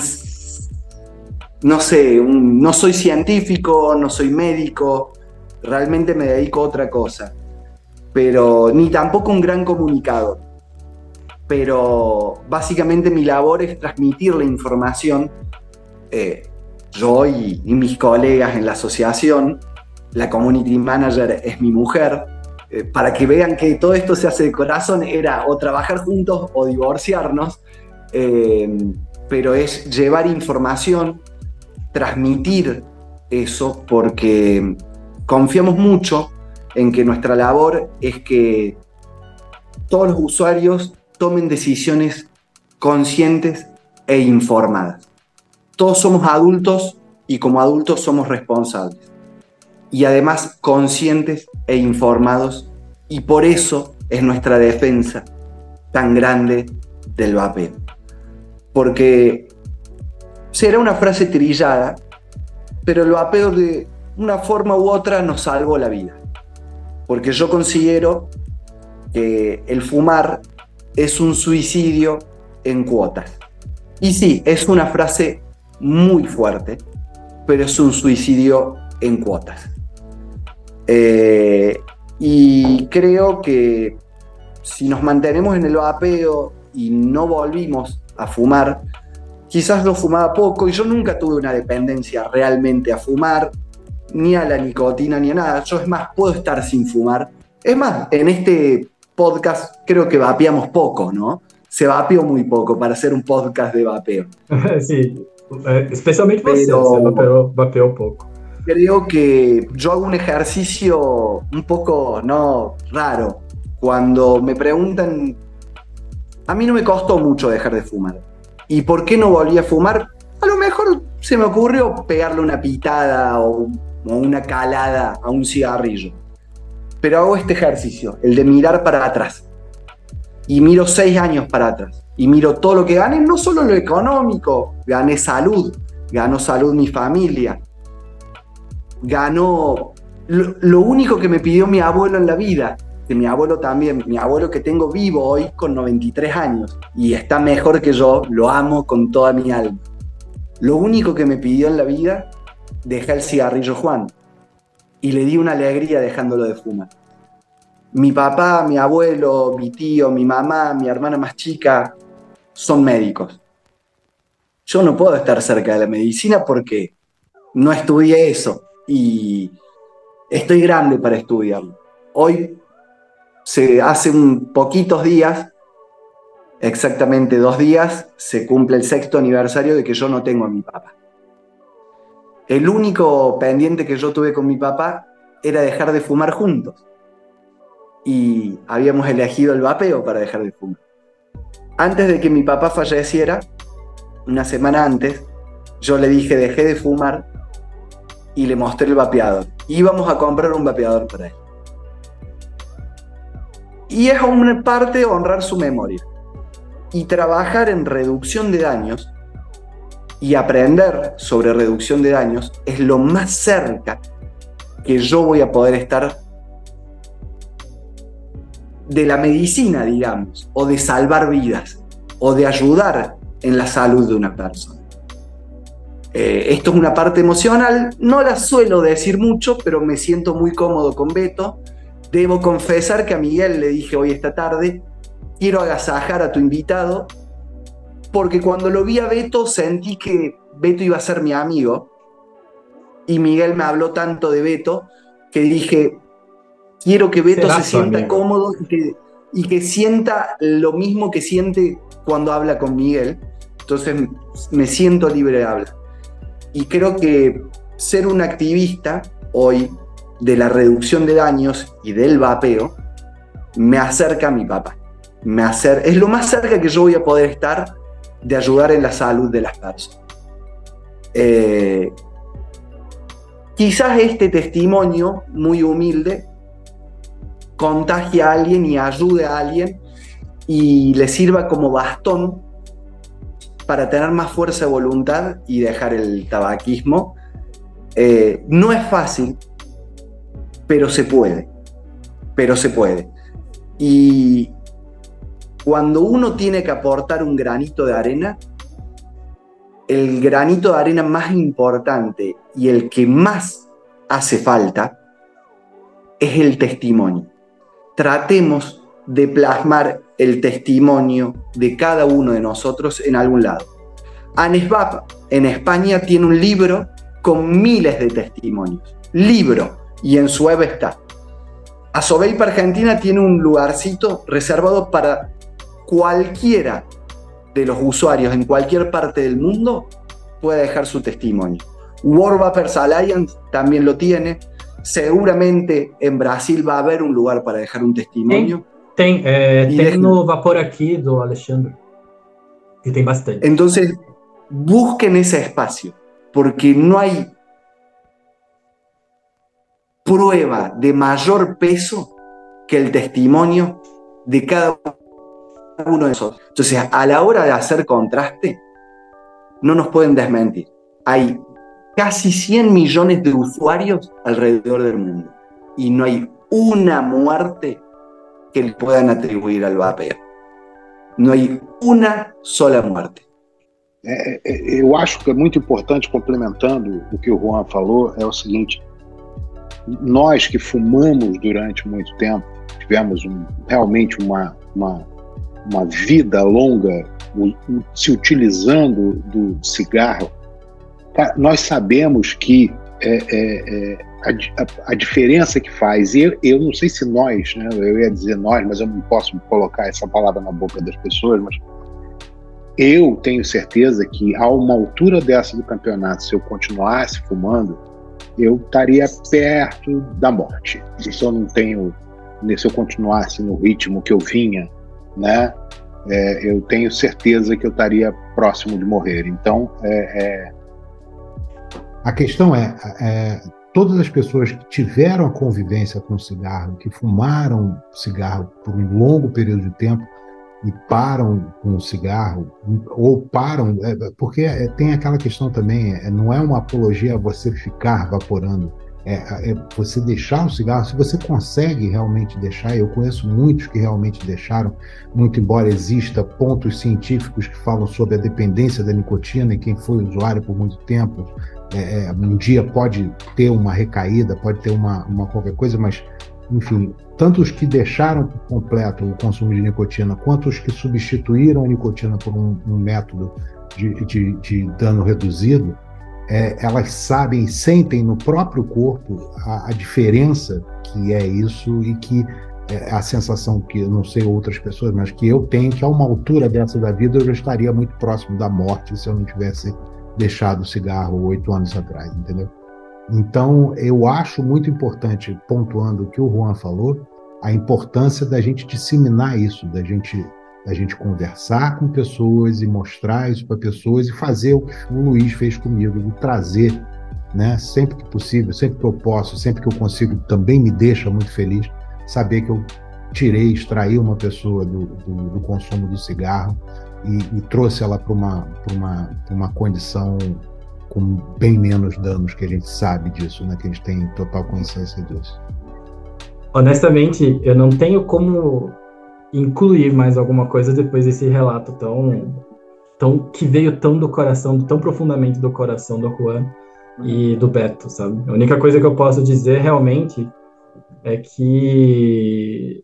no sé, no soy científico, no soy médico, realmente me dedico a otra cosa, pero ni tampoco un gran comunicador. Pero básicamente mi labor es transmitir la información, eh, yo y, mis colegas en la asociación, la community manager es mi mujer, eh, para que vean que todo esto se hace de corazón, era o trabajar juntos o divorciarnos, eh, pero es llevar información transmitir eso porque confiamos mucho en que nuestra labor es que todos los usuarios tomen decisiones conscientes e informadas. Todos somos adultos y como adultos somos responsables. Y además conscientes e informados. Y por eso es nuestra defensa tan grande del vapeo. Porque será una frase trillada, pero el vapeo de una forma u otra nos salvó la vida. Porque yo considero que el fumar es un suicidio en cuotas. Y sí, es una frase muy fuerte, pero es un suicidio en cuotas. Eh, y creo que si nos mantenemos en el vapeo y no volvimos a fumar, quizás lo fumaba poco y yo nunca tuve una dependencia realmente a fumar, ni a la nicotina, ni a nada. Yo es más, puedo estar sin fumar. Es más, en este podcast creo que vapeamos poco, ¿no? Se vapeó muy poco para hacer un podcast de vapeo. sí, eh, especialmente você, Pero, vapeó, poco. Creo que yo hago un ejercicio un poco, no, raro. Cuando me preguntan, a mí no me costó mucho dejar de fumar. ¿Y por qué no volví a fumar? A lo mejor se me ocurrió pegarle una pitada o, una calada a un cigarrillo. Pero hago este ejercicio, el de mirar para atrás. Y miro seis años para atrás. Y miro todo lo que gané, no solo lo económico, gané salud, ganó salud mi familia, ganó lo, lo único que me pidió mi abuelo en la vida, mi abuelo también, mi abuelo que tengo vivo hoy con 93 años y está mejor que yo, lo amo con toda mi alma. Lo único que me pidió en la vida, dejé el cigarrillo Juan y le di una alegría dejándolo de fumar. Mi papá, mi abuelo, mi tío, mi mamá, mi hermana más chica son médicos. Yo no puedo estar cerca de la medicina porque no estudié eso y estoy grande para estudiarlo. Hoy se hace un poquitos días, exactamente dos días, se cumple el sexto aniversario de que yo no tengo a mi papá. El único pendiente que yo tuve con mi papá era dejar de fumar juntos. Y habíamos elegido el vapeo para dejar de fumar. Antes de que mi papá falleciera, una semana antes, yo le dije dejé de fumar y le mostré el vapeador. Íbamos a comprar un vapeador para él. Y es una parte honrar su memoria. Y trabajar en reducción de daños y aprender sobre reducción de daños es lo más cerca que yo voy a poder estar de la medicina, digamos, o de salvar vidas, o de ayudar en la salud de una persona. Eh, esto es una parte emocional, no la suelo decir mucho, pero me siento muy cómodo con Beto Debo confesar que a Miguel le dije hoy esta tarde, quiero agasajar a tu invitado, porque cuando lo vi a Beto sentí que Beto iba a ser mi amigo, y Miguel me habló tanto de Beto, que dije, quiero que Beto se sienta cómodo y que, y que sienta lo mismo que siente cuando habla con Miguel. Entonces me siento libre de hablar. Y creo que ser un activista hoy de la reducción de daños y del vapeo me acerca a mi papá. Me acer es lo más cerca que yo voy a poder estar de ayudar en la salud de las personas. Eh, quizás este testimonio muy humilde contagie a alguien y ayude a alguien y le sirva como bastón para tener más fuerza de voluntad y dejar el tabaquismo. Eh, no es fácil, pero se puede, pero se puede. Y cuando uno tiene que aportar un granito de arena, el granito de arena más importante y el que más hace falta es el testimonio. Tratemos de plasmar el testimonio de cada uno de nosotros en algún lado. ANESVAP en España tiene un libro con miles de testimonios. Libro y en su web está. Asobeip Argentina tiene un lugarcito reservado para cualquiera de los usuarios en cualquier parte del mundo pueda dejar su testimonio. World Vapers Alliance también lo tiene. Seguramente en Brasil va a haber un lugar para dejar un testimonio. Tem, tem no Vapor aqui do Alexandre. Y tem bastante. Entonces, busquen ese espacio, porque no hay prueba de mayor peso que el testimonio de cada uno de nosotros. Entonces, a la hora de hacer contraste, no nos pueden desmentir. Hay casi 100 millones de usuarios alrededor del mundo y no hay una muerte que le puedan atribuir al vapeo. Não há uma sola morte. É, eu acho que é muito importante, complementando o que Juan falou, é o seguinte: nós que fumamos durante muito tempo, tivemos um, realmente uma, uma, uma vida longa se utilizando do cigarro, nós sabemos que é, é, é a, a, a, diferença que faz, e eu, eu não sei se nós, né, eu ia dizer nós, mas eu não posso colocar essa palavra na boca das pessoas, mas eu tenho certeza que a uma altura dessa do campeonato, se eu continuasse fumando, eu estaria perto da morte. Se eu não tenho, se eu continuasse no ritmo que eu vinha, né, é, eu tenho certeza que eu estaria próximo de morrer. Então, é, é... a questão é, é todas as pessoas que tiveram a convivência com o cigarro, que fumaram cigarro por um longo período de tempo e param com o cigarro, ou param, é, porque é, tem aquela questão também, é, não é uma apologia você ficar vaporando, é, é, você deixar o cigarro, se você consegue realmente deixar, eu conheço muitos que realmente deixaram, muito embora exista pontos científicos que falam sobre a dependência da nicotina e quem foi usuário por muito tempo, é, um dia pode ter uma recaída, pode ter uma, uma qualquer coisa, mas, enfim, tanto os que deixaram completo o consumo de nicotina, quanto os que substituíram a nicotina por um, um método de, de, de, dano reduzido, é, elas sabem sentem no próprio corpo a, a diferença que é isso e que é a sensação que não sei outras pessoas, mas que eu tenho que a uma altura dessa da vida eu já estaria muito próximo da morte se eu não tivesse deixado o cigarro oito anos atrás, entendeu? Então, eu acho muito importante, pontuando o que o Juan falou, a importância da gente disseminar isso, da gente, da gente conversar com pessoas e mostrar isso para pessoas e fazer o que o Luiz fez comigo, trazer, né, sempre que possível, sempre que eu posso, sempre que eu consigo, também me deixa muito feliz saber que eu tirei, extraí uma pessoa do, do, do consumo do cigarro e, e trouxe ela para uma, uma, uma condição com bem menos danos, que a gente sabe disso, né? que a gente tem total consciência disso. Honestamente, eu não tenho como incluir mais alguma coisa depois desse relato tão, tão que veio tão do coração, tão profundamente do coração do Juan e do Beto, sabe? A única coisa que eu posso dizer realmente é que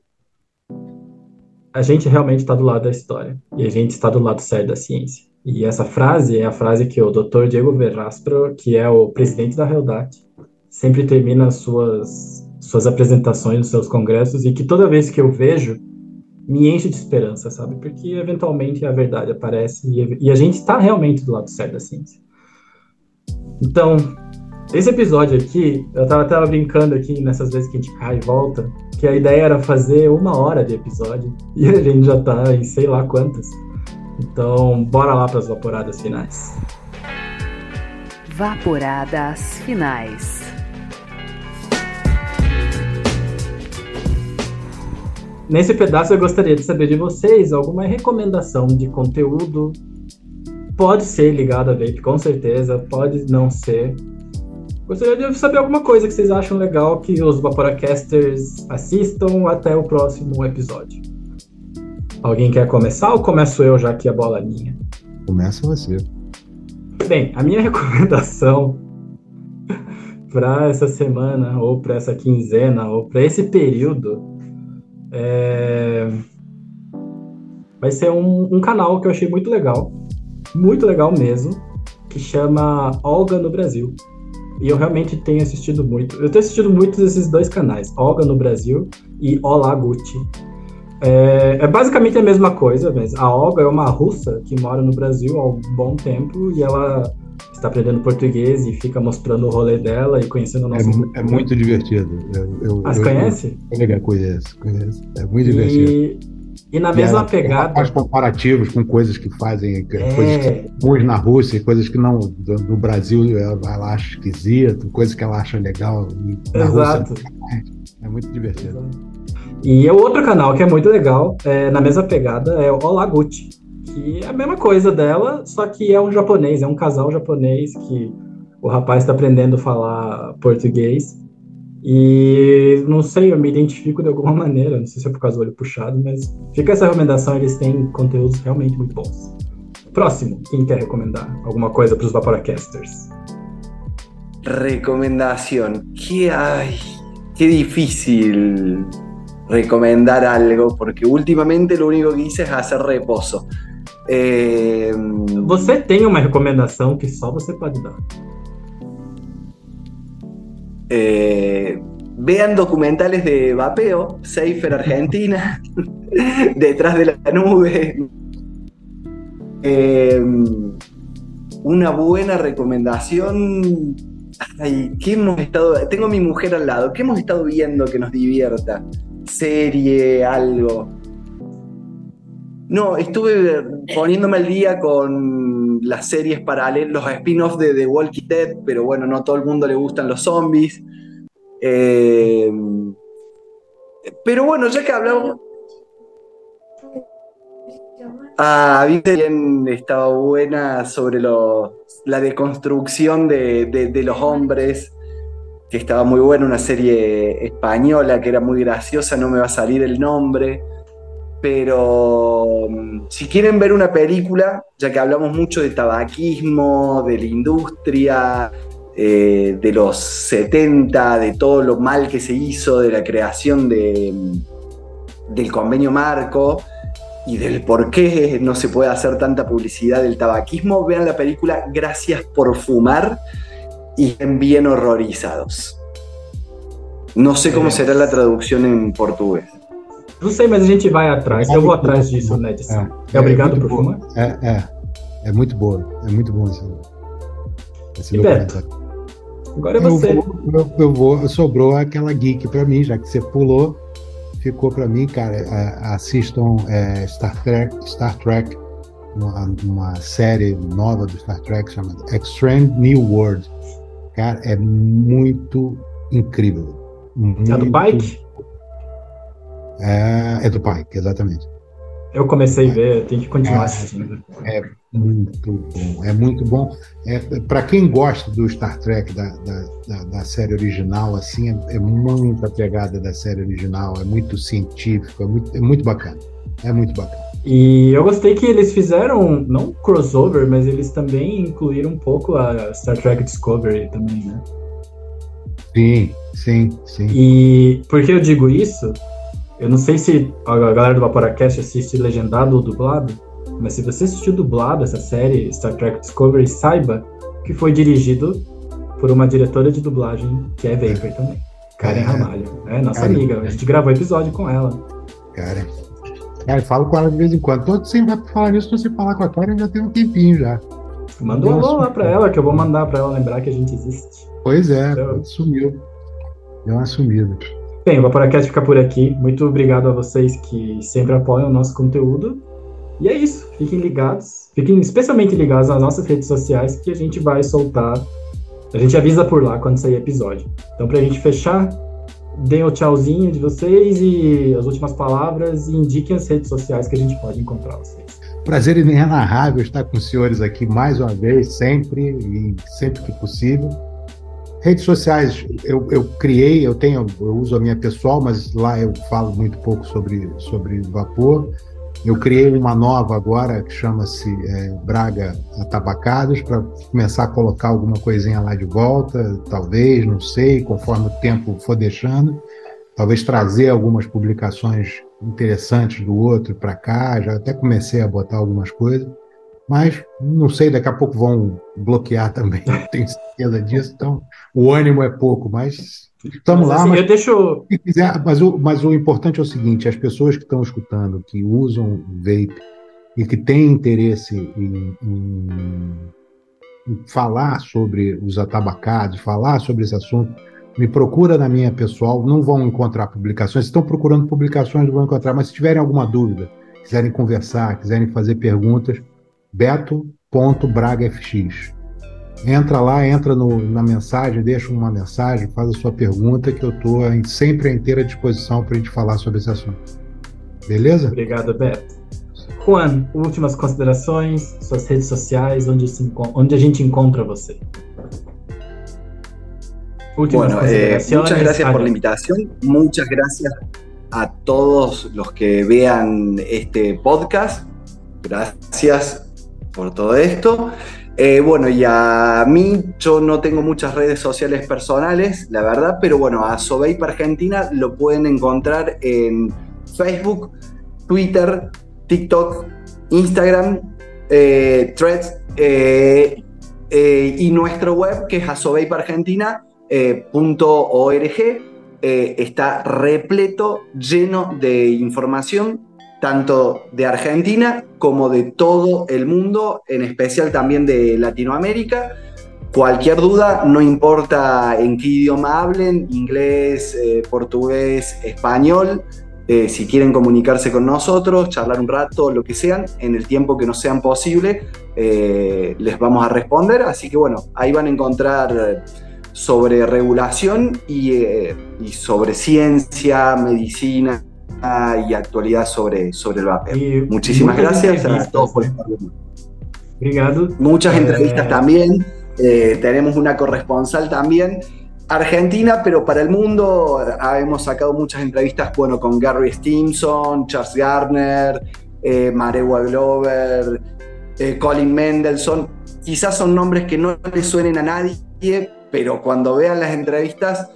a gente realmente está do lado da história e a gente está do lado certo da ciência. E essa frase é a frase que o Dr. Diego Verraspro, que é o presidente da Realdat, sempre termina suas suas apresentações nos seus congressos e que toda vez que eu vejo me enche de esperança, sabe? Porque eventualmente a verdade aparece e, e a gente está realmente do lado certo da ciência. Então, esse episódio aqui, eu tava, tava brincando aqui nessas vezes que a gente cai e volta, que a ideia era fazer uma hora de episódio e a gente já tá em sei lá quantas. Então, bora lá para as vaporadas finais. Vaporadas finais. Nesse pedaço eu gostaria de saber de vocês alguma recomendação de conteúdo. Pode ser ligado a vape, com certeza, pode não ser. Gostaria de saber alguma coisa que vocês acham legal que os Vaporacasters assistam até o próximo episódio. Alguém quer começar ou começo eu já que a bola é minha? Começa você. Bem, a minha recomendação para essa semana, ou para essa quinzena, ou para esse período, é... vai ser um, um canal que eu achei muito legal, muito legal mesmo, que chama Olga no Brasil. E eu realmente tenho assistido muito. Eu tenho assistido muitos desses dois canais, Olga no Brasil e Olá Gucci. É, é, basicamente a mesma coisa, mas a Olga é uma russa que mora no Brasil há um bom tempo e ela está aprendendo português e fica mostrando o rolê dela e conhecendo o nosso. É, é muito divertido. Eu, eu, As ah, conhece? Eu, conhece, conhece. É muito divertido. E na mesma é, pegada. Faz comparativos com coisas que fazem, é. coisas que na Rússia, coisas que não do, Brasil ela acha esquisito, coisas que ela acha legal. Na Exato. Rússia, é muito divertido. E o outro canal que é muito legal, é, na mesma pegada, é o Olaguchi, que é a mesma coisa dela, só que é um japonês, é um casal japonês que o rapaz está aprendendo a falar português. E não sei, eu me identifico de alguma maneira, não sei se é por causa do olho puxado, mas fica essa recomendação, eles têm conteúdos realmente muito bons. Próximo, quem quer recomendar alguma coisa para os Vaporacasters? Recomendación. Que ay, qué difícil recomendar algo, porque últimamente lo único que hice es hacer reposo. Eh, você tem uma recomendação que só você pode dar. Eh, vean documentales de vapeo, Safer Argentina, Detrás de la Nube. Eh, una buena recomendación. Ay, ¿qué hemos estado? Tengo a mi mujer al lado. ¿Qué hemos estado viendo que nos divierta? Serie, algo. No, estuve poniéndome al día con las series paralelas, los spin-offs de The Walking Dead, pero bueno, no todo el mundo le gustan los zombies. Eh, pero bueno, ya que hablamos. Ah, bien, estaba buena sobre lo, la deconstrucción de, de, de los hombres, que estaba muy buena, una serie española que era muy graciosa, no me va a salir el nombre pero mm, si quieren ver una película, ya que hablamos mucho de tabaquismo, de la industria, eh, de los 70, de todo lo mal que se hizo, de la creación de, mm, del convenio marco y del por qué no se puede hacer tanta publicidad del tabaquismo, vean la película Gracias por fumar y estén bien horrorizados. No sé cómo será la traducción en portugués. Não sei, mas a gente vai atrás. É eu vou atrás disso na edição. É, é, é obrigado por fumar? É, é. É muito boa. É muito bom esse, esse documentário. Agora é você. Eu vou, eu, eu vou, sobrou aquela geek para mim, já que você pulou. Ficou para mim, cara. assistam é, Star Trek, Star Trek, uma, uma, série nova do Star Trek chamada Extreme New World. Cara, é muito incrível. Muito, é do Pike? É, é do pai, exatamente. Eu comecei a ver, tem que continuar é, assistindo. É muito bom, é muito bom. É, Para quem gosta do Star Trek, da, da, da, da série original, assim, é, é muito a pegada da série original, é muito científico, é muito, é muito bacana. É muito bacana. E eu gostei que eles fizeram, não crossover, mas eles também incluíram um pouco a Star Trek Discovery também, né? Sim, sim, sim. E por que eu digo isso? Eu não sei se a galera do Vaporacast assiste legendado ou dublado, mas se você assistiu dublado essa série, Star Trek Discovery, saiba que foi dirigido por uma diretora de dublagem que é Vapor também. Karen é. Ramalho. É nossa Karen. amiga. A gente gravou episódio com ela. Karen. Cara, eu falo com ela de vez em quando. Todo sempre vai falar nisso, você falar com a Karen já tem um tempinho já. Manda um alô lá pra ela, que eu vou mandar pra ela lembrar que a gente existe. Pois é, então... sumiu. Deu uma sumida. Bem, o Vaporacast fica por aqui. Muito obrigado a vocês que sempre apoiam o nosso conteúdo. E é isso. Fiquem ligados. Fiquem especialmente ligados nas nossas redes sociais que a gente vai soltar. A gente avisa por lá quando sair episódio. Então, pra gente fechar, deem o tchauzinho de vocês e as últimas palavras e indiquem as redes sociais que a gente pode encontrar vocês. Prazer inenarrável estar com os senhores aqui mais uma vez, sempre e sempre que possível. Redes sociais, eu, eu criei, eu tenho, eu uso a minha pessoal, mas lá eu falo muito pouco sobre, sobre vapor. Eu criei uma nova agora que chama-se é, Braga Atabacados para começar a colocar alguma coisinha lá de volta, talvez, não sei, conforme o tempo for deixando. Talvez trazer algumas publicações interessantes do outro para cá. Já até comecei a botar algumas coisas. Mas não sei, daqui a pouco vão bloquear também, tenho certeza disso. Então, o ânimo é pouco, mas estamos mas, lá. Assim, mas, eu deixo... quiser, mas, o, mas o importante é o seguinte: as pessoas que estão escutando, que usam vape e que têm interesse em, em, em falar sobre os atabacados, falar sobre esse assunto, me procura na minha pessoal, não vão encontrar publicações, estão procurando publicações, não vão encontrar, mas se tiverem alguma dúvida, quiserem conversar, quiserem fazer perguntas, beto.bragafx. Entra lá, entra no, na mensagem, deixa uma mensagem, faz a sua pergunta, que eu estou sempre à inteira disposição para a gente falar sobre esse assunto. Beleza? Obrigado, Beto. Juan, últimas considerações, suas redes sociais, onde, se, onde a gente encontra você. bueno, eh, muchas gracias por la invitación, muchas gracias a todos los que vean este podcast, gracias por todo esto. Eh, bueno, y a mí yo no tengo muchas redes sociales personales, la verdad, pero bueno, a Sobeip Argentina lo pueden encontrar en Facebook, Twitter, TikTok, Instagram, eh, Threads y nuestro web que es asobeipargentina.com eh, .org eh, está repleto, lleno de información, tanto de Argentina como de todo el mundo, en especial también de Latinoamérica. Cualquier duda, no importa en qué idioma hablen, inglés, eh, portugués, español, si quieren comunicarse con nosotros, charlar un rato, lo que sean, en el tiempo que nos sean posible, les vamos a responder. Así que bueno, ahí van a encontrar sobre regulación eh, y, sobre ciencia, medicina y actualidad sobre, sobre el vapor. Muchísimas gracias a todos por estar Muchas eh, entrevistas también. Eh, tenemos una corresponsal también. Argentina, pero para el mundo hemos sacado muchas entrevistas, bueno, con Gary Stimson, Charles Gardner, Marewa Glover, Colin Mendelssohn. Quizás son nombres que no le suenen a nadie, pero cuando vean las entrevistas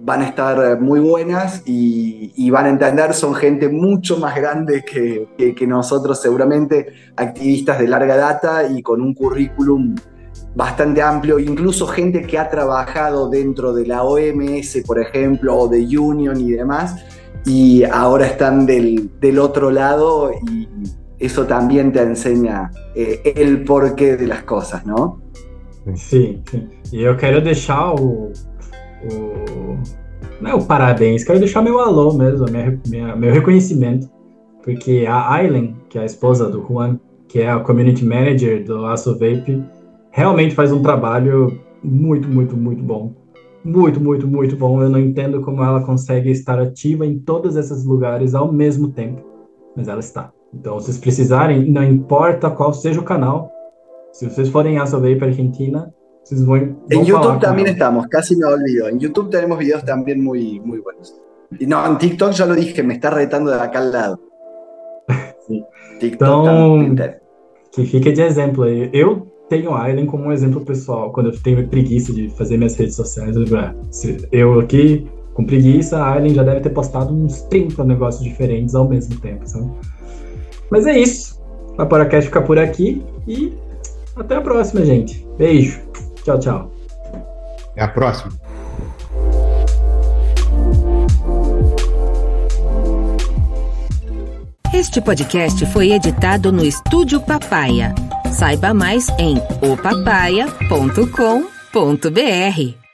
van a estar muy buenas y, van a entender, son gente mucho más grande que, nosotros seguramente, activistas de larga data y con un currículum bastante amplio, incluso gente que ha trabajado dentro de la OMS, por ejemplo, o de Union y demás, y ahora están del, otro lado y eso también te enseña eh, el porqué de las cosas, ¿no? Sim, sim. E eu quero deixar o, o. Não é o parabéns, quero deixar meu alô mesmo, minha, minha, meu reconhecimento. Porque a Aileen, que é a esposa do Juan, que é a community manager do Aço Vape, realmente faz um trabalho muito, muito, muito bom. Muito, muito, muito bom. Eu não entendo como ela consegue estar ativa em todos esses lugares ao mesmo tempo, mas ela está. Então, se vocês precisarem, não importa qual seja o canal, si ustedes fueren a Vape Argentina, ustedes van, En YouTube también estamos, casi me olvido. En YouTube tenemos videos también muy, muy buenos. Y no, en TikTok ya lo dije, me está retando de acá al lado. Sim. TikTok então, que fique de exemplo aí. Eu tenho a Aileen como um exemplo pessoal. Quando eu tenho preguiça de fazer minhas redes sociais, eu, aqui com preguiça, a Aileen já deve ter postado uns 30 negócios diferentes ao mesmo tempo, sabe? Mas é isso. A Paracast fica por aqui e Até a próxima, gente. Beijo. Tchau, tchau. Até a próxima. Este podcast foi editado no Estúdio Papaya. Saiba mais em opapaia.com.br.